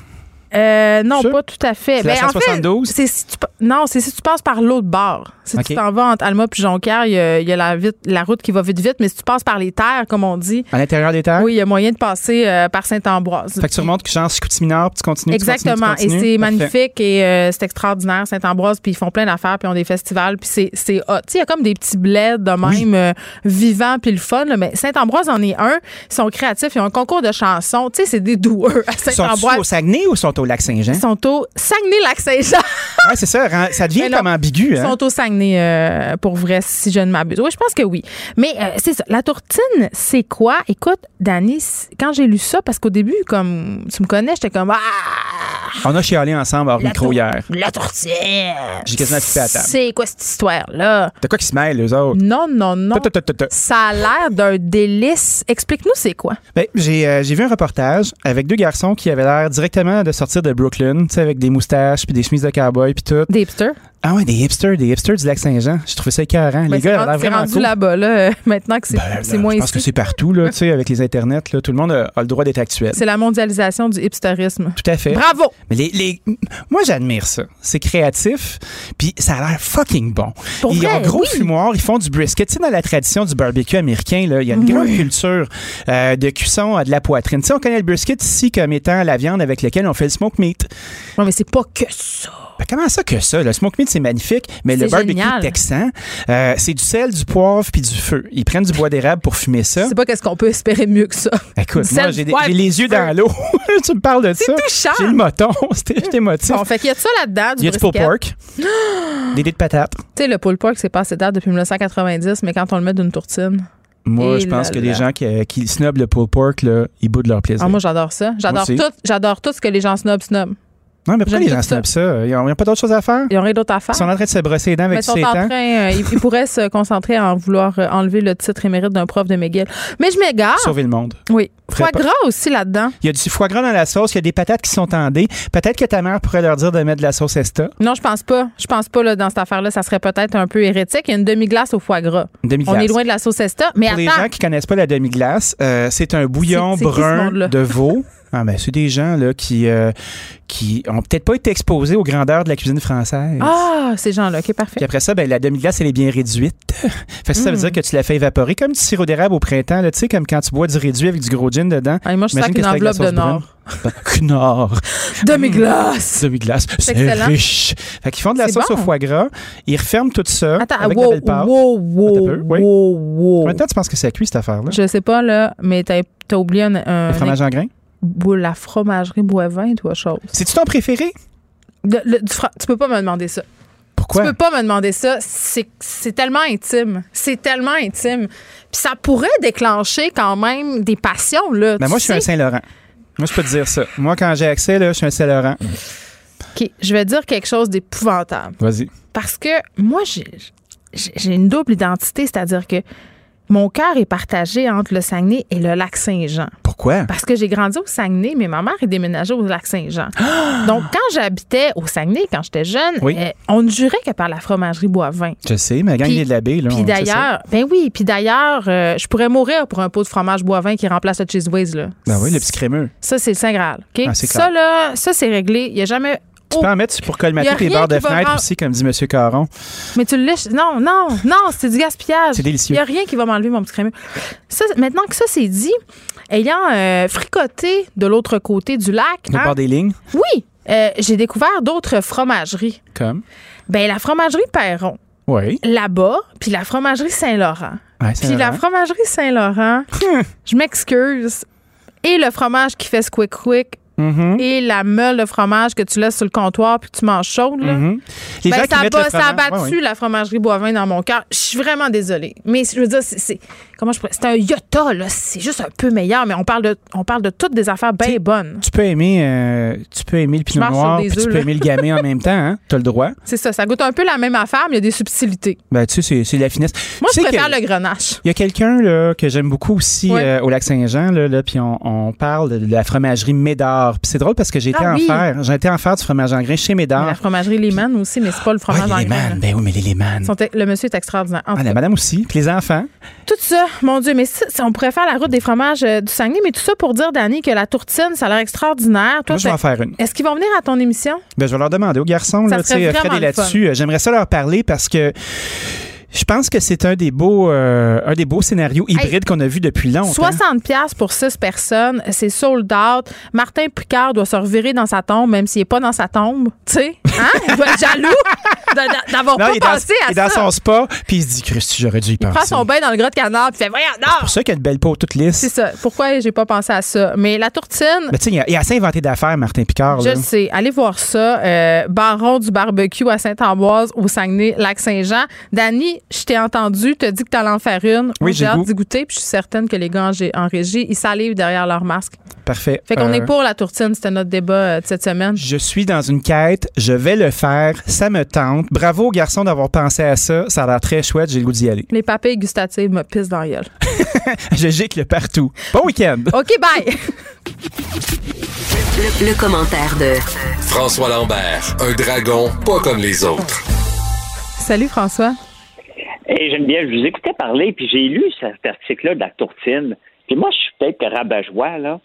Euh, non, pas tout à fait. Ben, en fait, 172? c'est si tu, non, c'est si tu passes par l'autre bord. Si tu t'en vas entre Alma puis Jonquière, il y a, il y a la, vite- la route qui va vite vite, mais si tu passes par les terres, comme on dit, À l'intérieur des terres? oui, il y a moyen de passer euh, par Saint-Ambroise. Fait que tu remontes genre Chicoutimi-Nord, puis tu continues, tu Exactement. continues, tu Et c'est magnifique et euh, c'est extraordinaire, Saint-Ambroise. Puis ils font plein d'affaires, puis ils ont des festivals, puis c'est, c'est hot. Tu sais, il y a comme des petits bleds de même euh, vivants, puis le fun. là, mais Saint-Ambroise en est un. Ils sont créatifs. Ils ont un concours de chansons. Tu sais, c'est des doueux à Sont-ils Saint-Ambroise. au Saguenay ou sont au Lac-Saint-Jean? Ils sont au Saguenay-Lac-Saint-Jean. Ouais, c'est ça. rend- Ça devient non, comme ambigu, Ils hein? sont au Saguenay, euh, pour vrai, si je ne m'abuse. Oui, je pense que oui. Mais euh, c'est ça. La tourtine, c'est quoi? Écoute, Dani, quand j'ai lu ça, parce qu'au début, comme tu me connais, j'étais comme Ah! On a chialé ensemble hors La micro hier. La tourtine! J'ai quasiment flippé à la table. C'est quoi cette histoire-là? T'as quoi qui se mêle, eux autres? Non, non, non. Ta, ta, ta, ta, ta. Ça a l'air d'un délice. Explique-nous, c'est quoi? Ben, j'ai euh, j'ai vu un reportage avec deux garçons qui avaient l'air directement de sortir de Brooklyn, tu sais, avec des moustaches puis des chemises de cowboy puis tout. Des hipsters? Ah ouais, des hipsters, des hipsters du Lac-Saint-Jean. Je trouve ça écœurant. Ben, Les c'est gars, ont c'est vraiment rendu cool. là-bas, là, euh, maintenant que c'est Ben, ben, moins je pense que c'est partout, là, tu sais, avec les internets, là, tout le monde a, a le droit d'être actuel. C'est la mondialisation du hipsterisme. Tout à fait. Bravo! Mais les, les- moi, j'admire ça. C'est créatif, puis ça a l'air fucking bon. Pour ils ont vrai, un gros oui. fumoir, ils font du brisket. Tu sais, dans la tradition du barbecue américain, là, il y a une grande culture euh, de cuisson à de la poitrine. Tu sais, on connaît le brisket ici comme étant la viande avec laquelle on fait le smoke meat. Non, mais c'est pas que ça. Ben, comment ça que ça? Le smoke meat, c'est magnifique, mais le C'est barbecue génial. texan, euh, c'est du sel, du poivre puis du feu. Ils prennent du bois d'érable pour fumer ça. Je sais pas qu'est-ce qu'on peut espérer mieux que ça. Écoute, Du moi, j'ai les yeux dans l'eau. tu me parles de ça. touchant. J'ai le moton. C'était j'étais émotif. Bon, fait qu'il y a de ça là-dedans, du Il y a du pulled pork, des dés de patates. Tu sais, le pulled pork, c'est passé date depuis 1990, mais quand on le met d'une tourtine. Moi, Et je pense là que là. les gens qui, euh, qui snobent le pulled pork, là, ils boudent leur plaisir. Ah, moi, j'adore ça. J'adore tout, j'adore tout ce que les gens snob snob. Non, mais pourquoi les gens tout ça. Ils n'ont pas d'autre chose à faire? Ils ont rien d'autre à faire. Ils sont en train de se brosser les dents avec Mais sont en sétan. train, euh, ils, ils pourraient se concentrer en vouloir euh, enlever le titre émérite d'un prof de McGill. Mais je m'égare. Sauver le monde. Oui. Foie gras aussi là-dedans. Il y a du foie gras dans la sauce, il y a des patates qui sont en dés. Peut-être que ta mère pourrait leur dire de mettre de la sauce Esta. Non, je pense pas. Je pense pas là, dans cette affaire-là. Ça serait peut-être un peu hérétique. Il y a une demi-glace au foie gras. Une demi-glace. On est loin de la sauce Esta. Mais Pour les gens qui connaissent pas la demi-glace, euh, c'est un bouillon brun de veau. Ah ben, c'est des gens là qui euh, qui ont peut-être pas été exposés aux grandeurs de la cuisine française. Ah, ces gens-là. OK, parfait. Puis après ça, ben, la demi-glace, elle est bien réduite. fait que ça, ça veut Mm. dire que tu la fais évaporer comme du sirop d'érable au printemps, là, tu sais, comme quand tu bois du réduit avec du gros gin dedans. Ah, moi, je Imagine sac que une c'est avec la enveloppe de sauce brune. Nord. Demi-glace. Demi-glace. C'est riche. Fait qu'ils font de la sauce bon. au foie gras. Ils referment tout ça Attends, avec de la wow, belle pâte. wow, wow, Attends oui. wow, wow. Combien de temps tu penses que ça cuit, cette affaire-là? Je sais pas, là, mais t'as as oublié un. un Le fromage en grains? La fromagerie Boivin, toi, chose. C'est-tu ton préféré? Le- du fra- tu peux pas me demander ça. Pourquoi? Tu peux pas me demander ça. C'est tellement intime. C'est tellement intime. Puis ça pourrait déclencher quand même des passions, là. Ben, tu moi, je suis un. Saint-Laurent. Moi, je peux te dire ça. Moi, quand j'ai accès, là, je suis un Saint-Laurent. OK, je vais dire quelque chose d'épouvantable. Vas-y. Parce que moi, j'ai une double identité, c'est-à-dire que mon cœur est partagé entre le Saguenay et le lac Saint-Jean. Pourquoi? Parce que j'ai grandi au Saguenay, mais ma mère est déménagée au lac Saint-Jean. Donc, quand j'habitais au Saguenay, quand j'étais jeune, Oui. euh, on ne jurait que par la fromagerie Boivin. Je sais, mais la gang Puis- de l'abbé, là. Puis d'ailleurs, ben oui, puis d'ailleurs, euh, je pourrais mourir pour un pot de fromage Boivin qui remplace le cheese whiz, là. Ben oui, le petit crémeux. Ça, c'est le Saint Graal. OK? Ah, ça, là, ça, c'est réglé. Il n'y a jamais. Tu peux en mettre pour colmater tes barres de fenêtre aussi, comme dit M. Caron. Mais tu le lèches. Non, non, non, c'est du gaspillage. C'est délicieux. Il n'y a rien qui va m'enlever mon petit crémeux. Ça, maintenant que ça c'est dit, ayant euh, fricoté de l'autre côté du lac, Au hein, bord des lignes, oui, euh, j'ai découvert d'autres fromageries. comme? Ben la fromagerie Perron, Oui. là-bas, puis la fromagerie Saint-Laurent. Ouais, Puis la Saint-Laurent. fromagerie Saint-Laurent, je m'excuse. Et le fromage qui fait squick quick Mhm. et la meule de fromage que tu laisses sur le comptoir puis que tu manges chaude, là. Mhm. Les Ben, gens ça, ça a battu ouais, la fromagerie Boivin dans mon cœur. Je suis vraiment désolée. Mais je veux dire, c'est- comment je C'est un Iota, là. C'est juste un peu meilleur, mais on parle de, on parle de toutes des affaires bien bonnes. Tu peux aimer, euh, tu peux aimer le pinot noir, puis œufs, tu peux là. aimer le gamay en même temps, hein? T'as le droit. C'est ça. Ça goûte un peu la même affaire, mais il y a des subtilités. Ben, tu sais, c'est- la finesse. Moi, Tu je préfère que- le grenache. Il y a quelqu'un là, que j'aime beaucoup aussi euh, au lac Saint-Jean, là, là, puis on, on parle de la fromagerie Médard. Puis c'est drôle parce que j'ai été Ah en oui. faire. J'ai été en faire du fromage en grain chez Médard. La fromagerie Lehman aussi, mais c'est pas le fromage en grain. Ben oui, mais les Lehman. Le monsieur est extraordinaire. En Ah, la madame aussi. Puis les enfants. Tout ça, mon Dieu, mais ça, on pourrait faire la route des fromages euh, du Saguenay, mais tout ça pour dire, Dani, que la tourtine, ça a l'air extraordinaire. Toi, Moi, je vais en faire une. Est-ce qu'ils vont venir à ton émission? Ben, je vais leur demander aux garçons, Ça là, là-dessus. Euh, J'aimerais ça leur parler parce que je pense que c'est un des beaux, euh, un des beaux scénarios hybrides qu'on a vu depuis longtemps. 60 pièces pour 6 personnes, c'est sold out. Martin Picard doit se revirer dans sa tombe, même s'il n'est pas dans sa tombe. Tu sais, hein? Il doit être jaloux d'avoir pas il est dans, pensé à il est dans ça. son spa, puis il se dit, Christy, j'aurais dû y Il prend penser. son bain dans le gros de canard, puis fait voyons, C'est non! pour ça qu'il a de belles peaux toutes lisses. C'est ça. Pourquoi j'ai pas pensé à ça? Mais la tourtine, Mais tu sais, il a, assez inventé d'affaires, Martin Picard. Je là. le sais. Allez voir ça. Euh, Baron du barbecue à Saint-Ambroise, au Saguenay, Lac-Saint-Jean. Je t'ai entendu, t'as dit que t'allais en faire une. Oui, j'ai hâte d'y goûter, puis je suis certaine que les gars en, régie, ils salivent derrière leur masque. Parfait. Fait qu'on Euh, est pour la tourtine, c'était notre débat euh, de cette semaine. Je suis dans une quête, je vais le faire, ça me tente. Bravo aux garçons d'avoir pensé à ça, ça a l'air très chouette, j'ai le goût d'y aller. Les papilles gustatives me pissent dans la gueule. je gicle partout. Bon week-end! OK, bye! Le, le commentaire de François Lambert, un dragon pas comme les autres. Salut, François. Et Geneviève, je vous écoutais parler, puis j'ai lu cet article-là de la tourtine. Puis moi, je suis peut-être rabat-joie, là,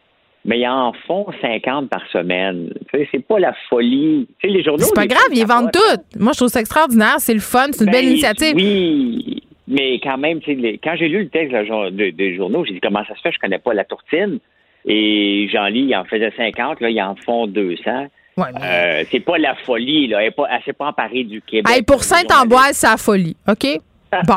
mais ils en font 50 par semaine. C'est pas la folie. Les journaux... C'est pas grave, ils vendent tout. Moi, je trouve ça extraordinaire. C'est le fun, c'est une belle Ben, initiative. Oui, mais quand même, les- quand j'ai lu le texte là, genre, de- des journaux, j'ai dit comment ça se fait, je connais pas la tourtine. Et Jean-Ly, il en faisait 50, là, ils en font 200. Euh, c'est pas la folie, là. Elle s'est pas emparée du Québec. Hey, pour Saint-Ambroise, c'est la folie, OK? Bon.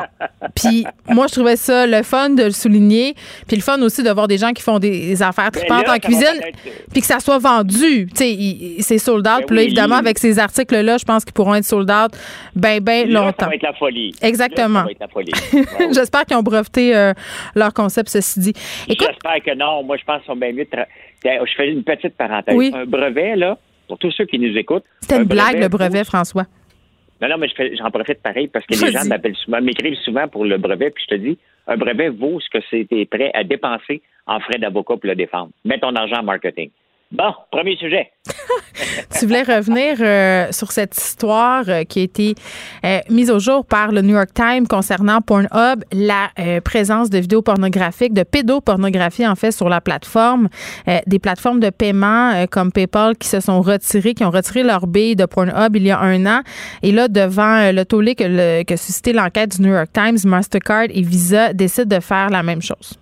Puis moi, je trouvais ça le fun de le souligner. Puis le fun aussi de voir des gens qui font des affaires tripantes en cuisine. Puis que ça soit vendu. Tu sais, c'est sold out. Ben puis là, oui. évidemment, avec ces articles-là, je pense qu'ils pourront être sold out ben, ben Là, longtemps. Ça va être la folie. Exactement. Là, ça va être la folie. J'espère qu'ils ont breveté euh, leur concept, ceci dit. J'espère que non. Moi, je pense qu'ils sont bien mieux. Je fais une petite parenthèse. Oui. Un brevet, là, pour tous ceux qui nous écoutent. c'était un une blague, le brevet, François. Non, non, mais j'en profite pareil parce que les gens m'appellent souvent, m'écrivent souvent pour le brevet, puis je te dis, un brevet vaut ce que c'était prêt à dépenser en frais d'avocat pour le défendre. Mets ton argent en marketing. Bon, premier sujet. tu voulais revenir euh, sur cette histoire euh, qui a été euh, mise au jour par le New York Times concernant Pornhub, la présence de vidéos pornographiques, de pédopornographie en fait sur la plateforme, des plateformes de paiement comme PayPal qui se sont retirées, qui ont retiré leur bille de Pornhub il y a un an. Et là, devant le tollé que, que suscité l'enquête du New York Times, Mastercard et Visa décident de faire la même chose.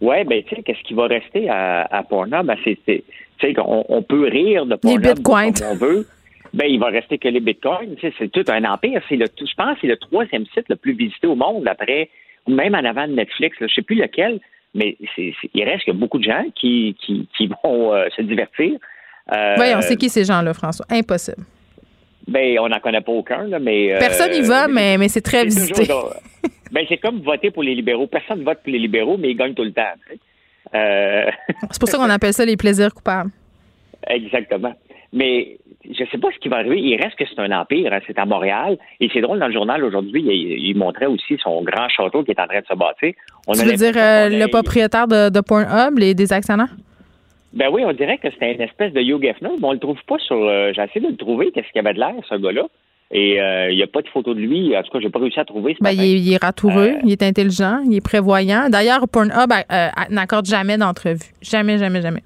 Ouais, ben tu sais, qu'est-ce qui va rester à, à Pornhub? Ben, c'est, tu sais, qu'on on peut rire de Pornhub bitcoins. comme on veut. Ben, il va rester que les bitcoins. C'est tout un empire. C'est le, je pense que c'est le troisième site le plus visité au monde après, ou même en avant de Netflix. Là, je sais plus lequel, mais c'est, il reste qu'il y a beaucoup de gens qui, qui, qui vont euh, se divertir. Euh, Oui, on sait qui ces gens-là, François? Impossible. Ben, on n'en connaît pas aucun, là, mais. euh, Personne n'y va, mais, mais c'est très c'est visité. toujours. Ben, c'est comme voter pour les libéraux. Personne ne vote pour les libéraux, mais ils gagnent tout le temps. Euh, C'est pour ça qu'on appelle ça les plaisirs coupables. Exactement. Mais je sais pas ce qui va arriver. Il reste que c'est un empire. hein. C'est à Montréal. Et c'est drôle, dans le journal aujourd'hui, il, il montrait aussi son grand château qui est en train de se bâtir. On tu veux dire euh, le propriétaire de, de Pornhub, les, des actionnaires? Ben oui, on dirait que c'était une espèce de Hugh Hefner, mais on le trouve pas sur. euh, J'ai essayé de le trouver, qu'est-ce qu'il y avait de l'air, ce gars-là. Et euh, il n'y a pas de photo de lui. En tout cas, j'ai pas réussi à trouver ce Ben, matin. il, est, il est ratoureux, Euh, il est intelligent, il est prévoyant. D'ailleurs, Pornhub euh, n'accorde jamais d'entrevue. Jamais, jamais, jamais.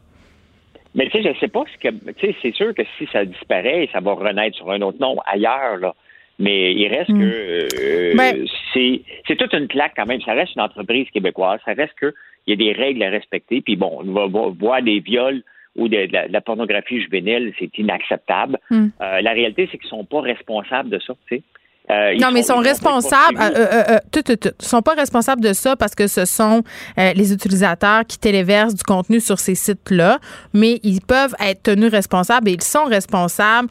Mais tu sais, je sais pas ce que. Tu sais, c'est sûr que si ça disparaît, ça va renaître sur un autre nom ailleurs, là. Mais il reste Hmm. que Ben- c'est toute une claque quand même. Ça reste une entreprise québécoise. Ça reste que il y a des règles à respecter. Puis bon, on va voir des viols ou de, de la, de la pornographie juvénile, c'est inacceptable. Hmm. Euh, la réalité, c'est qu'ils sont pas responsables de ça. Tu sais. Euh, non, mais ils sont responsables. euh, euh, tout, tout, tout. Ils sont pas responsables de ça parce que ce sont les utilisateurs qui téléversent du contenu sur ces sites-là, mais ils peuvent être tenus responsables et ils sont responsables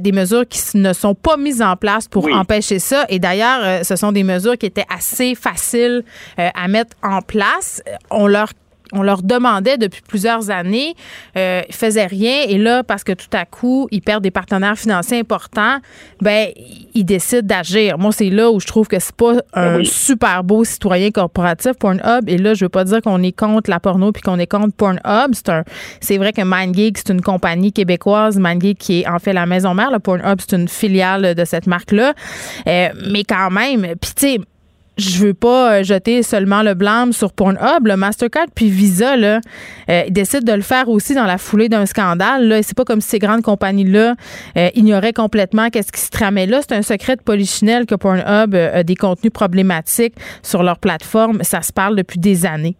des mesures qui ne sont pas mises en place pour empêcher ça. Et d'ailleurs, ce sont des mesures qui étaient assez faciles à mettre en place. On leur on leur demandait depuis plusieurs années, euh, ils faisaient rien et là parce que tout à coup ils perdent des partenaires financiers importants, ben ils décident d'agir. Moi c'est là où je trouve que c'est pas un super beau citoyen corporatif Pornhub. Et là je veux pas dire qu'on est contre la porno puis qu'on est contre Pornhub, c'est un c'est vrai que MindGeek c'est une compagnie québécoise, MindGeek qui est en fait la maison mère, le Pornhub c'est une filiale de cette marque là, mais quand même, puis tu sais je veux pas euh, jeter seulement le blâme sur Pornhub, le Mastercard puis Visa là, euh, ils décident de le faire aussi dans la foulée d'un scandale là, c'est pas comme si ces grandes compagnies là euh, ignoraient complètement qu'est-ce qui se tramait là, c'est un secret de polichinelle que Pornhub euh, a des contenus problématiques sur leur plateforme, ça se parle depuis des années.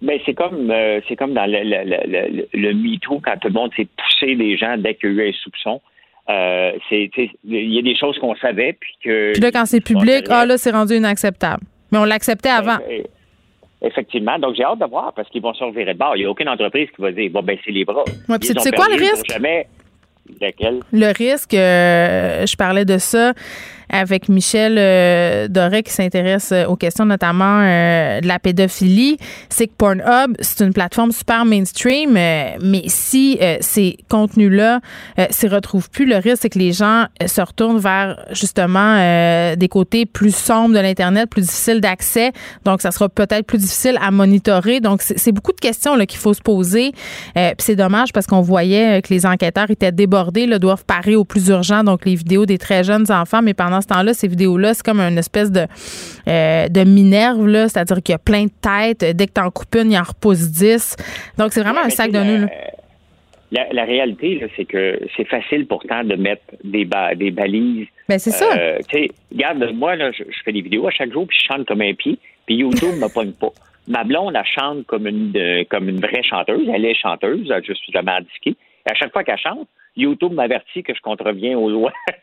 Ben, c'est comme euh, c'est comme dans le, le, le, le, le MeToo, quand tout le monde s'est poussé des gens dès qu'il y a eu un soupçon. Euh, c'est, il y a des choses qu'on savait, puis que. Puis là quand c'est public, ah là c'est rendu inacceptable. Mais on l'acceptait avant. Euh, Effectivement. Donc, j'ai hâte de voir parce qu'ils vont se revirer de bord. Il n'y a aucune entreprise qui va dire, bon, ben, c'est les bras. Ouais, puis c'est- quoi le risque? Jamais. Lequel? Le risque, euh, je parlais de ça avec Michel euh, Doré qui s'intéresse euh, aux questions notamment euh, de la pédophilie, c'est que Pornhub, c'est une plateforme super mainstream, euh, mais si euh, ces contenus-là euh, s'y retrouvent plus, le risque, c'est que les gens se retournent vers justement des côtés plus sombres de l'Internet, plus difficiles d'accès. Donc, ça sera peut-être plus difficile à monitorer. Donc, c'est beaucoup de questions qu'il faut se poser. C'est dommage parce qu'on voyait que les enquêteurs étaient débordés, là, doivent parer au plus urgent, donc les vidéos des très jeunes enfants. Mais pendant ce temps-là, ces vidéos-là, c'est comme une espèce de, euh, de minerve, là, c'est-à-dire qu'il y a plein de têtes. Dès que t'en coupes une, il en repose 10. Donc, c'est vraiment un sac de nœuds. La, la réalité, c'est que c'est facile pourtant de mettre des, ba- des balises. Ben, c'est ça. Euh, tu sais, regarde, moi, là, je, je fais des vidéos à chaque jour, puis je chante comme un pied, puis YouTube me pogne pas. Ma blonde, elle chante comme une, comme une vraie chanteuse. Elle est chanteuse, elle a juste jamais disqué. À chaque fois qu'elle chante, YouTube m'avertit que je contreviens aux lois.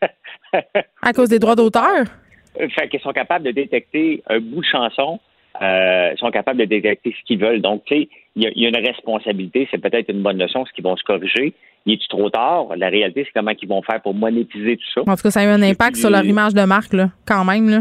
À cause des droits d'auteur? fait qu'ils sont capables de détecter un bout de chanson, euh, ils sont capables de détecter ce qu'ils veulent. Donc, tu sais, il y, a- il y a une responsabilité, c'est peut-être une bonne leçon, ce qu'ils vont se corriger. Il est trop tard? La réalité, c'est comment ils vont faire pour monétiser tout ça. En tout cas, ça a eu un impact sur leur euh, image de marque, là, quand même. Là.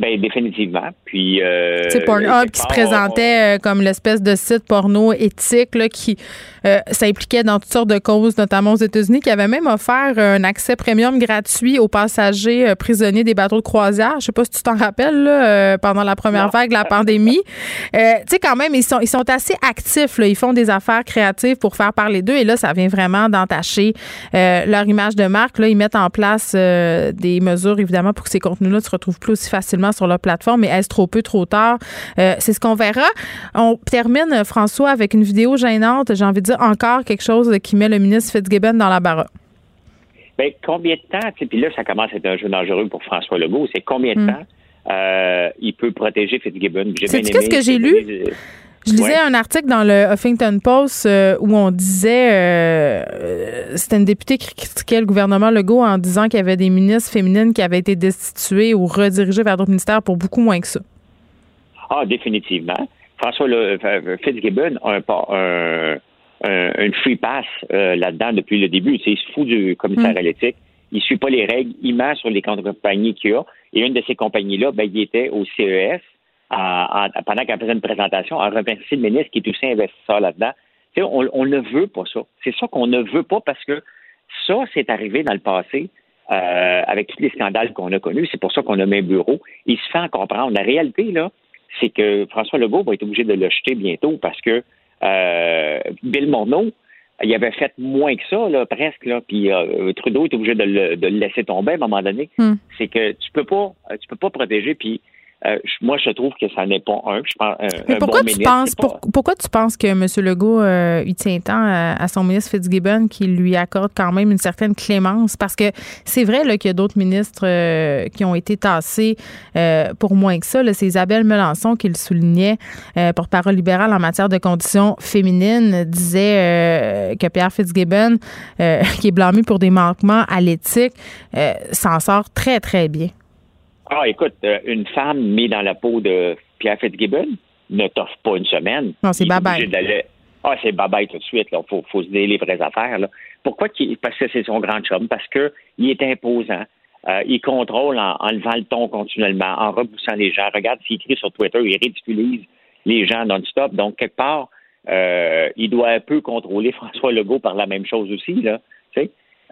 Ben, définitivement. Puis, euh, C'est Pornhub qui se présentait euh, comme l'espèce de site porno éthique là, qui euh, s'impliquait dans toutes sortes de causes, notamment aux États-Unis, qui avait même offert un accès premium gratuit aux passagers euh, prisonniers des bateaux de croisière. Je sais pas si tu t'en rappelles là, pendant la première vague de la pandémie. Tu sais, quand même, ils sont, ils sont assez actifs. Là. Ils font des affaires créatives pour faire parler d'eux. Et là, ça vient vraiment d'entacher leur image de marque. Là, ils mettent en place des mesures, évidemment, pour que ces contenus-là se retrouvent plus aussi facilement sur leur plateforme. Mais est-ce trop peu, trop tard? Euh, c'est ce qu'on verra. On termine, François, avec une vidéo gênante. J'ai envie de dire encore quelque chose qui met le ministre Fitzgibbon dans la barre. Ben, combien de temps, puis là, ça commence à être un jeu dangereux pour François Legault, c'est combien de Hmm. temps euh, il peut protéger Fitzgibbon? J'ai bien qu'est-ce que j'ai lu? Je lisais Ouais. un article dans le Huffington Post euh, où on disait euh, euh, c'était une députée qui critiquait le gouvernement Legault en disant qu'il y avait des ministres féminines qui avaient été destituées ou redirigées vers d'autres ministères pour beaucoup moins que ça. Ah, définitivement. François le, Fitzgibbon a un, un, un- une free pass euh, là-dedans depuis le début. Il se fout du commissaire Mm. à l'éthique. Il suit pas les règles. Il ment sur les compagnies qu'il y a. Et une de ces compagnies-là, ben, il était au CES en- en- pendant qu'elle faisait une présentation, à remercier le ministre qui est aussi investisseur là-dedans. Tu sais, on, on ne veut pas ça. C'est ça qu'on ne veut pas parce que ça, c'est arrivé dans le passé euh, avec tous les scandales qu'on a connus. C'est pour ça qu'on a mis un bureau. Il se fait en comprendre. La réalité, là, c'est que François Legault va être obligé de le jeter bientôt parce que euh, Bill Morneau, il avait fait moins que ça, là, presque, là, puis euh, Trudeau est obligé de le, de le laisser tomber à un moment donné. Hmm. C'est que tu peux pas, tu peux pas protéger, puis euh, moi, je trouve que ça n'est pas un. Je pense, un, Mais un pourquoi bon tu ministre, penses pour- pourquoi tu penses que M. Legault euh, il tient tant à, à son ministre Fitzgibbon qu'il lui accorde quand même une certaine clémence? Parce que c'est vrai là, qu'il y a d'autres ministres euh, qui ont été tassés euh, pour moins que ça. là. C'est Isabelle Melançon qui le soulignait, euh, porte-parole libérale en matière de conditions féminines, disait euh, que Pierre Fitzgibbon, euh, qui est blâmé pour des manquements à l'éthique, euh, s'en sort très très bien. Ah, écoute, euh, une femme mise dans la peau de Pierre Fitzgibbon ne t'offre pas une semaine. Non, c'est d'aller- Ah, c'est bye-bye tout de suite. Il faut, faut se dire les vraies affaires. Là. Pourquoi? qu'il- Parce que c'est son grand chum? Parce que il est imposant. Euh, il contrôle en, en levant le ton continuellement, en repoussant les gens. Regarde s'il écrit sur Twitter, il ridiculise les gens non-stop. Donc, quelque part, euh, il doit un peu contrôler François Legault par la même chose aussi. Là,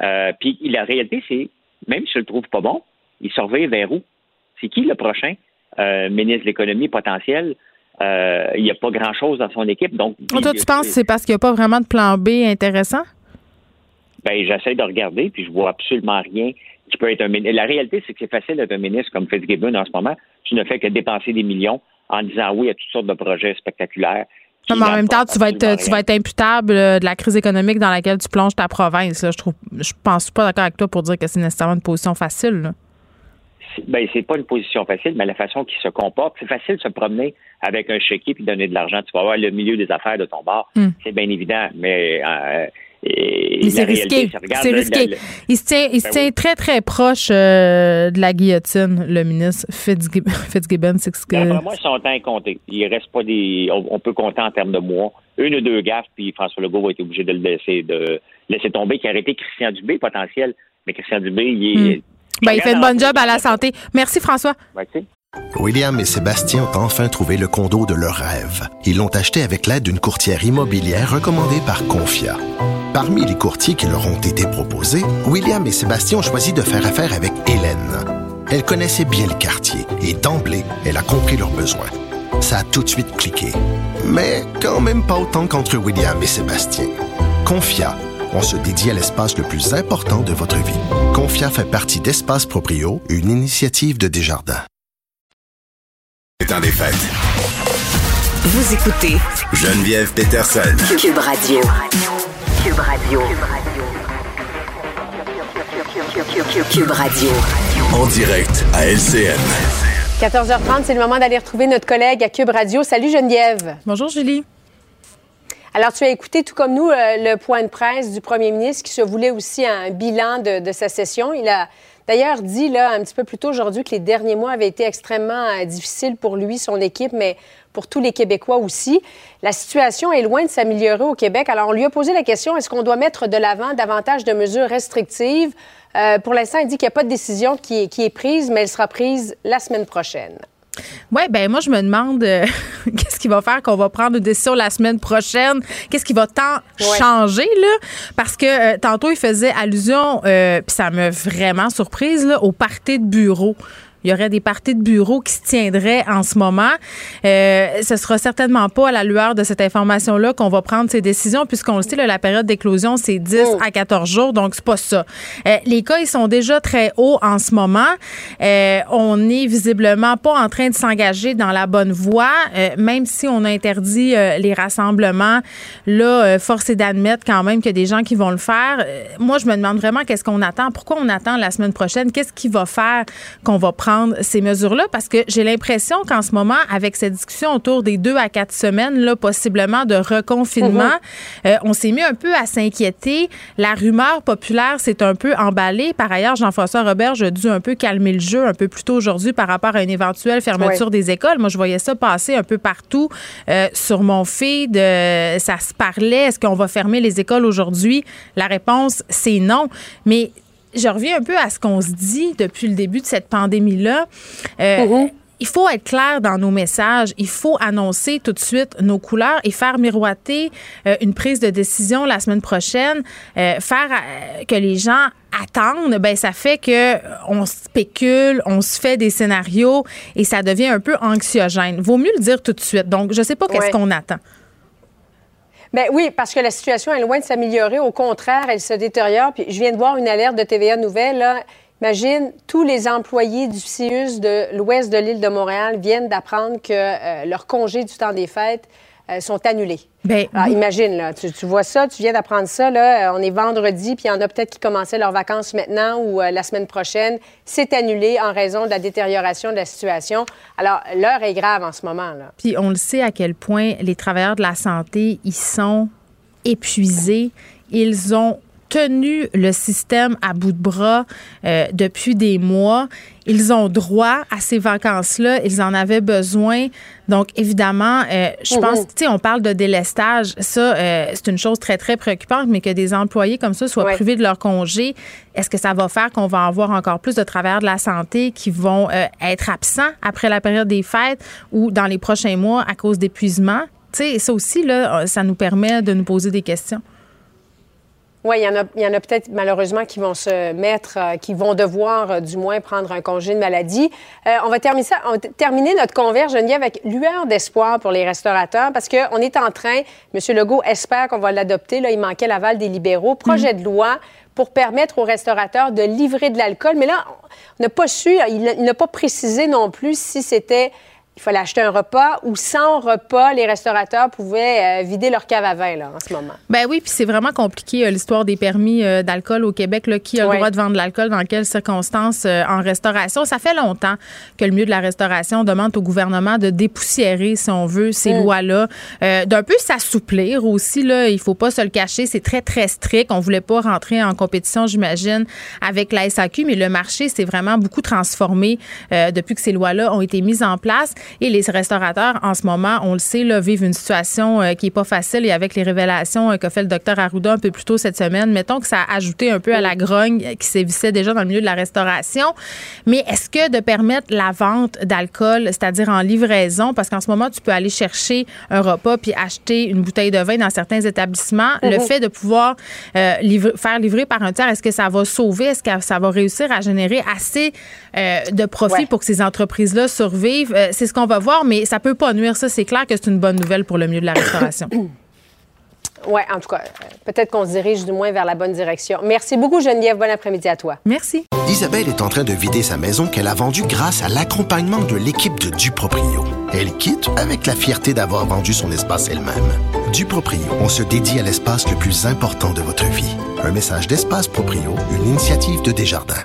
euh, puis la réalité, c'est, même si je le trouve pas bon, il surveille vers où? C'est qui le prochain euh, ministre de l'économie potentiel? Euh, il n'y a pas grand-chose dans son équipe. Donc, Toi, tu penses que c'est parce qu'il n'y a pas vraiment de plan B intéressant? ben, j'essaie de regarder, puis je vois absolument rien qui peut être un ministre. La réalité, c'est que c'est facile d'être un ministre comme Fitzgibbon en ce moment. Tu ne fais que dépenser des millions en disant oui à toutes sortes de projets spectaculaires. Non, mais en même temps, tu vas être, absolument tu vas rien. être imputable euh, de la crise économique dans laquelle tu plonges ta province. là. Je trouve, je pense pas d'accord avec toi pour dire que c'est nécessairement une position facile. là. Ben, c'est pas une position facile, mais la façon qu'il se comporte, c'est facile de se promener avec un chéquier puis donner de l'argent. Tu vas voir le milieu des affaires de ton bar. Hmm. C'est bien évident, mais euh, c'est risqué. c'est, le- risqué. le- Il se tient, il se Ben tient oui. très, très proche euh, de la guillotine, le ministre Fitzgibbon. Fitzgibbon c'est ce que- D'après moi, son temps est compté. Il reste pas des. On, on peut compter en termes de mois. Une ou deux gaffes, puis François Legault va être obligé de le laisser, de laisser tomber, qui a arrêté Christian Dubé potentiel. Mais Christian Dubé, il est. Hmm. Ben, il fait une bonne job à la santé. Merci, François. Sais. William et Sébastien ont enfin trouvé le condo de leur rêve. Ils l'ont acheté avec l'aide d'une courtière immobilière recommandée par Confia. Parmi les courtiers qui leur ont été proposés, William et Sébastien ont choisi de faire affaire avec Hélène. Elle connaissait bien le quartier et d'emblée, elle a compris leurs besoins. Ça a tout de suite cliqué. Mais quand même pas autant qu'entre William et Sébastien. Confia, on se dédie à l'espace le plus important de votre vie. Confia fait partie d'Espace Proprio, une initiative de Desjardins. C'est temps des fêtes. Vous écoutez Geneviève Peterson. Cube Radio. Cube Radio. Cube Radio. En direct à LCN. 14h30, c'est le moment d'aller retrouver notre collègue à Cube Radio. Salut Geneviève. Bonjour Julie. Alors, tu as écouté, tout comme nous, euh, le point de presse du premier ministre qui se voulait aussi un bilan de, sa session. Il a d'ailleurs dit, là, un petit peu plus tôt aujourd'hui, que les derniers mois avaient été extrêmement euh, difficiles pour lui, son équipe, mais pour tous les Québécois aussi. La situation est loin de s'améliorer au Québec. Alors, on lui a posé la question, est-ce qu'on doit mettre de l'avant davantage de mesures restrictives? Euh, pour l'instant, il dit qu'il n'y a pas de décision qui est prise, mais elle sera prise la semaine prochaine. Oui, ben moi, je me demande euh, qu'est-ce qui va faire qu'on va prendre une décision la semaine prochaine? Qu'est-ce qui va tant changer, là? Parce que euh, tantôt, il faisait allusion, euh, puis ça m'a vraiment surprise, là, au party de bureau. Il y aurait des parties de bureau qui se tiendraient en ce moment. Euh, ce sera certainement pas à la lueur de cette information-là qu'on va prendre ces décisions, puisqu'on le sait, là, la période d'éclosion, c'est 10 à 14 jours, donc c'est pas ça. Euh, les cas, ils sont déjà très hauts en ce moment. Euh, on n'est visiblement pas en train de s'engager dans la bonne voie, euh, même si on a interdit euh, les rassemblements. Là, force est d'admettre quand même qu'il y a des gens qui vont le faire. Moi, je me demande vraiment qu'est-ce qu'on attend. Pourquoi on attend la semaine prochaine? Qu'est-ce qui va faire qu'on va prendre ces mesures-là parce que j'ai l'impression qu'en ce moment, avec cette discussion autour des deux à quatre semaines, là, possiblement de reconfinement, euh, on s'est mis un peu à s'inquiéter. La rumeur populaire s'est un peu emballée. Par ailleurs, Jean-François Robert a dû un peu calmer le jeu un peu plus tôt aujourd'hui par rapport à une éventuelle fermeture des écoles. Moi, je voyais ça passer un peu partout euh, sur mon feed. euh, ça se parlait. Est-ce qu'on va fermer les écoles aujourd'hui? La réponse, c'est non. Mais je reviens un peu à ce qu'on se dit depuis le début de cette pandémie-là. Euh, Il faut être clair dans nos messages. Il faut annoncer tout de suite nos couleurs et faire miroiter euh, une prise de décision la semaine prochaine. Euh, faire euh, que les gens attendent, ben ça fait que on spécule, on se fait des scénarios et ça devient un peu anxiogène. Vaut mieux le dire tout de suite. Donc, je sais pas qu'est-ce Ouais. qu'on attend. Ben oui, parce que la situation est loin de s'améliorer. Au contraire, elle se détériore. Puis je viens de voir une alerte de TVA Nouvelle. Imagine, tous les employés du CIUS de l'ouest de l'île de Montréal viennent d'apprendre que euh, leurs congés du temps des fêtes euh, sont annulés. Ben, Alors, imagine, là, tu, tu vois ça, tu viens d'apprendre ça, là, euh, on est vendredi, puis il y en a peut-être qui commençaient leurs vacances maintenant ou euh, la semaine prochaine. C'est annulé en raison de la détérioration de la situation. Alors, l'heure est grave en ce moment, là. Puis on le sait à quel point les travailleurs de la santé, ils sont épuisés. Ils ont tenu le système à bout de bras euh, depuis des mois. Ils ont droit à ces vacances-là. Ils en avaient besoin. Donc, évidemment, euh, je Mhm. pense, tu sais, on parle de délestage. Ça, euh, c'est une chose très, très préoccupante, mais que des employés comme ça soient Ouais. privés de leur congé, est-ce que ça va faire qu'on va avoir encore plus de travailleurs de la santé qui vont être absents après la période des fêtes ou dans les prochains mois à cause d'épuisement? Tu sais, ça aussi, là, ça nous permet de nous poser des questions. Oui, il y en a, il y en a peut-être malheureusement qui vont se mettre, euh, qui vont devoir euh, du moins prendre un congé de maladie. Euh, on va terminer ça, on va terminer notre converge Geneviève avec lueur d'espoir pour les restaurateurs parce qu'on est en train, M. Legault espère qu'on va l'adopter. Là, il manquait l'aval des libéraux. Projet de loi pour permettre aux restaurateurs de livrer de l'alcool. Mais là, on n'a pas su, il n'a pas précisé non plus si c'était il fallait acheter un repas ou sans repas, les restaurateurs pouvaient euh, vider leur cave à vin là, en ce moment. Ben oui, puis c'est vraiment compliqué euh, l'histoire des permis euh, d'alcool au Québec. Là, qui a le droit de vendre de l'alcool dans quelles circonstances en restauration? Ça fait longtemps que le milieu de la restauration demande au gouvernement de dépoussiérer, si on veut, ces Mm. lois-là, d'un peu s'assouplir aussi. Là, il faut pas se le cacher, c'est très très strict. On voulait pas rentrer en compétition, j'imagine, avec la SAQ, mais le marché s'est vraiment beaucoup transformé depuis que ces lois-là ont été mises en place. Et les restaurateurs, en ce moment, on le sait, là, vivent une situation euh, qui est pas facile. Et avec les révélations euh, qu'a fait le docteur Arruda un peu plus tôt cette semaine, mettons que ça a ajouté un peu à la grogne qui sévissait déjà dans le milieu de la restauration. Mais est-ce que de permettre la vente d'alcool, c'est-à-dire en livraison, parce qu'en ce moment, tu peux aller chercher un repas puis acheter une bouteille de vin dans certains établissements, le Mhm. fait de pouvoir euh, livrer- faire livrer par un tiers, est-ce que ça va sauver? Est-ce que ça va réussir à générer assez euh, de profit Ouais. pour que ces entreprises-là survivent? Euh, c'est ce qu'on va voir, mais ça peut pas nuire. Ça, c'est clair que c'est une bonne nouvelle pour le milieu de la restauration. Oui, en tout cas, peut-être qu'on se dirige du moins vers la bonne direction. Merci beaucoup, Geneviève. Bon après-midi à toi. Merci. Isabelle est en train de vider sa maison qu'elle a vendue grâce à l'accompagnement de l'équipe de Duproprio. Elle quitte avec la fierté d'avoir vendu son espace elle-même. Duproprio, on se dédie à l'espace le plus important de votre vie. Un message d'Espace Proprio, une initiative de Desjardins.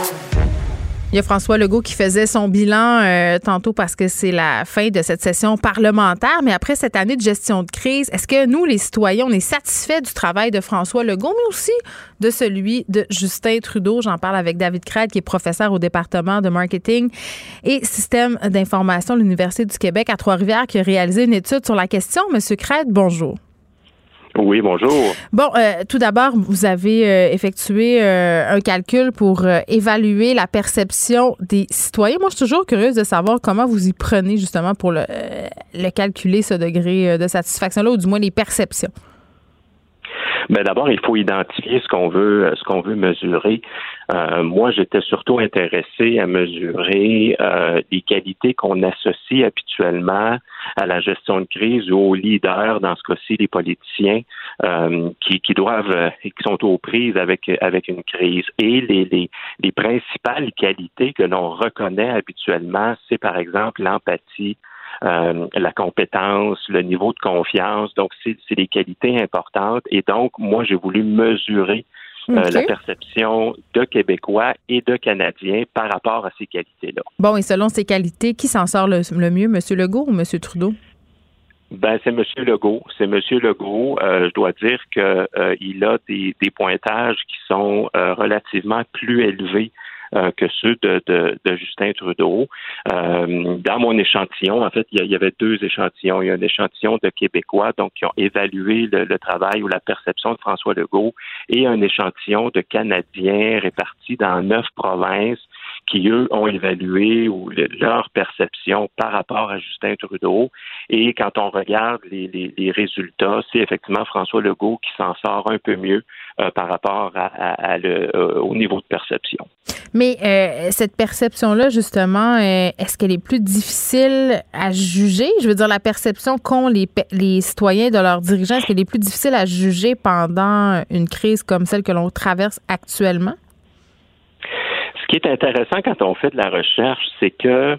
Il y a François Legault qui faisait son bilan euh, tantôt parce que c'est la fin de cette session parlementaire. Mais après cette année de gestion de crise, est-ce que nous, les citoyens, on est satisfaits du travail de François Legault, mais aussi de celui de Justin Trudeau? J'en parle avec David Craig, qui est professeur au département de marketing et système d'information de l'Université du Québec à Trois-Rivières, qui a réalisé une étude sur la question. Monsieur Craig, bonjour. Oui, bonjour. Bon, euh, tout d'abord, vous avez euh, effectué euh, un calcul pour évaluer la perception des citoyens. Moi, je suis toujours curieuse de savoir comment vous y prenez justement pour le, le calculer, ce degré de satisfaction-là, ou du moins les perceptions. Mais d'abord, il faut identifier ce qu'on veut, ce qu'on veut mesurer. Euh, moi, j'étais surtout intéressé à mesurer euh, les qualités qu'on associe habituellement à la gestion de crise ou aux leaders, dans ce cas-ci, les politiciens, euh, qui, qui, doivent, qui sont aux prises avec avec une crise. Et les, les, les principales qualités que l'on reconnaît habituellement, c'est par exemple l'empathie, euh, la compétence, le niveau de confiance. Donc, c'est des qualités importantes. Et donc, moi, j'ai voulu mesurer euh, la perception de Québécois et de Canadiens par rapport à ces qualités-là. Bon, et selon ces qualités, qui s'en sort le, mieux, M. Legault ou M. Trudeau? Ben, c'est M. Legault. C'est M. Legault. Euh, je dois dire qu'il euh, a des, des, pointages qui sont relativement plus élevés euh, que ceux de, de, de Justin Trudeau. Euh, dans mon échantillon, en fait, il y, avait deux échantillons. Il y a un échantillon de Québécois, donc qui ont évalué le, le travail ou la perception de François Legault, et un échantillon de Canadiens répartis dans neuf provinces qui, eux, ont évalué ou leur perception par rapport à Justin Trudeau. Et quand on regarde les, les, résultats, c'est effectivement François Legault qui s'en sort un peu mieux euh, par rapport à, euh, au niveau de perception. Mais euh, cette perception-là, justement, est-ce qu'elle est plus difficile à juger? Je veux dire, la perception qu'ont les, les citoyens de leurs dirigeants, est-ce qu'elle est plus difficile à juger pendant une crise comme celle que l'on traverse actuellement? Ce qui est intéressant quand on fait de la recherche, c'est que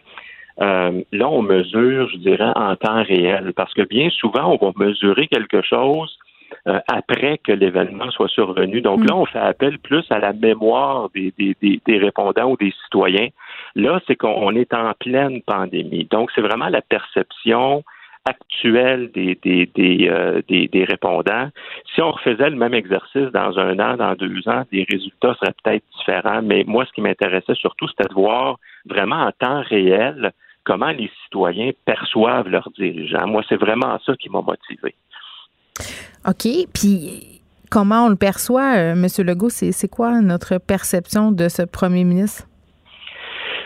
euh, là, on mesure, je dirais, en temps réel, parce que bien souvent, on va mesurer quelque chose euh, après que l'événement soit survenu. Donc là, on fait appel plus à la mémoire des, des, des répondants ou des citoyens. Là, c'est qu'on est en pleine pandémie. Donc, c'est vraiment la perception actuelle des, des, des, euh, des, des, répondants. Si on refaisait le même exercice dans un an, dans deux ans, les résultats seraient peut-être différents. Mais moi, ce qui m'intéressait surtout, c'était de voir vraiment en temps réel comment les citoyens perçoivent leurs dirigeants. Moi, c'est vraiment ça qui m'a motivé. OK. Puis comment on le perçoit, euh, M. Legault? C'est quoi notre perception de ce premier ministre?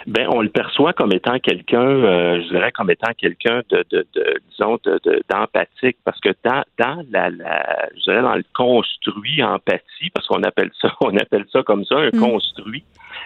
Ben on le perçoit comme étant quelqu'un, euh, je dirais comme étant quelqu'un de, de, de, disons, d'empathique, parce que dans, dans la, la, je dirais dans le construit empathie, parce qu'on appelle ça, on appelle ça comme ça, un mm. construit.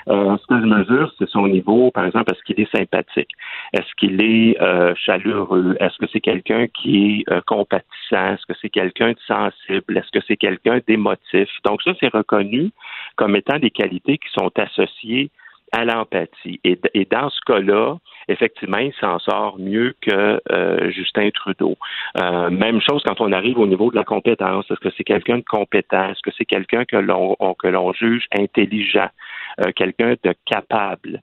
Euh, ce que je mesure, c'est son niveau, par exemple, est-ce qu'il est sympathique? Est-ce qu'il est euh, chaleureux? Est-ce que c'est quelqu'un qui est euh, compatissant? Est-ce que c'est quelqu'un de sensible? Est-ce que c'est quelqu'un d'émotif? Donc ça, c'est reconnu comme étant des qualités qui sont associées à l'empathie. Et, dans ce cas-là, effectivement, il s'en sort mieux que euh, Justin Trudeau. Euh, même chose quand on arrive au niveau de la compétence. Est-ce que c'est quelqu'un de compétent? Est-ce que c'est quelqu'un que l'on juge intelligent? Euh, quelqu'un de capable?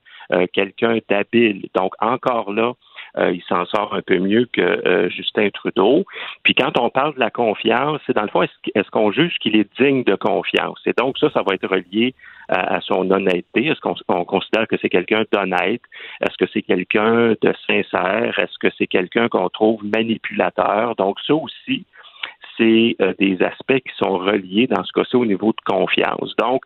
quelqu'un d'habile? Donc, encore là, il s'en sort un peu mieux que Justin Trudeau. Puis quand on parle de la confiance, c'est dans le fond, est-ce qu'on juge qu'il est digne de confiance? Et donc ça, ça va être relié à, son honnêteté? Est-ce qu'on considère que c'est quelqu'un d'honnête? Est-ce que c'est quelqu'un de sincère? Est-ce que c'est quelqu'un qu'on trouve manipulateur? Donc, ça aussi, c'est euh, des aspects qui sont reliés dans ce cas-ci au niveau de confiance. Donc,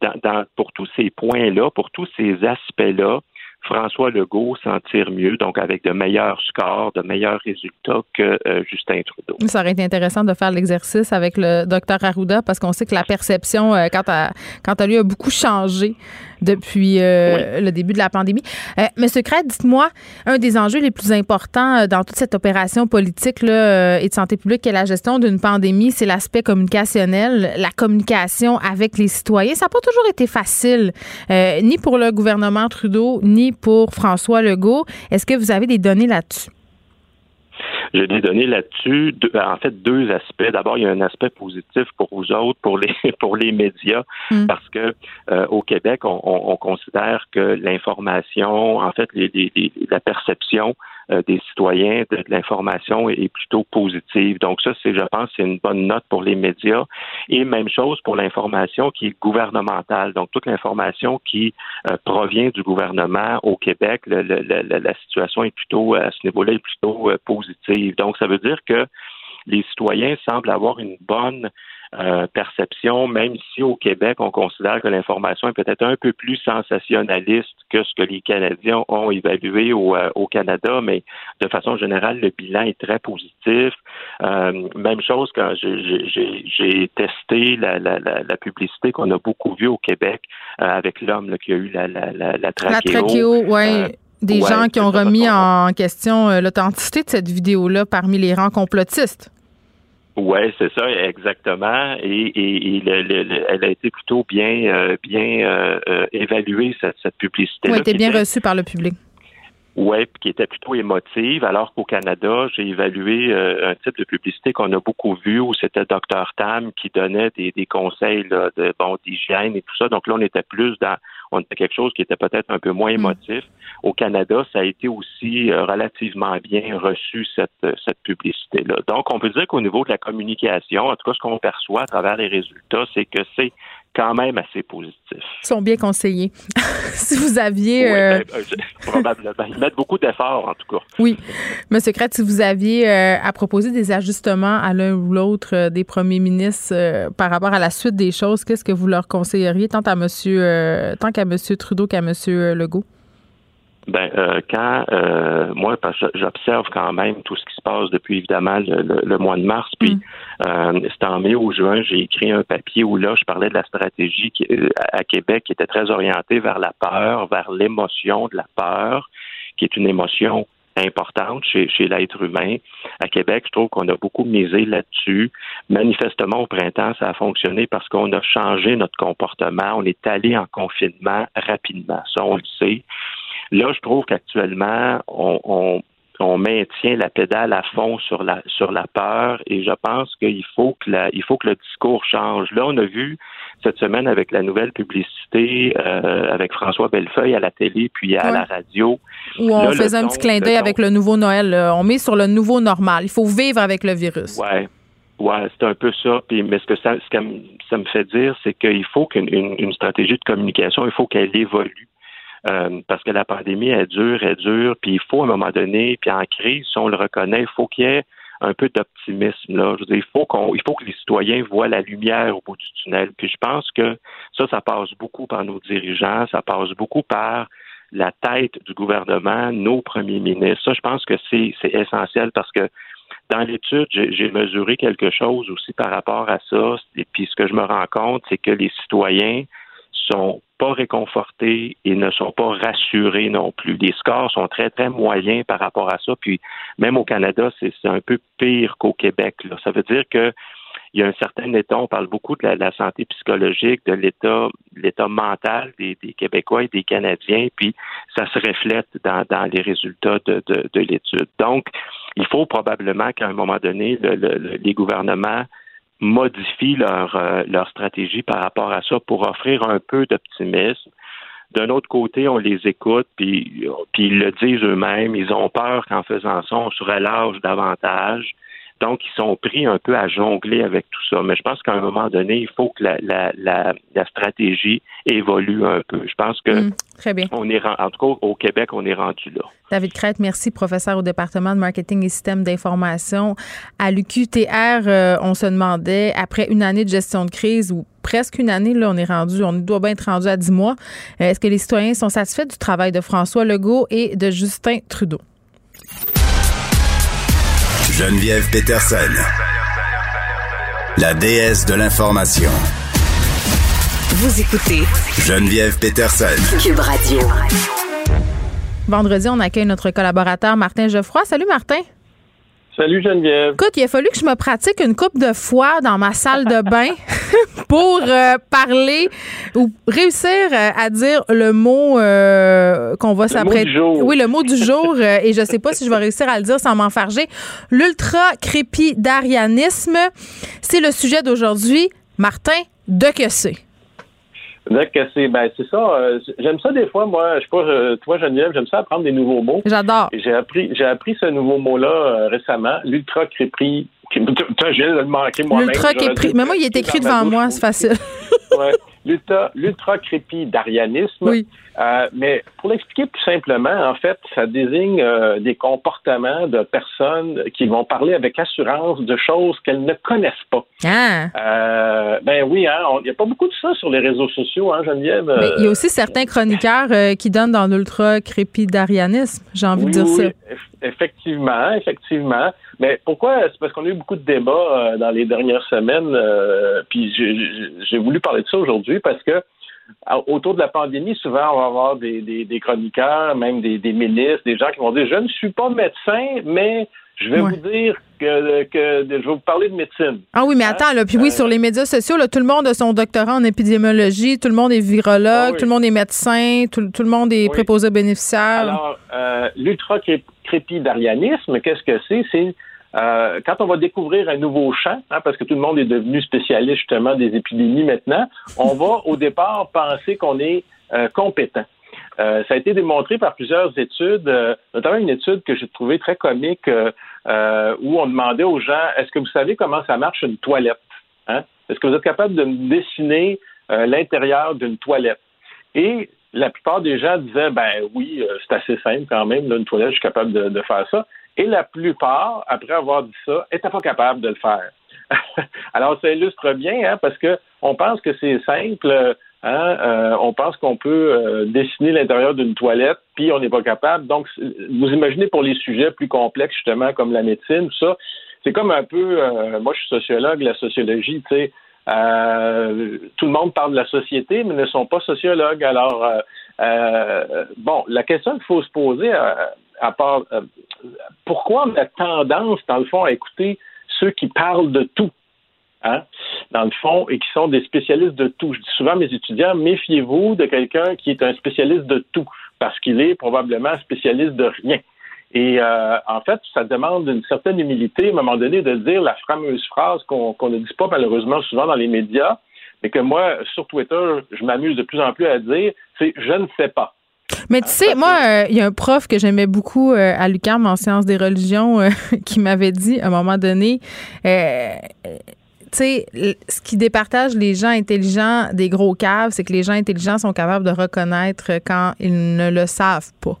dans, pour tous ces points-là, pour tous ces aspects-là, François Legault s'en tire mieux, donc avec de meilleurs scores, de meilleurs résultats que euh, Justin Trudeau. Ça aurait été intéressant de faire l'exercice avec le docteur Arruda parce qu'on sait que la perception, euh, quant, à, quant à lui, a beaucoup changé depuis euh, le début de la pandémie. Monsieur Craig, dites-moi, un des enjeux les plus importants dans toute cette opération politique là, et de santé publique est la gestion d'une pandémie, c'est l'aspect communicationnel, la communication avec les citoyens. Ça n'a pas toujours été facile, ni pour le gouvernement Trudeau, ni pour François Legault. Est-ce que vous avez des données là-dessus? J'ai des données là-dessus. Deux- En fait, deux aspects. D'abord, il y a un aspect positif pour vous autres, pour les pour les médias, Mm. parce que euh, au Québec, on, on- on considère que l'information, en fait, les- les- les- la perception euh, des citoyens de, de l'information est, plutôt positive. Donc ça, c'est, je pense, c'est une bonne note pour les médias. Et même chose pour l'information qui est gouvernementale. Donc toute l'information qui euh, provient du gouvernement au Québec, le- le- le- la, situation est plutôt à ce niveau-là est plutôt euh, positive. Donc ça veut dire que les citoyens semblent avoir une bonne euh, perception, même si au Québec, on considère que l'information est peut-être un peu plus sensationnaliste que ce que les Canadiens ont évalué au, euh, au Canada, mais de façon générale, le bilan est très positif. Euh, même chose quand j'ai- testé la, la, la, la publicité qu'on a beaucoup vue au Québec euh, avec l'homme qui a eu la, la, la, la La trachéo. trachéo, oui. Euh, des ouais, gens qui ont remis en question l'authenticité de cette vidéo-là parmi les rangs complotistes. Oui, c'est ça, exactement. Et, et, et le- le- le- elle a été plutôt bien, euh, bien euh, euh, évaluée, cette, cette publicité. Oui, était bien reçu par le public. Oui, qui était plutôt émotive, alors qu'au Canada, j'ai évalué euh, un type de publicité qu'on a beaucoup vu où c'était Dr Tam qui donnait des, des conseils là, de bon d'hygiène et tout ça. Donc là, on était plus dans on était quelque chose qui était peut-être un peu moins émotif. Au Canada, ça a été aussi euh, relativement bien reçu cette, euh, cette publicité-là. Donc, on peut dire qu'au niveau de la communication, en tout cas, ce qu'on perçoit à travers les résultats, c'est que c'est quand même assez positif. Ils sont bien conseillés. si vous aviez. Oui, euh, ben, euh, probablement. Ils mettent beaucoup d'efforts, en tout cas. Oui. Monsieur Crête, si vous aviez euh, à proposer des ajustements à l'un ou l'autre des premiers ministres par rapport à la suite des choses, qu'est-ce que vous leur conseilleriez tant à monsieur tant qu'à monsieur Trudeau qu'à monsieur Legault? Ben, euh, quand euh, moi, parce que j'observe quand même tout ce qui se passe depuis évidemment le, le- le mois de mars, puis euh, c'était en mai ou juin, j'ai écrit un papier où là, je parlais de la stratégie qui, euh, à à Québec qui était très orientée vers la peur, vers l'émotion de la peur, qui est une émotion importante chez, chez l'être humain. À Québec, je trouve qu'on a beaucoup misé là-dessus. Manifestement, au printemps, ça a fonctionné parce qu'on a changé notre comportement. On est allé en confinement rapidement. Ça, on le sait. Là, je trouve qu'actuellement, on, on, on maintient la pédale à fond sur la sur la peur et je pense qu'il faut que la, il faut que le discours change. Là, on a vu cette semaine avec la nouvelle publicité euh, avec François Bellefeuille à la télé puis à Ouais. la radio. Où on Là, faisait un petit clin d'œil avec le nouveau Noël. On met sur le nouveau normal. Il faut vivre avec le virus. Ouais. Ouais, c'est un peu ça. Puis, mais ce que ça, ce que m- ça me fait dire, c'est qu'il faut qu'une une, une stratégie de communication, il faut qu'elle évolue. Euh, parce que la pandémie est dure, est dure, puis il faut à un moment donné, puis en crise, si on le reconnaît, il faut qu'il y ait un peu d'optimisme. Là. Je veux dire, il faut qu'on il faut que les citoyens voient la lumière au bout du tunnel. Puis je pense que ça, ça passe beaucoup par nos dirigeants, ça passe beaucoup par la tête du gouvernement, nos premiers ministres. Ça, je pense que c'est c'est essentiel parce que dans l'étude, j'ai j'ai mesuré quelque chose aussi par rapport à ça. Et puis ce que je me rends compte, c'est que les citoyens sont pas réconfortés et ne sont pas rassurés non plus. Les scores sont très, très moyens par rapport à ça. Puis même au Canada, c'est un peu pire qu'au Québec. Ça veut dire que il y a un certain état, on parle beaucoup de la, santé psychologique, de l'état, l'état mental des, Québécois et des Canadiens, puis ça se reflète dans, dans les résultats de, de, de l'étude. Donc, il faut probablement qu'à un moment donné, le- le- le- les gouvernements modifient leur, euh, leur stratégie par rapport à ça pour offrir un peu d'optimisme. D'un autre côté, on les écoute, puis, puis ils le disent eux-mêmes, ils ont peur qu'en faisant ça, on se relâche davantage. Donc, ils sont pris un peu à jongler avec tout ça. Mais je pense qu'à un moment donné, il faut que la, la, la, la stratégie évolue un peu. Je pense que Mm, très bien. on est en tout cas au Québec, on est rendu là. David Crête, merci, professeur au département de marketing et système d'information. À l'UQTR, euh, on se demandait, après une année de gestion de crise ou presque une année, là, on est rendu, on doit bien être rendu à 10 mois. Euh, Est-ce que les citoyens sont satisfaits du travail de François Legault et de Justin Trudeau? Geneviève Peterson. La déesse de l'information. Vous écoutez Geneviève Peterson. Cube Radio. Vendredi, on accueille notre collaborateur Martin Geoffroy. Salut Martin. Salut Geneviève. Écoute, il a fallu que je me pratique une coupe de fois dans ma salle de bain pour euh, parler ou réussir euh, à dire le mot euh, qu'on va s'apprêter. Oui, le mot du jour, et je sais pas si je vais réussir à le dire sans m'enfarger. L'ultra-crépidarianisme, c'est le sujet d'aujourd'hui. Martin, de que c'est? C'est ben, c'est ça. euh, j'aime ça des fois, moi. Je sais pas, euh, toi, Geneviève, j'aime ça apprendre des nouveaux mots. J'adore. J'ai appris, j'ai appris ce nouveau mot-là euh, récemment, l'ultra crépri. De le manquer moi-même. L'ultra J'aurais crépri. dû Mais moi, il est le écrit devant moi, c'est facile. Ouais. L'ultra, l'ultra-crépidarianisme. Euh, mais pour l'expliquer plus simplement, en fait, ça désigne euh, des comportements de personnes qui vont parler avec assurance de choses qu'elles ne connaissent pas. Ah. Euh, ben oui, hein, on- il n'y a pas beaucoup de ça sur les réseaux sociaux, hein, Geneviève. Mais il y a Euh, aussi certains chroniqueurs qui donnent dans l'ultra-crépidarianisme. J'ai envie oui, de dire ça. eff- effectivement, effectivement. Mais pourquoi? C'est parce qu'on a eu beaucoup de débats dans les dernières semaines. puis j'ai- voulu parler de ça aujourd'hui parce que autour de la pandémie, souvent, on va avoir des, des- des chroniqueurs, même des, des ministres, des gens qui vont dire Je ne suis pas médecin, mais je vais Ouais. vous dire que, que je vais vous parler de médecine. Ah oui, mais attends, là, puis oui, sur les médias sociaux, là, tout le monde a son doctorat en épidémiologie, tout le monde est virologue, Ah oui. tout le monde est médecin, tout, tout le monde est préposé aux bénéficiaires. Alors, euh, l'ultra-crépidarianisme, qu'est-ce que c'est? C'est euh, quand on va découvrir un nouveau champ, hein, parce que tout le monde est devenu spécialiste justement des épidémies maintenant, on va au départ penser qu'on est euh, compétent. Euh, ça a été démontré par plusieurs études, euh, notamment une étude que j'ai trouvée très comique euh, où on demandait aux gens est-ce que vous savez comment ça marche une toilette hein? Est-ce que vous êtes capable de dessiner l'intérieur d'une toilette? Et la plupart des gens disaient ben oui, c'est assez simple quand même, là, une toilette, je suis capable de, de faire ça. Et la plupart, après avoir dit ça, n'étaient pas capables de le faire. Alors, ça illustre bien, hein, parce que on pense que c'est simple. hein, euh, on pense qu'on peut euh, dessiner l'intérieur d'une toilette, puis on n'est pas capable. Donc, vous imaginez pour les sujets plus complexes, justement, comme la médecine, tout ça, c'est comme un peu, euh, moi je suis sociologue, la sociologie, tu sais, euh, tout le monde parle de la société, mais ne sont pas sociologues. Alors, euh, euh, bon, la question qu'il faut se poser, euh, à part, euh, pourquoi on a tendance, dans le fond, à écouter ceux qui parlent de tout? Hein, dans le fond, et qui sont des spécialistes de tout. Je dis souvent à mes étudiants, méfiez-vous de quelqu'un qui est un spécialiste de tout, parce qu'il est probablement spécialiste de rien. Et euh, en fait, ça demande une certaine humilité, à un moment donné, de dire la fameuse phrase qu'on qu'on ne dit pas malheureusement souvent dans les médias, mais que moi, sur Twitter, je m'amuse de plus en plus à dire, c'est « je ne sais pas ». Mais tu sais, moi, euh, il y a un prof que j'aimais beaucoup euh, à l'UQAM en sciences des religions euh, qui m'avait dit à un moment donné, tu sais, ce qui départage les gens intelligents des gros caves, c'est que les gens intelligents sont capables de reconnaître quand ils ne le savent pas.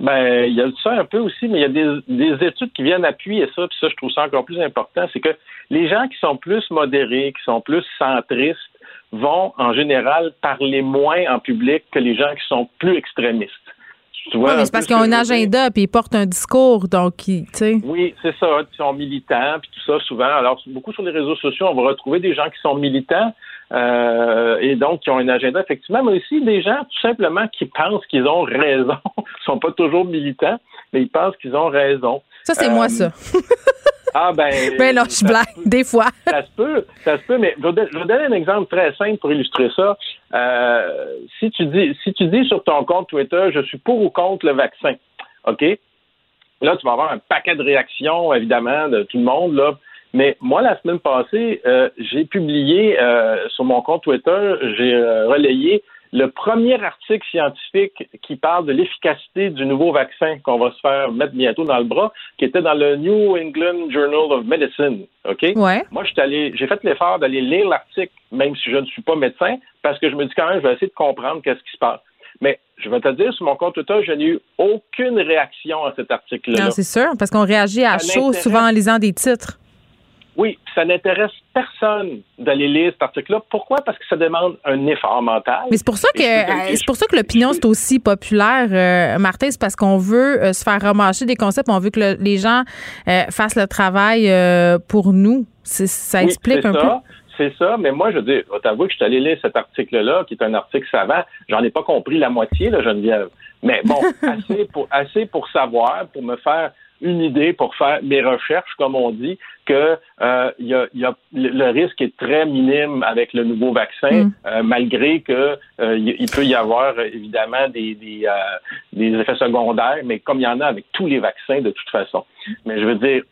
Ben, il y a ça un peu aussi, mais il y a des, des études qui viennent appuyer ça, puis ça, je trouve ça encore plus important, c'est que les gens qui sont plus modérés, qui sont plus centristes, vont en général parler moins en public que les gens qui sont plus extrémistes. Tu vois Oui, mais c'est parce qu'ils ont un agenda puis ils portent un discours, donc, ils- tu sais. Oui, c'est ça. Ils sont militants, puis tout ça, souvent. Alors, beaucoup sur les réseaux sociaux, on va retrouver des gens qui sont militants euh, et donc qui ont un agenda, effectivement, mais aussi des gens, tout simplement, qui pensent qu'ils ont raison. Ils sont pas toujours militants, mais ils pensent qu'ils ont raison. Ça, c'est Euh, moi, ça. Ah, ben. Ben non, je blague, des fois. Ça se peut, ça se peut, mais je vais, je vais donner un exemple très simple pour illustrer ça. Euh, si tu dis, si tu dis sur ton compte Twitter, je suis pour ou contre le vaccin, ok? Là, tu vas avoir un paquet de réactions, évidemment, de tout le monde là. Mais moi, la semaine passée, euh, j'ai publié euh, sur mon compte Twitter, j'ai relayé le premier article scientifique qui parle de l'efficacité du nouveau vaccin qu'on va se faire mettre bientôt dans le bras, qui était dans le New England Journal of Medicine. OK? Ouais. Moi, j'ai fait l'effort d'aller lire l'article, même si je ne suis pas médecin, parce que je me dis quand même, je vais essayer de comprendre qu'est-ce qui se passe. Mais je vais te dire, sur mon compte Twitter, je n'ai eu aucune réaction à cet article-là. Non, c'est sûr, parce qu'on réagit à Ça chaud souvent en lisant des titres. Oui, ça n'intéresse personne d'aller lire cet article-là. Pourquoi? Parce que ça demande un effort mental. Mais c'est pour ça que euh, c'est pour ça que l'opinion c'est aussi populaire, euh, Martin, c'est parce qu'on veut euh, se faire remarcher des concepts, on veut que le- les gens euh, fassent le travail pour nous. C'est- Ça Oui, explique c'est un ça, C'est ça, mais moi, je veux dire, t'avouer que je suis allé lire cet article-là, qui est un article savant. J'en ai pas compris la moitié, là, Geneviève. Mais bon, assez pour, assez pour savoir, pour me faire une idée pour faire mes recherches, comme on dit, que euh, y a, y a, le risque est très minime avec le nouveau vaccin, Mm. euh, malgré que euh, il il peut y avoir évidemment des, des, euh, des effets secondaires, mais comme il y en a avec tous les vaccins de toute façon. Mais je veux dire,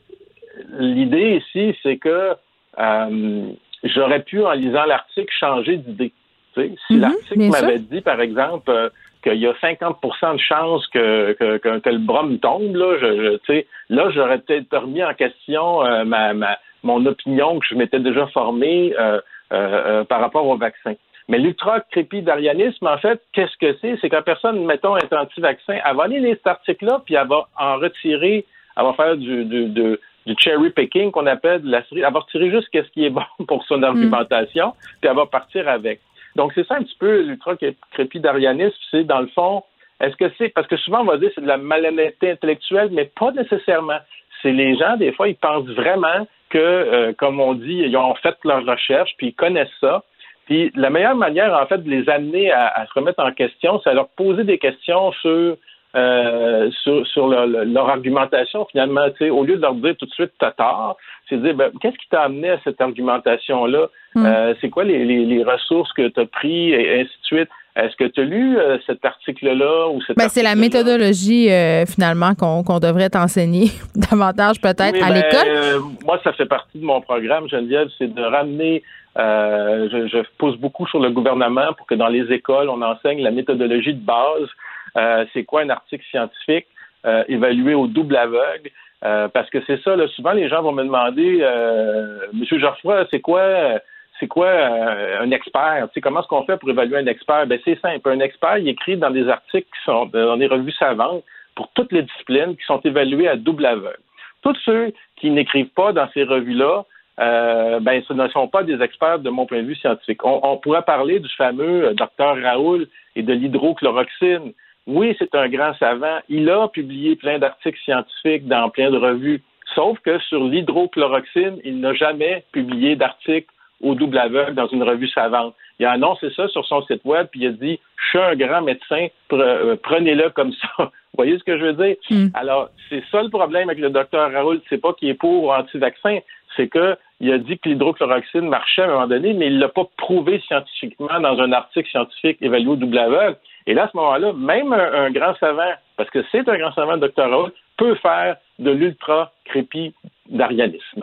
l'idée ici, c'est que euh, j'aurais pu, en lisant l'article, changer d'idée. Si Mhm, l'article m'avait dit, par exemple, euh, qu'il y a 50% de chances que, que, que, que le bras me tombe, là, je, je- tu sais, là, j'aurais peut-être remis en question euh, ma, ma, mon opinion que je m'étais déjà formée euh, euh, euh, par rapport au vaccin. Mais l'ultra-crépidarianisme, en fait, qu'est-ce que c'est? C'est quand personne, mettons, est anti-vaccin, elle va aller lire cet article-là, puis elle va en retirer, elle va faire du, du, du, du cherry picking qu'on appelle de la série. Elle va retirer juste ce qui est bon pour son argumentation, puis elle va partir avec. Donc, c'est ça un petit peu l'ultra-crépidarianisme, c'est dans le fond, est-ce que c'est, parce que souvent on va dire c'est de la malhonnêteté intellectuelle, mais pas nécessairement. C'est les gens, des fois, ils pensent vraiment que, euh, comme on dit, ils ont fait leurs recherches, puis ils connaissent ça. Puis la meilleure manière, en fait, de les amener à, à se remettre en question, c'est à leur poser des questions sur euh, sur, sur leur, leur argumentation, finalement, tu sais, au lieu de leur dire tout de suite t'as tort, c'est de dire ben, qu'est-ce qui t'a amené à cette argumentation-là? Mm. Euh, c'est quoi les, les, les ressources que tu as pris et ainsi de suite? Est-ce que tu as lu euh, cet article-là ou cet Ben, c'est la méthodologie, euh, finalement, qu'on devrait t'enseigner davantage peut-être Oui, à ben, l'école. euh, moi, ça fait partie de mon programme, Geneviève, c'est de ramener. euh, je, je pousse beaucoup sur le gouvernement pour que dans les écoles, on enseigne la méthodologie de base. Euh, c'est quoi un article scientifique euh, évalué au double aveugle? Euh, parce que c'est ça, là, souvent les gens vont me demander, euh, Monsieur Geoffroy, c'est quoi, c'est quoi euh, un expert? Comment est-ce qu'on fait pour évaluer un expert? Ben c'est simple. Un expert, il écrit dans des articles qui sont dans des revues savantes pour toutes les disciplines qui sont évaluées à double aveugle. Tous ceux qui n'écrivent pas dans ces revues-là, euh, ben, ce ne sont pas des experts de mon point de vue scientifique. On, on pourrait parler du fameux euh, docteur Raoul et de l'hydrochloroxine. Oui, c'est un grand savant. Il a publié plein d'articles scientifiques dans plein de revues. Sauf que sur l'hydrochloroxine, il n'a jamais publié d'article au double aveugle dans une revue savante. Il a annoncé ça sur son site web, puis il a dit Je suis un grand médecin, euh, prenez-le comme ça. Vous voyez ce que je veux dire? Alors, c'est ça le problème avec le docteur Raoul, c'est pas qu'il est pour ou anti-vaccin, c'est que il a dit que l'hydrochloroxine marchait à un moment donné, mais il l'a pas prouvé scientifiquement dans un article scientifique évalué au double aveugle. Et là, à ce moment-là, même un, un grand savant, parce que c'est un grand savant, le docteur Raoul, peut faire de l'ultra-crépidarianisme.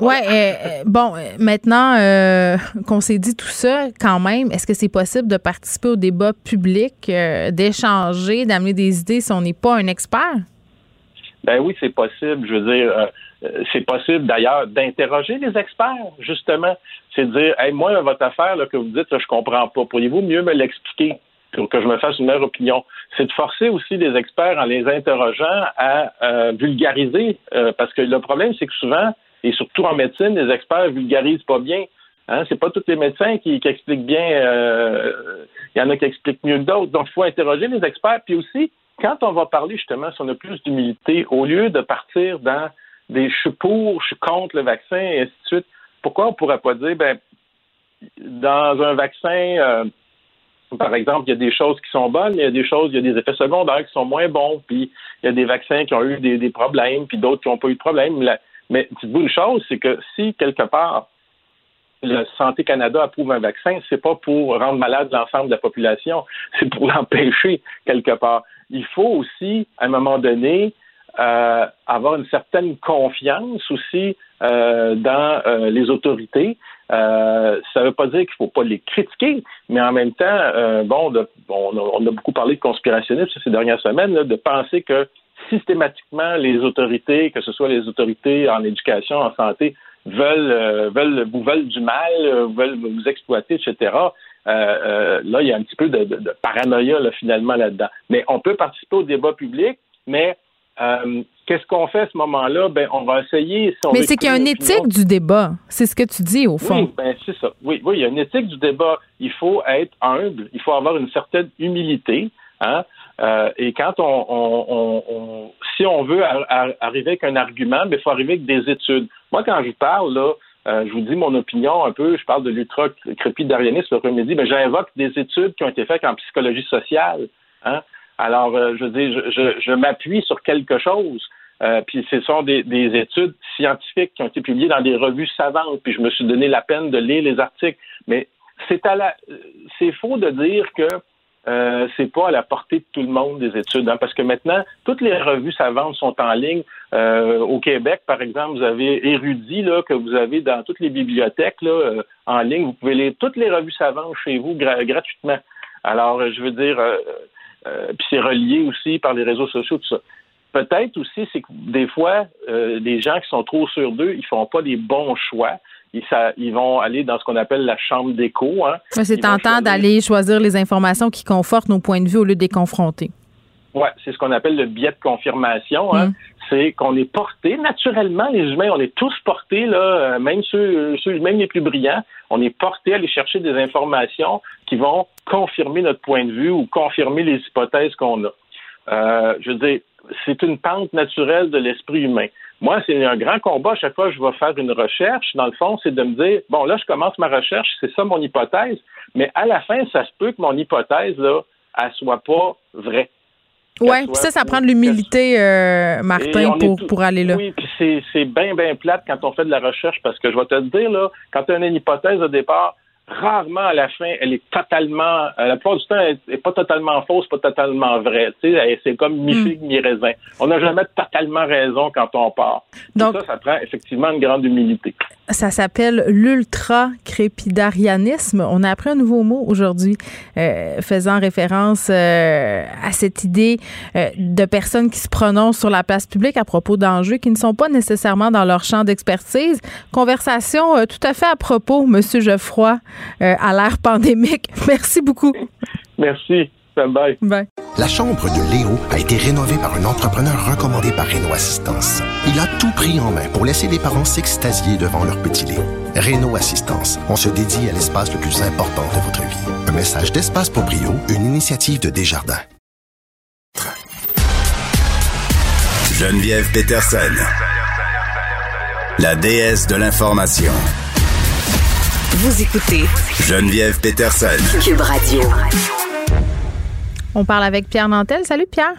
Ouais, euh, euh, bon, euh, maintenant euh, qu'on s'est dit tout ça, quand même, est-ce que c'est possible de participer au débat public, euh, d'échanger, d'amener des idées si on n'est pas un expert? Ben oui, c'est possible. Je veux dire, c'est possible d'ailleurs d'interroger les experts, justement. C'est de dire, hey, moi, votre affaire là, que vous dites, là, je comprends pas. Pourriez-vous mieux me l'expliquer? Que je me fasse une meilleure opinion? C'est de forcer aussi les experts en les interrogeant à euh, vulgariser, euh, parce que le problème, c'est que souvent, et surtout en médecine, les experts vulgarisent pas bien. Hein, c'est pas tous les médecins qui, qui expliquent bien. euh, Il y en a qui expliquent mieux que d'autres. Donc, il faut interroger les experts. Puis aussi, quand on va parler justement, si on a plus d'humilité, au lieu de partir dans des je suis pour, je suis contre le vaccin, et ainsi de suite, pourquoi on pourrait pas dire, ben, dans un vaccin, euh, par exemple, il y a des choses qui sont bonnes, il y a des choses, il y a des effets secondaires qui sont moins bons, puis il y a des vaccins qui ont eu des, problèmes, puis d'autres qui n'ont pas eu de problème. La- Mais dites-vous une chose, c'est que si quelque part le Santé Canada approuve un vaccin, c'est pas pour rendre malade l'ensemble de la population, c'est pour l'empêcher quelque part. Il faut aussi, à un moment donné, euh, avoir une certaine confiance aussi dans euh, les autorités. Euh, ça ne veut pas dire qu'il ne faut pas les critiquer, mais en même temps, euh, bon, de- bon, on, a, beaucoup parlé de conspirationnisme ces dernières semaines, là, de penser que systématiquement les autorités, que ce soit les autorités en éducation, en santé, veulent, euh, veulent vous veulent du mal, euh, veulent vous exploiter, etc. Euh, euh, là, il y a un petit peu de, de- de paranoïa là, finalement là-dedans. Mais on peut participer au débat public, mais euh, qu'est-ce qu'on fait à ce moment-là? Ben, on va essayer. si on Mais c'est qu'il y a une éthique du débat. C'est ce que tu dis, au fond. oui, ben c'est ça. Oui, oui, il y a une éthique du débat. Il faut être humble, il faut avoir une certaine humilité. Hein? Euh, et quand on, on, on- si on veut ar- ar- arriver avec un argument, ben, il faut arriver avec des études. Moi, quand je parle, là, euh, je vous dis mon opinion un peu, je parle de l'ultra-crépidarianisme, le remédie, mais j'invoque des études qui ont été faites en psychologie sociale. Hein? Alors, euh, je veux dire, je, je, je m'appuie sur quelque chose. euh, puis ce sont des, des, études scientifiques qui ont été publiées dans des revues savantes, puis je me suis donné la peine de lire les articles. Mais c'est à la, c'est faux de dire que euh, c'est pas à la portée de tout le monde des études, hein, parce que maintenant toutes les revues savantes sont en ligne. Euh, au Québec, par exemple, vous avez Érudit là que vous avez dans toutes les bibliothèques là euh, en ligne. Vous pouvez lire toutes les revues savantes chez vous gratuitement. Alors, je veux dire, puis c'est relié aussi par les réseaux sociaux, tout ça. Peut-être aussi, c'est que des fois, les gens qui sont trop sûrs d'eux, ils font pas des bons choix ils, vont aller dans ce qu'on appelle la chambre d'écho. Hein. C'est tentant d'aller choisir les informations qui confortent nos points de vue au lieu de les confronter. Oui, c'est ce qu'on appelle le biais de confirmation. Hein. Mm. C'est qu'on est porté, naturellement, les humains, on est tous portés, là, euh, même ceux, ceux, même les plus brillants, on est portés à aller chercher des informations qui vont confirmer notre point de vue ou confirmer les hypothèses qu'on a. Euh, je veux dire, c'est une pente naturelle de l'esprit humain. Moi, c'est un grand combat. À chaque fois que je vais faire une recherche, dans le fond, c'est de me dire, bon, là, je commence ma recherche, c'est ça mon hypothèse, mais à la fin, ça se peut que mon hypothèse, là, elle soit pas vraie. Oui, puis ça, ça prend de l'humilité, euh, Martin, pour, pour aller là. Oui, puis c'est bien, bien plate quand on fait de la recherche, parce que je vais te dire, là, quand tu as une hypothèse au départ, rarement à la fin, elle est totalement, euh, la plupart du temps, elle n'est pas totalement fausse, pas totalement vraie. c'est comme mi-figue, hmm. mi-raisin. On n'a jamais totalement raison quand on part. Donc, ça, ça prend effectivement une grande humilité. Ça s'appelle l'ultra-crépidarianisme. On a appris un nouveau mot aujourd'hui euh, faisant référence euh, à cette idée de personnes qui se prononcent sur la place publique à propos d'enjeux qui ne sont pas nécessairement dans leur champ d'expertise. Conversation tout à fait à propos, Monsieur Geoffroy. Euh, à l'ère pandémique. Merci beaucoup. Merci. Bye. Bye. La chambre de Léo a été rénovée par un entrepreneur recommandé par Renault Assistance. Il a tout pris en main pour laisser les parents s'extasier devant leur petit Léo. Renault Assistance, on se dédie à l'espace le plus important de votre vie. Un message d'Espace Proprio, une initiative de Desjardins. Geneviève Peterson, la déesse de l'information. Vous écoutez Geneviève Peterson. Cube Radio. On parle avec Pierre Nantel. Salut Pierre.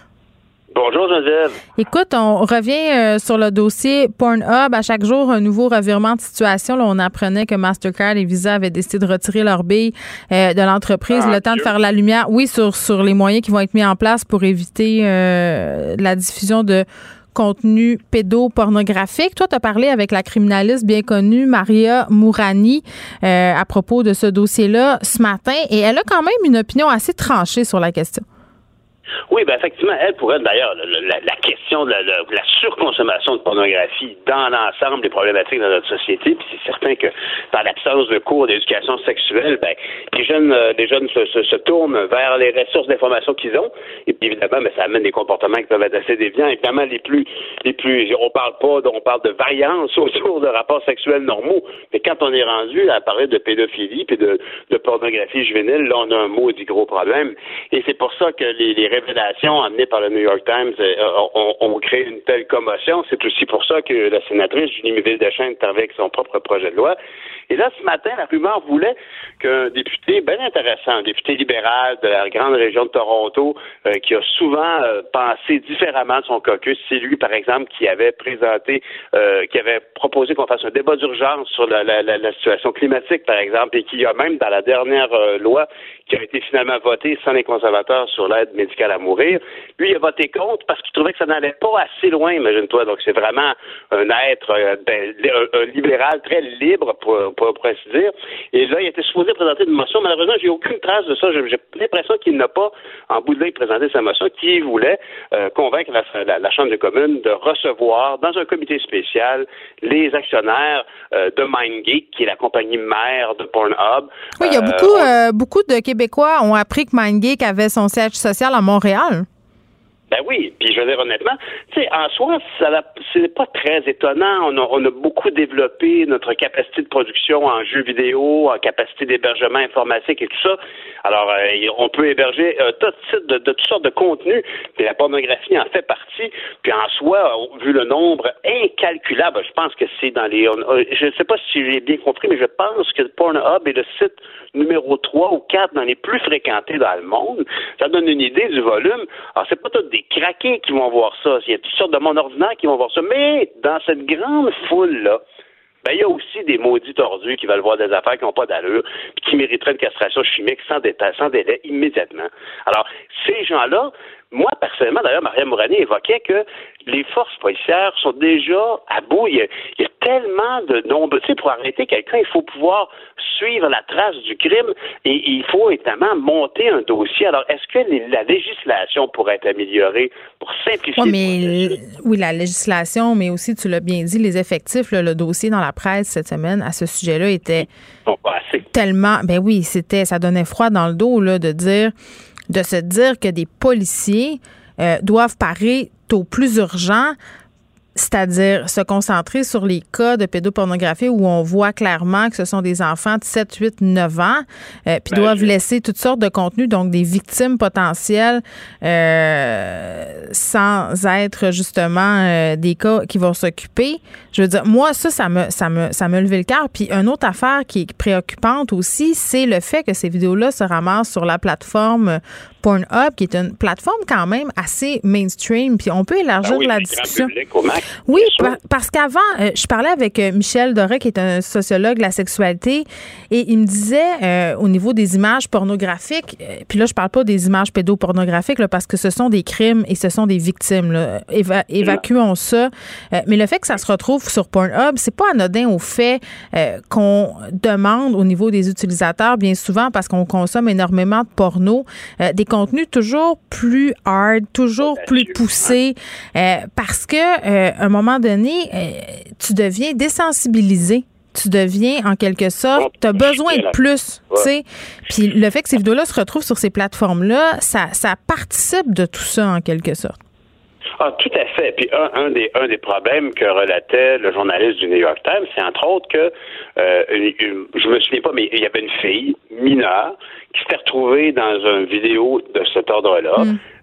Bonjour Geneviève. Écoute, on revient euh, sur le dossier Pornhub. À chaque jour, un nouveau revirement de situation. Là, on apprenait que Mastercard et Visa avaient décidé de retirer leur bille euh, de l'entreprise. Ah, le temps de faire la lumière, oui, sur, sur les moyens qui vont être mis en place pour éviter euh, la diffusion de contenu pédopornographique. Toi, tu as parlé avec la criminaliste bien connue Maria Mourani euh, à propos de ce dossier-là ce matin et elle a quand même une opinion assez tranchée sur la question. Oui, ben effectivement, elle pourrait d'ailleurs la, question de la, surconsommation de pornographie dans l'ensemble des problématiques de notre société. Puis c'est certain que dans l'absence de cours d'éducation sexuelle, ben les jeunes, euh, les jeunes se, tournent vers les ressources d'information qu'ils ont. Et puis évidemment, ben, ça amène des comportements qui peuvent être assez déviants. Évidemment, les plus, les plus, on parle pas, on parle de variance autour de rapports sexuels normaux. Mais quand on est rendu à parler de pédophilie puis de, de pornographie juvénile, là on a un maudit gros problème. Et c'est pour ça que les, les révélations amenées par le New York Times euh, ont, créé une telle commotion. C'est aussi pour ça que la sénatrice Julie Deschênes est avec son propre projet de loi. Et là, ce matin, la rumeur voulait qu'un député bien intéressant, un député libéral de la grande région de Toronto, euh, qui a souvent euh, pensé différemment de son caucus, c'est lui, par exemple, qui avait présenté, qui avait proposé qu'on fasse un débat d'urgence sur la, la, situation climatique, par exemple, et qui a même, dans la dernière loi qui a été finalement votée sans les conservateurs sur l'aide médicale à mourir. Lui, a voté contre parce qu'il trouvait que ça n'allait pas assez loin, imagine-toi. Donc, c'est vraiment un être, euh, ben, un, libéral très libre, pour, pour, ainsi dire. Et là, il était supposé présenter une motion. Malheureusement, j'ai aucune trace de ça. J'ai l'impression qu'il n'a pas, en bout de ligne, présenté sa motion, qui voulait euh, convaincre la, Chambre des communes de recevoir, dans un comité spécial, les actionnaires euh, de MindGeek, qui est la compagnie mère de Pornhub. Oui, il y a beaucoup, beaucoup de Québécois ont appris que MindGeek avait son siège social à Montréal. Ben oui, puis je veux dire honnêtement, tu sais, en soi, ça c'est pas très étonnant. On a, beaucoup développé notre capacité de production en jeux vidéo, en capacité d'hébergement informatique et tout ça. Alors, euh, on peut héberger euh, tout type de, de, toutes sortes de contenus, puis la pornographie en fait partie. Puis en soi, vu le nombre incalculable, je pense que c'est dans les... je ne sais pas si j'ai bien compris, mais je pense que Pornhub est le site numéro 3 ou 4 dans les plus fréquentés dans le monde. Ça donne une idée du volume. Alors, c'est pas tout des craqués qui vont voir ça. Il y a toutes sortes de monde ordinaire qui vont voir ça. Mais dans cette grande foule-là, ben, il y a aussi des maudits tordus qui veulent voir des affaires qui n'ont pas d'allure, puis qui mériteraient une castration chimique sans, sans délai immédiatement. Alors, ces gens-là, moi, personnellement, d'ailleurs, Maria Mourani évoquait que les forces policières sont déjà à bout. Il y a, il y a tellement de nombre. Tu sais, pour arrêter quelqu'un, il faut pouvoir suivre la trace du crime et il faut évidemment monter un dossier. Alors, est-ce que les- la législation pourrait être améliorée pour simplifier le mais oui, la législation, mais aussi, tu l'as bien dit, les effectifs, là, le dossier dans la presse cette semaine à ce sujet-là était Bon, tellement. Ben oui, c'était, ça donnait froid dans le dos là, de dire, de se dire que des policiers euh, doivent parer au plus urgent. C'est-à-dire se concentrer sur les cas de pédopornographie où on voit clairement que ce sont des enfants de 7, 8, 9 ans, euh, puis Ben, doivent je- laisser toutes sortes de contenus, donc des victimes potentielles, euh, sans être justement euh, des cas qui vont s'occuper. Je veux dire, moi, ça, ça me, ça me, ça me levé le cœur. Puis une autre affaire qui est préoccupante aussi, c'est le fait que ces vidéos-là se ramassent sur la plateforme Pornhub, qui est une plateforme quand même assez mainstream. Puis on peut élargir oui, la discussion. max. Oui, par- parce qu'avant, euh, je parlais avec euh, Michel Doré, qui est un sociologue de la sexualité, et il me disait, euh, au niveau des images pornographiques, euh, puis là, je parle pas des images pédopornographiques, là, parce que ce sont des crimes et ce sont des victimes. Là. Éva- évacuons ça. Mais le fait que ça se retrouve sur Pornhub, c'est pas anodin au fait qu'on demande au niveau des utilisateurs, bien souvent, parce qu'on consomme énormément de porno, des contenus toujours plus hard, toujours plus poussés, euh, parce que euh, à un moment donné, euh, tu deviens désensibilisé. Tu deviens, en quelque sorte, tu as besoin de plus, tu sais. Puis le fait que ces vidéos-là se retrouvent sur ces plateformes-là, ça, ça participe de tout ça, en quelque sorte. Ah, tout à fait. Puis un, un des un des problèmes que relatait le journaliste du New York Times, c'est entre autres que euh, une- une- je me souviens pas, mais il y avait une fille mineure qui s'était retrouvée dans une vidéo de cet ordre-là.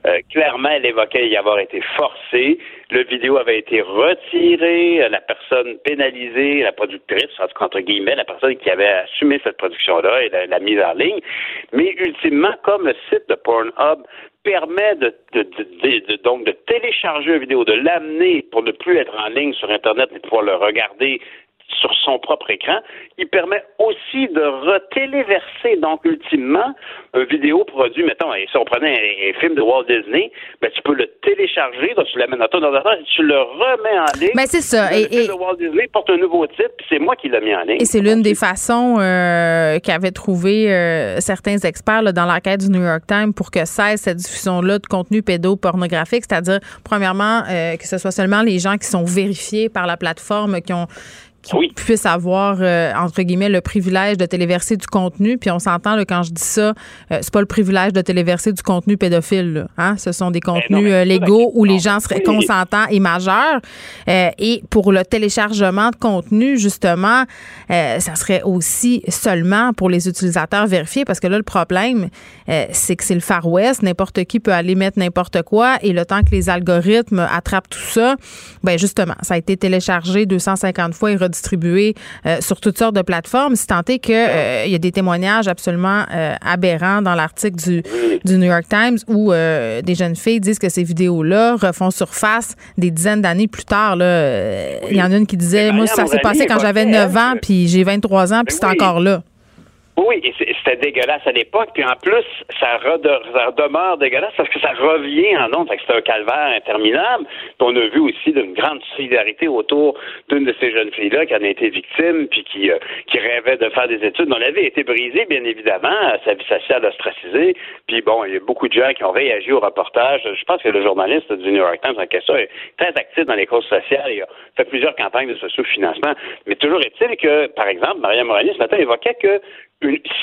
Euh, clairement, elle évoquait y avoir été forcée. Le vidéo avait été retiré. Euh, La personne pénalisée, la productrice, en tout cas, entre guillemets, la personne qui avait assumé cette production-là et la, la mise en ligne. Mais ultimement, comme le site de Pornhub permet de, de- de- de- de- donc de télécharger une vidéo, de l'amener pour ne plus être en ligne sur Internet, mais pouvoir le regarder sur son propre écran, il permet aussi de retéléverser, donc ultimement, une vidéo produit, mettons, et si on prenait un, un film de Walt Disney, ben, tu peux le télécharger, donc tu l'amènes dans ton ordinateur et tu le remets en ligne. Ben, c'est ça. Le Et- film et- de Walt Disney porte un nouveau titre, puis c'est moi qui l'ai mis en ligne. Et c'est l'une des façons euh, qu'avaient trouvé euh, certains experts là, dans l'enquête du New York Times pour que cesse cette diffusion-là de contenu pédopornographique, c'est-à-dire, premièrement, euh, que ce soit seulement les gens qui sont vérifiés par la plateforme qui ont qui puissent avoir euh, entre guillemets le privilège de téléverser du contenu puis on s'entend là, quand je dis ça euh, c'est pas le privilège de téléverser du contenu pédophile là, hein? ce sont des contenus euh, légaux où les gens seraient Oui. consentants et majeurs Euh, et pour le téléchargement de contenu justement euh, ça serait aussi seulement pour les utilisateurs vérifiés parce que là le problème euh, c'est que c'est le Far West n'importe qui peut aller mettre n'importe quoi et le temps que les algorithmes attrapent tout ça ben justement ça a été téléchargé 250 fois et redistribué euh, sur toutes sortes de plateformes si tant est que euh, y a des témoignages absolument euh, aberrants dans l'article du, du New York Times où euh, des jeunes filles disent que ces vidéos-là refont surface des dizaines d'années plus tard. là. Il y en a une qui disait, moi, ça s'est passé quand j'avais 9 ans, puis j'ai 23 ans, puis c'est oui. encore là. Oui, et c'était dégueulasse à l'époque, puis en plus, ça, rede- ça demeure dégueulasse parce que ça revient en ondes, c'est un calvaire interminable. Puis on a vu aussi d'une grande solidarité autour d'une de ces jeunes filles-là qui en a été victime, puis qui, euh, qui rêvait de faire des études, vie a été brisée, bien évidemment, sa vie sociale a ostracisé, puis bon, il y a beaucoup de gens qui ont réagi au reportage. Je pense que le journaliste du New York Times en question est très actif dans les causes sociales, il a fait plusieurs campagnes de socio-financement, mais toujours est-il que, par exemple, Maria Morani ce matin évoquait que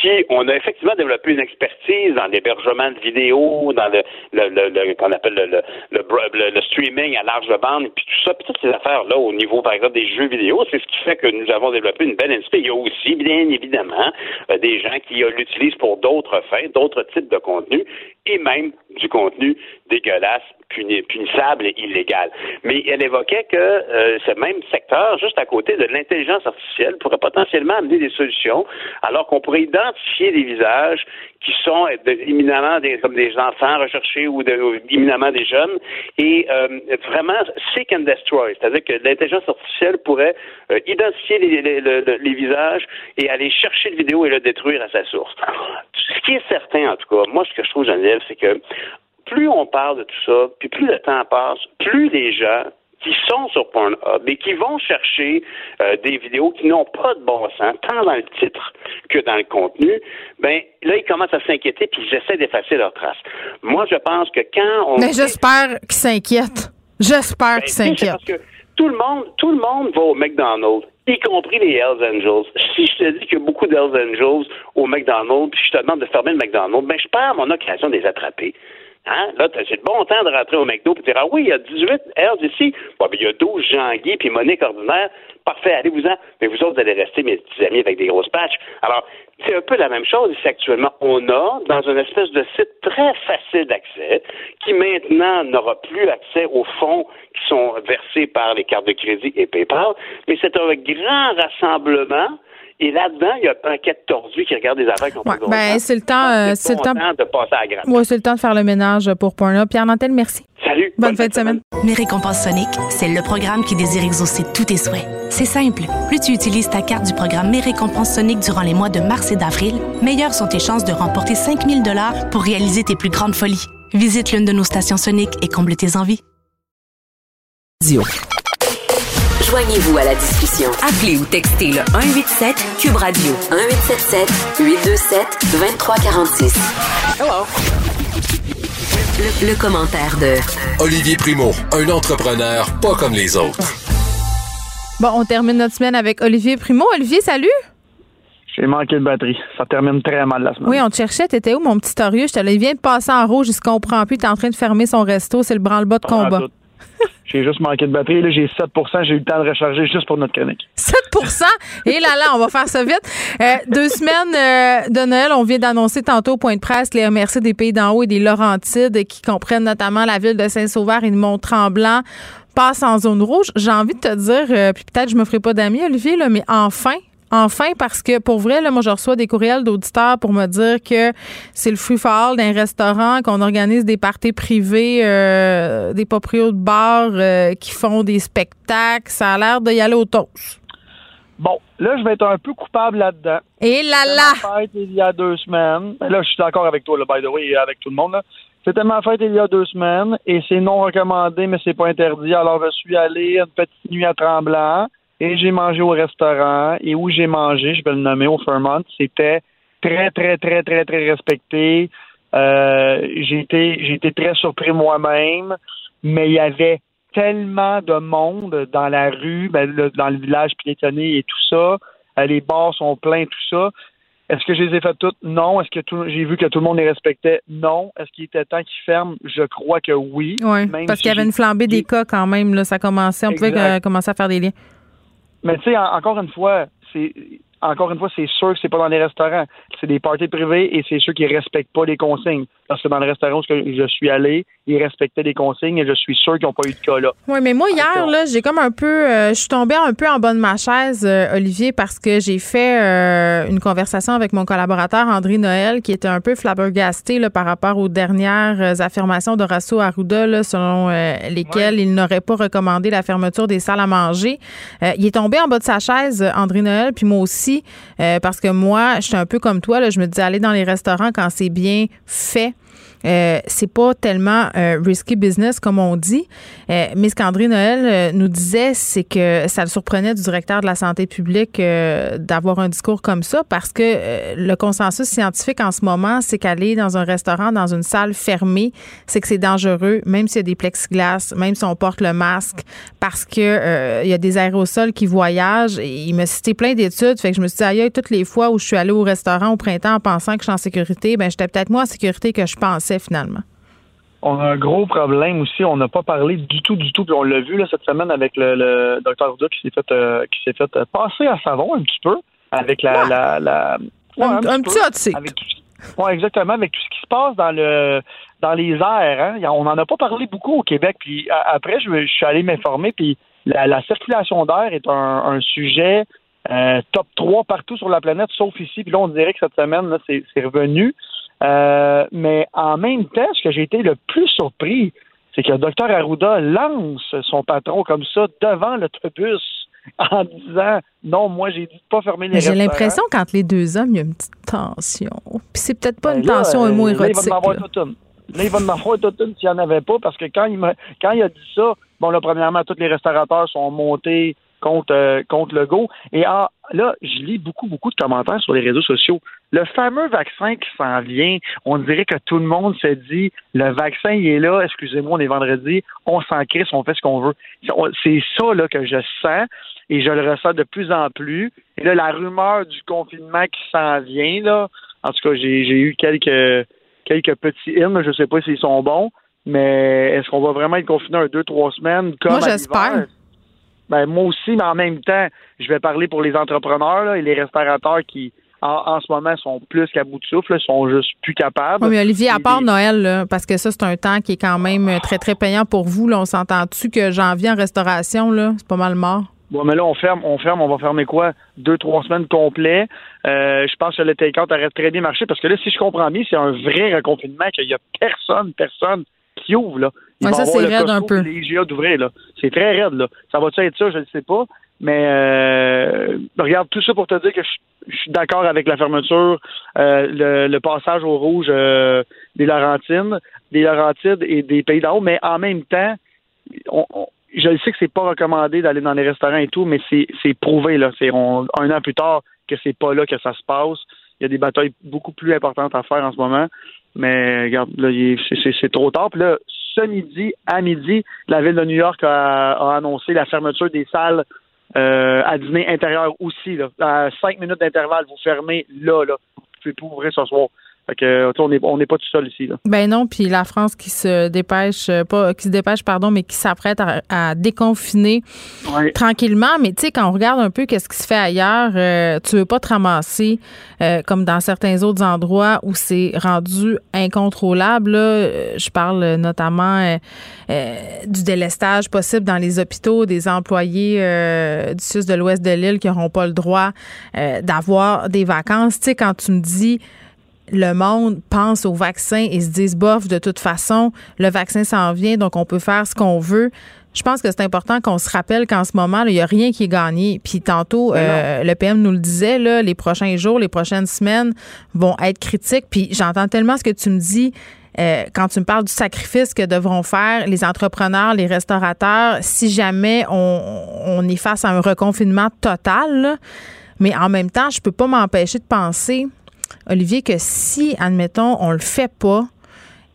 si on a effectivement développé une expertise dans l'hébergement de vidéos, dans le, le, le, le- qu'on appelle le streaming à large bande, puis tout ça, puis toutes ces affaires-là au niveau, par exemple, des jeux vidéo, c'est ce qui fait que nous avons développé une belle industrie. Il y a aussi, bien évidemment, euh, des gens qui euh, l'utilisent pour d'autres fins, d'autres types de contenus. Et même du contenu dégueulasse, puni- punissable et illégal. Mais elle évoquait que euh, ce même secteur, juste à côté de l'intelligence artificielle, pourrait potentiellement amener des solutions, alors qu'on pourrait identifier des visages qui sont éminemment des, comme des enfants recherchés ou, de, éminemment des jeunes, et euh, vraiment seek and destroy, c'est-à-dire que l'intelligence artificielle pourrait euh, identifier les, les- le- le- les visages et aller chercher le vidéo et le détruire à sa source. Ce qui est certain, en tout cas, moi, ce que je trouve, Geneviève, c'est que plus on parle de tout ça, puis plus le temps passe, plus les gens qui sont sur Pornhub et qui vont chercher euh, des vidéos qui n'ont pas de bon sens, tant dans le titre que dans le contenu, ben là, ils commencent à s'inquiéter puis ils essaient d'effacer leurs traces. Moi, je pense que quand on... Mais j'espère qu'ils s'inquiètent. J'espère qu'ils Ben, c'est s'inquiètent. parce que tout le monde, tout le monde va au McDonald's, y compris les Hells Angels. Si je te dis qu'il y a beaucoup d'Hells Angels au McDonald's, puis je te demande de fermer le McDonald's, ben je perds mon occasion de les attraper. Hein? Là, c'est le bon temps de rentrer au McDo et dire Ah oui, il y a 18 Hells ici. Bon, ben, il y a 12 Jean-Guy puis Monique Ordinaire. Parfait, allez-vous-en. Mais vous autres, vous allez rester mes petits amis avec des grosses patchs. Alors, c'est un peu la même chose ici actuellement. On a, dans une espèce de site très facile d'accès, qui maintenant n'aura plus accès aux fonds qui sont versés par les cartes de crédit et PayPal, mais c'est un grand rassemblement. Et là-dedans, il y a un quête tordu qui regarde des affaires qui ont pas de bon Ben, c'est le temps, euh, c'est le temps. temps de passer à la grappe. Ouais, c'est le temps de faire le ménage pour Pornhub. Pierre Nantel, merci. Salut. Bonne, fin de semaine. Mes récompenses Sonic, c'est le programme qui désire exaucer tous tes souhaits. C'est simple. Plus tu utilises ta carte du programme Mes récompenses Sonic durant les mois de mars et d'avril, meilleures sont tes chances de remporter 5000 dollars pour réaliser tes plus grandes folies. Visite l'une de nos stations Sonic et comble tes envies. Joignez-vous à la discussion. Appelez ou textez le 187 Cube Radio 1877 827 2346. Hello. Le, le commentaire de Olivier Primo, un entrepreneur pas comme les autres. Bon, on termine notre semaine avec Olivier Primo. Olivier, salut. J'ai manqué de batterie. Ça termine très mal la semaine. Oui, on te cherchait. T'étais où, mon petit torieux? Je te l'ai- il vient de passer en rouge. Il se comprend plus. T'es en train de fermer son resto. C'est le branle-bas de combat. Ah, tout. J'ai juste manqué de batterie. Là, j'ai 7% J'ai eu le temps de recharger juste pour notre chronique. 7 Et là, là, on va faire ça vite. Euh, deux semaines euh, de Noël, on vient d'annoncer tantôt au point de presse les MRC des Pays d'en haut et des Laurentides qui comprennent notamment la ville de Saint-Sauveur et de Mont-Tremblant passent en zone rouge. J'ai envie de te dire, euh, puis peut-être je me ferai pas d'amis, Olivier, là, mais enfin, Enfin, parce que pour vrai, là, moi, je reçois des courriels d'auditeurs pour me dire que c'est le free for all d'un restaurant, qu'on organise des parties privées, euh, des proprios de bars euh, qui font des spectacles. Ça a l'air d'y aller au toast. Bon, là, je vais être un peu coupable là-dedans. Et là là! C'était ma fête il y a deux semaines. Là, je suis d'accord avec toi, là, by the way, et avec tout le monde. là. C'était ma fête il y a deux semaines et c'est non recommandé, mais c'est pas interdit. Alors, je suis allé une petite nuit à Tremblant et j'ai mangé au restaurant. Et où j'ai mangé, je vais le nommer au Fairmont, c'était très, très, très, très, très respecté. Euh, j'ai été, j'ai été très surpris moi-même, mais il y avait tellement de monde dans la rue, ben, le- dans le village piétonné et tout ça. Euh, les bars sont pleins, tout ça. Est-ce que je les ai faites toutes? Non. Est-ce que tout- j'ai vu que tout le monde les respectait? Non. Est-ce qu'il était temps qu'ils ferment? Je crois que oui. Oui, parce si qu'il y avait une flambée des cas quand même. Là, ça commençait. On pouvait euh, commencer à faire des liens. Mais tu sais, en- encore une fois, c'est encore une fois, c'est sûr que c'est pas dans les restaurants. C'est des parties privées et c'est ceux qui respectent pas les consignes. Parce que dans le restaurant où je suis allé, ils respectaient les consignes et je suis sûr qu'ils n'ont pas eu de cas là. Oui, mais moi, hier, là, j'ai comme un peu. euh, je suis tombée un peu en bas de ma chaise, euh, Olivier, parce que j'ai fait euh, une conversation avec mon collaborateur André Noël, qui était un peu flabbergasté là, par rapport aux dernières affirmations d'Horacio Arruda, là, selon euh, lesquelles il n'aurait pas recommandé la fermeture des salles à manger. Euh, il est tombé en bas de sa chaise, André Noël, puis moi aussi, euh, parce que moi, j'étais un peu comme toi, là, je me disais aller dans les restaurants quand c'est bien fait. Euh, c'est pas tellement euh, risky business comme on dit, Euh, mais ce qu'André Noël euh, nous disait, c'est que ça le surprenait du directeur de la santé publique euh, d'avoir un discours comme ça parce que euh, le consensus scientifique en ce moment, c'est qu'aller dans un restaurant, dans une salle fermée, c'est que c'est dangereux, même s'il y a des plexiglas, même si on porte le masque, parce que il y a des aérosols qui voyagent. Il m'a cité plein d'études, fait que je me suis dit, aïe, toutes les fois où je suis allée au restaurant au printemps en pensant que je suis en sécurité, ben j'étais peut-être moins en sécurité que je pensais finalement. On a un gros problème aussi. On n'a pas parlé du tout, du tout. Puis on l'a vu là, cette semaine avec le, le docteur Ouda qui s'est fait, euh, qui s'est fait euh, passer à savon un petit peu avec la. la, la- ouais, Un- petit seat. Avec- Oui, exactement. Avec tout ce qui se passe dans le dans les airs, hein, on n'en a pas parlé beaucoup au Québec. Puis après, je, suis allé m'informer, puis la, circulation d'air est un, sujet euh, top 3 partout sur la planète, sauf ici. Puis là, on dirait que cette semaine, là, c'est, revenu. Euh, mais en même temps, ce que j'ai été le plus surpris, c'est que le docteur Arruda lance son patron comme ça devant l'autobus en disant non, moi j'ai dit de pas fermer les J'ai l'impression qu'entre les deux hommes, il y a une petite tension. Puis c'est peut-être pas ben une tension un mot érotique. Là, il va en une. Là, il va en avoir toute une s'il n'y en avait pas, parce que quand il, quand il a dit ça, bon, là, premièrement, tous les restaurateurs sont montés contre, euh, contre Legault. Et ah, là, je lis beaucoup, beaucoup de commentaires sur les réseaux sociaux. Le fameux vaccin qui s'en vient, on dirait que tout le monde s'est dit, le vaccin, il est là, excusez-moi, on est vendredi, on s'en crisse, on fait ce qu'on veut. C'est ça là, que je sens et je le ressens de plus en plus. Et là, la rumeur du confinement qui s'en vient, là, en tout cas, j'ai eu quelques, quelques petits hymnes, je ne sais pas s'ils sont bons, mais est-ce qu'on va vraiment être confiné un, deux, trois semaines comme Moi, j'espère. Ben, moi aussi, mais en même temps, je vais parler pour les entrepreneurs et les restaurateurs qui, en, ce moment, sont plus qu'à bout de souffle, sont juste plus capables. Oui, mais Olivier, à part Noël, parce que ça, c'est un temps qui est quand même très, très payant pour vous, là, on s'entend-tu que janvier en restauration, là, c'est pas mal mort? Bon, mais là, on ferme, on ferme, on va fermer quoi? Deux, trois semaines complets. Euh, je pense que le take-out arrête très bien marché parce que là, si je comprends bien, c'est un vrai reconfinement qu'il y a personne, personne qui ouvre, là. ça, c'est raide un peu. Les IGA d'ouvrir, là. C'est très raide, là. Ça va-tu être ça? Je ne sais pas. Mais euh, regarde, tout ça pour te dire que je, suis d'accord avec la fermeture, euh, le, passage au rouge des Laurentines, des Laurentides et des Pays d'en haut, mais en même temps, on, je sais que c'est pas recommandé d'aller dans les restaurants et tout, mais c'est prouvé, là. C'est un an plus tard que c'est pas là que ça se passe. Il y a des batailles beaucoup plus importantes à faire en ce moment. Mais regarde, là, c'est trop tard. Puis là, ce midi, à midi, la ville de New York a, annoncé la fermeture des salles euh, à dîner intérieur aussi. Là. À cinq minutes d'intervalle, vous fermez là, là. Vous pouvez pas ouvrir ce soir. Fait on n'est on pas tout seul ici. Là. Ben non, puis la France qui se dépêche, euh, pas qui se dépêche, pardon, mais qui s'apprête à, déconfiner tranquillement. Mais tu sais, quand on regarde un peu qu'est-ce qui se fait ailleurs, euh, tu veux pas te ramasser euh, comme dans certains autres endroits où c'est rendu incontrôlable. Je parle notamment du délestage possible dans les hôpitaux, des employés du sud de l'ouest de l'île qui n'auront pas le droit d'avoir des vacances. Tu sais, quand tu me dis le monde pense au vaccin et se disent bof de toute façon le vaccin s'en vient donc on peut faire ce qu'on veut je pense que c'est important qu'on se rappelle qu'en ce moment, il n'y a rien qui est gagné. Puis tantôt, euh, le PM nous le disait, là, les prochains jours, les prochaines semaines vont être critiques. Puis j'entends tellement ce que tu me dis euh, quand tu me parles du sacrifice que devront faire les entrepreneurs, les restaurateurs, si jamais on, on est face à un reconfinement total. Mais en même temps, je peux pas m'empêcher de penser Olivier, que si, admettons, on le fait pas,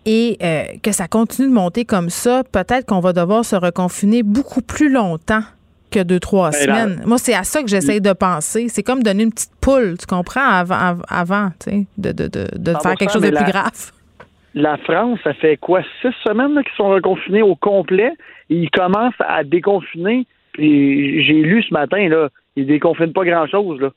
et euh, que ça continue de monter comme ça, peut-être qu'on va devoir se reconfiner beaucoup plus longtemps que deux, trois ben, semaines. Moi, c'est à ça que j'essaie de penser. C'est comme donner une petite poule, tu comprends, avant, avant de, de, de, faire quelque chose de plus grave. La France, ça fait quoi, six semaines qu'ils sont reconfinés au complet? Et ils commencent à déconfiner. Puis j'ai lu ce matin, là, ils déconfinent pas grand-chose. Là.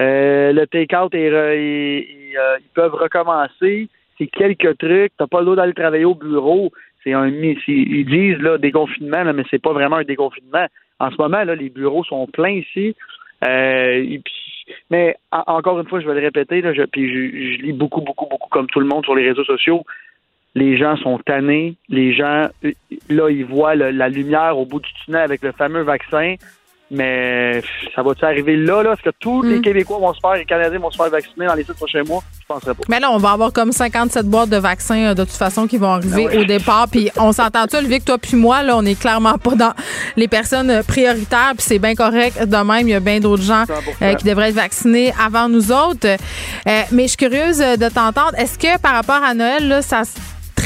Euh, le take-out, euh, ils peuvent recommencer. C'est quelques trucs. T'as pas le droit d'aller travailler au bureau. C'est un, ils disent là déconfinement, là, mais c'est pas vraiment un déconfinement. En ce moment, là, les bureaux sont pleins ici. Euh, mais encore une fois, je vais le répéter, je, puis je, lis beaucoup, beaucoup, beaucoup comme tout le monde sur les réseaux sociaux. Les gens sont tannés. Les gens, là, ils voient la lumière au bout du tunnel avec le fameux vaccin. Mais ça va-tu arriver là, là? Est-ce que tous les hmm. Québécois vont se faire, les Canadiens vont se faire vacciner dans les six prochains mois? Je penserais pas. Mais là, on va avoir comme 57 boîtes de vaccins euh, de toute façon qui vont arriver ben au départ. Puis on s'entend-tu, Olivier, que toi puis moi, là, on n'est clairement pas dans les personnes euh, prioritaires. Puis c'est bien correct. De même, il y a bien d'autres gens euh, qui devraient être vaccinés avant nous autres. mais je suis curieuse de t'entendre. Est-ce que par rapport à Noël, là, ça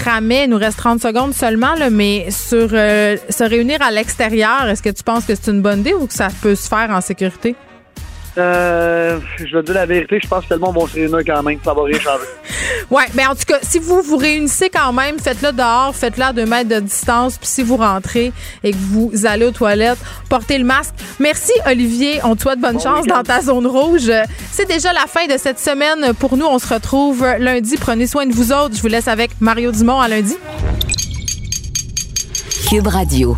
il nous reste 30 secondes seulement, là, mais sur euh, se réunir à l'extérieur, est-ce que tu penses que c'est une bonne idée ou que ça peut se faire en sécurité? Euh, je vais te dire la vérité, je pense que le monde va se réunir quand même. Ça va rien changer. Ouais, mais en tout cas, si vous vous réunissez quand même, faites-le dehors, faites-le à deux mètres de distance, puis si vous rentrez et que vous allez aux toilettes, portez le masque. Merci, Olivier. On te souhaite bonne chance dans ta zone rouge. C'est déjà la fin de cette semaine pour nous. On se retrouve lundi. Prenez soin de vous autres. Je vous laisse avec Mario Dumont à lundi. Cube Radio.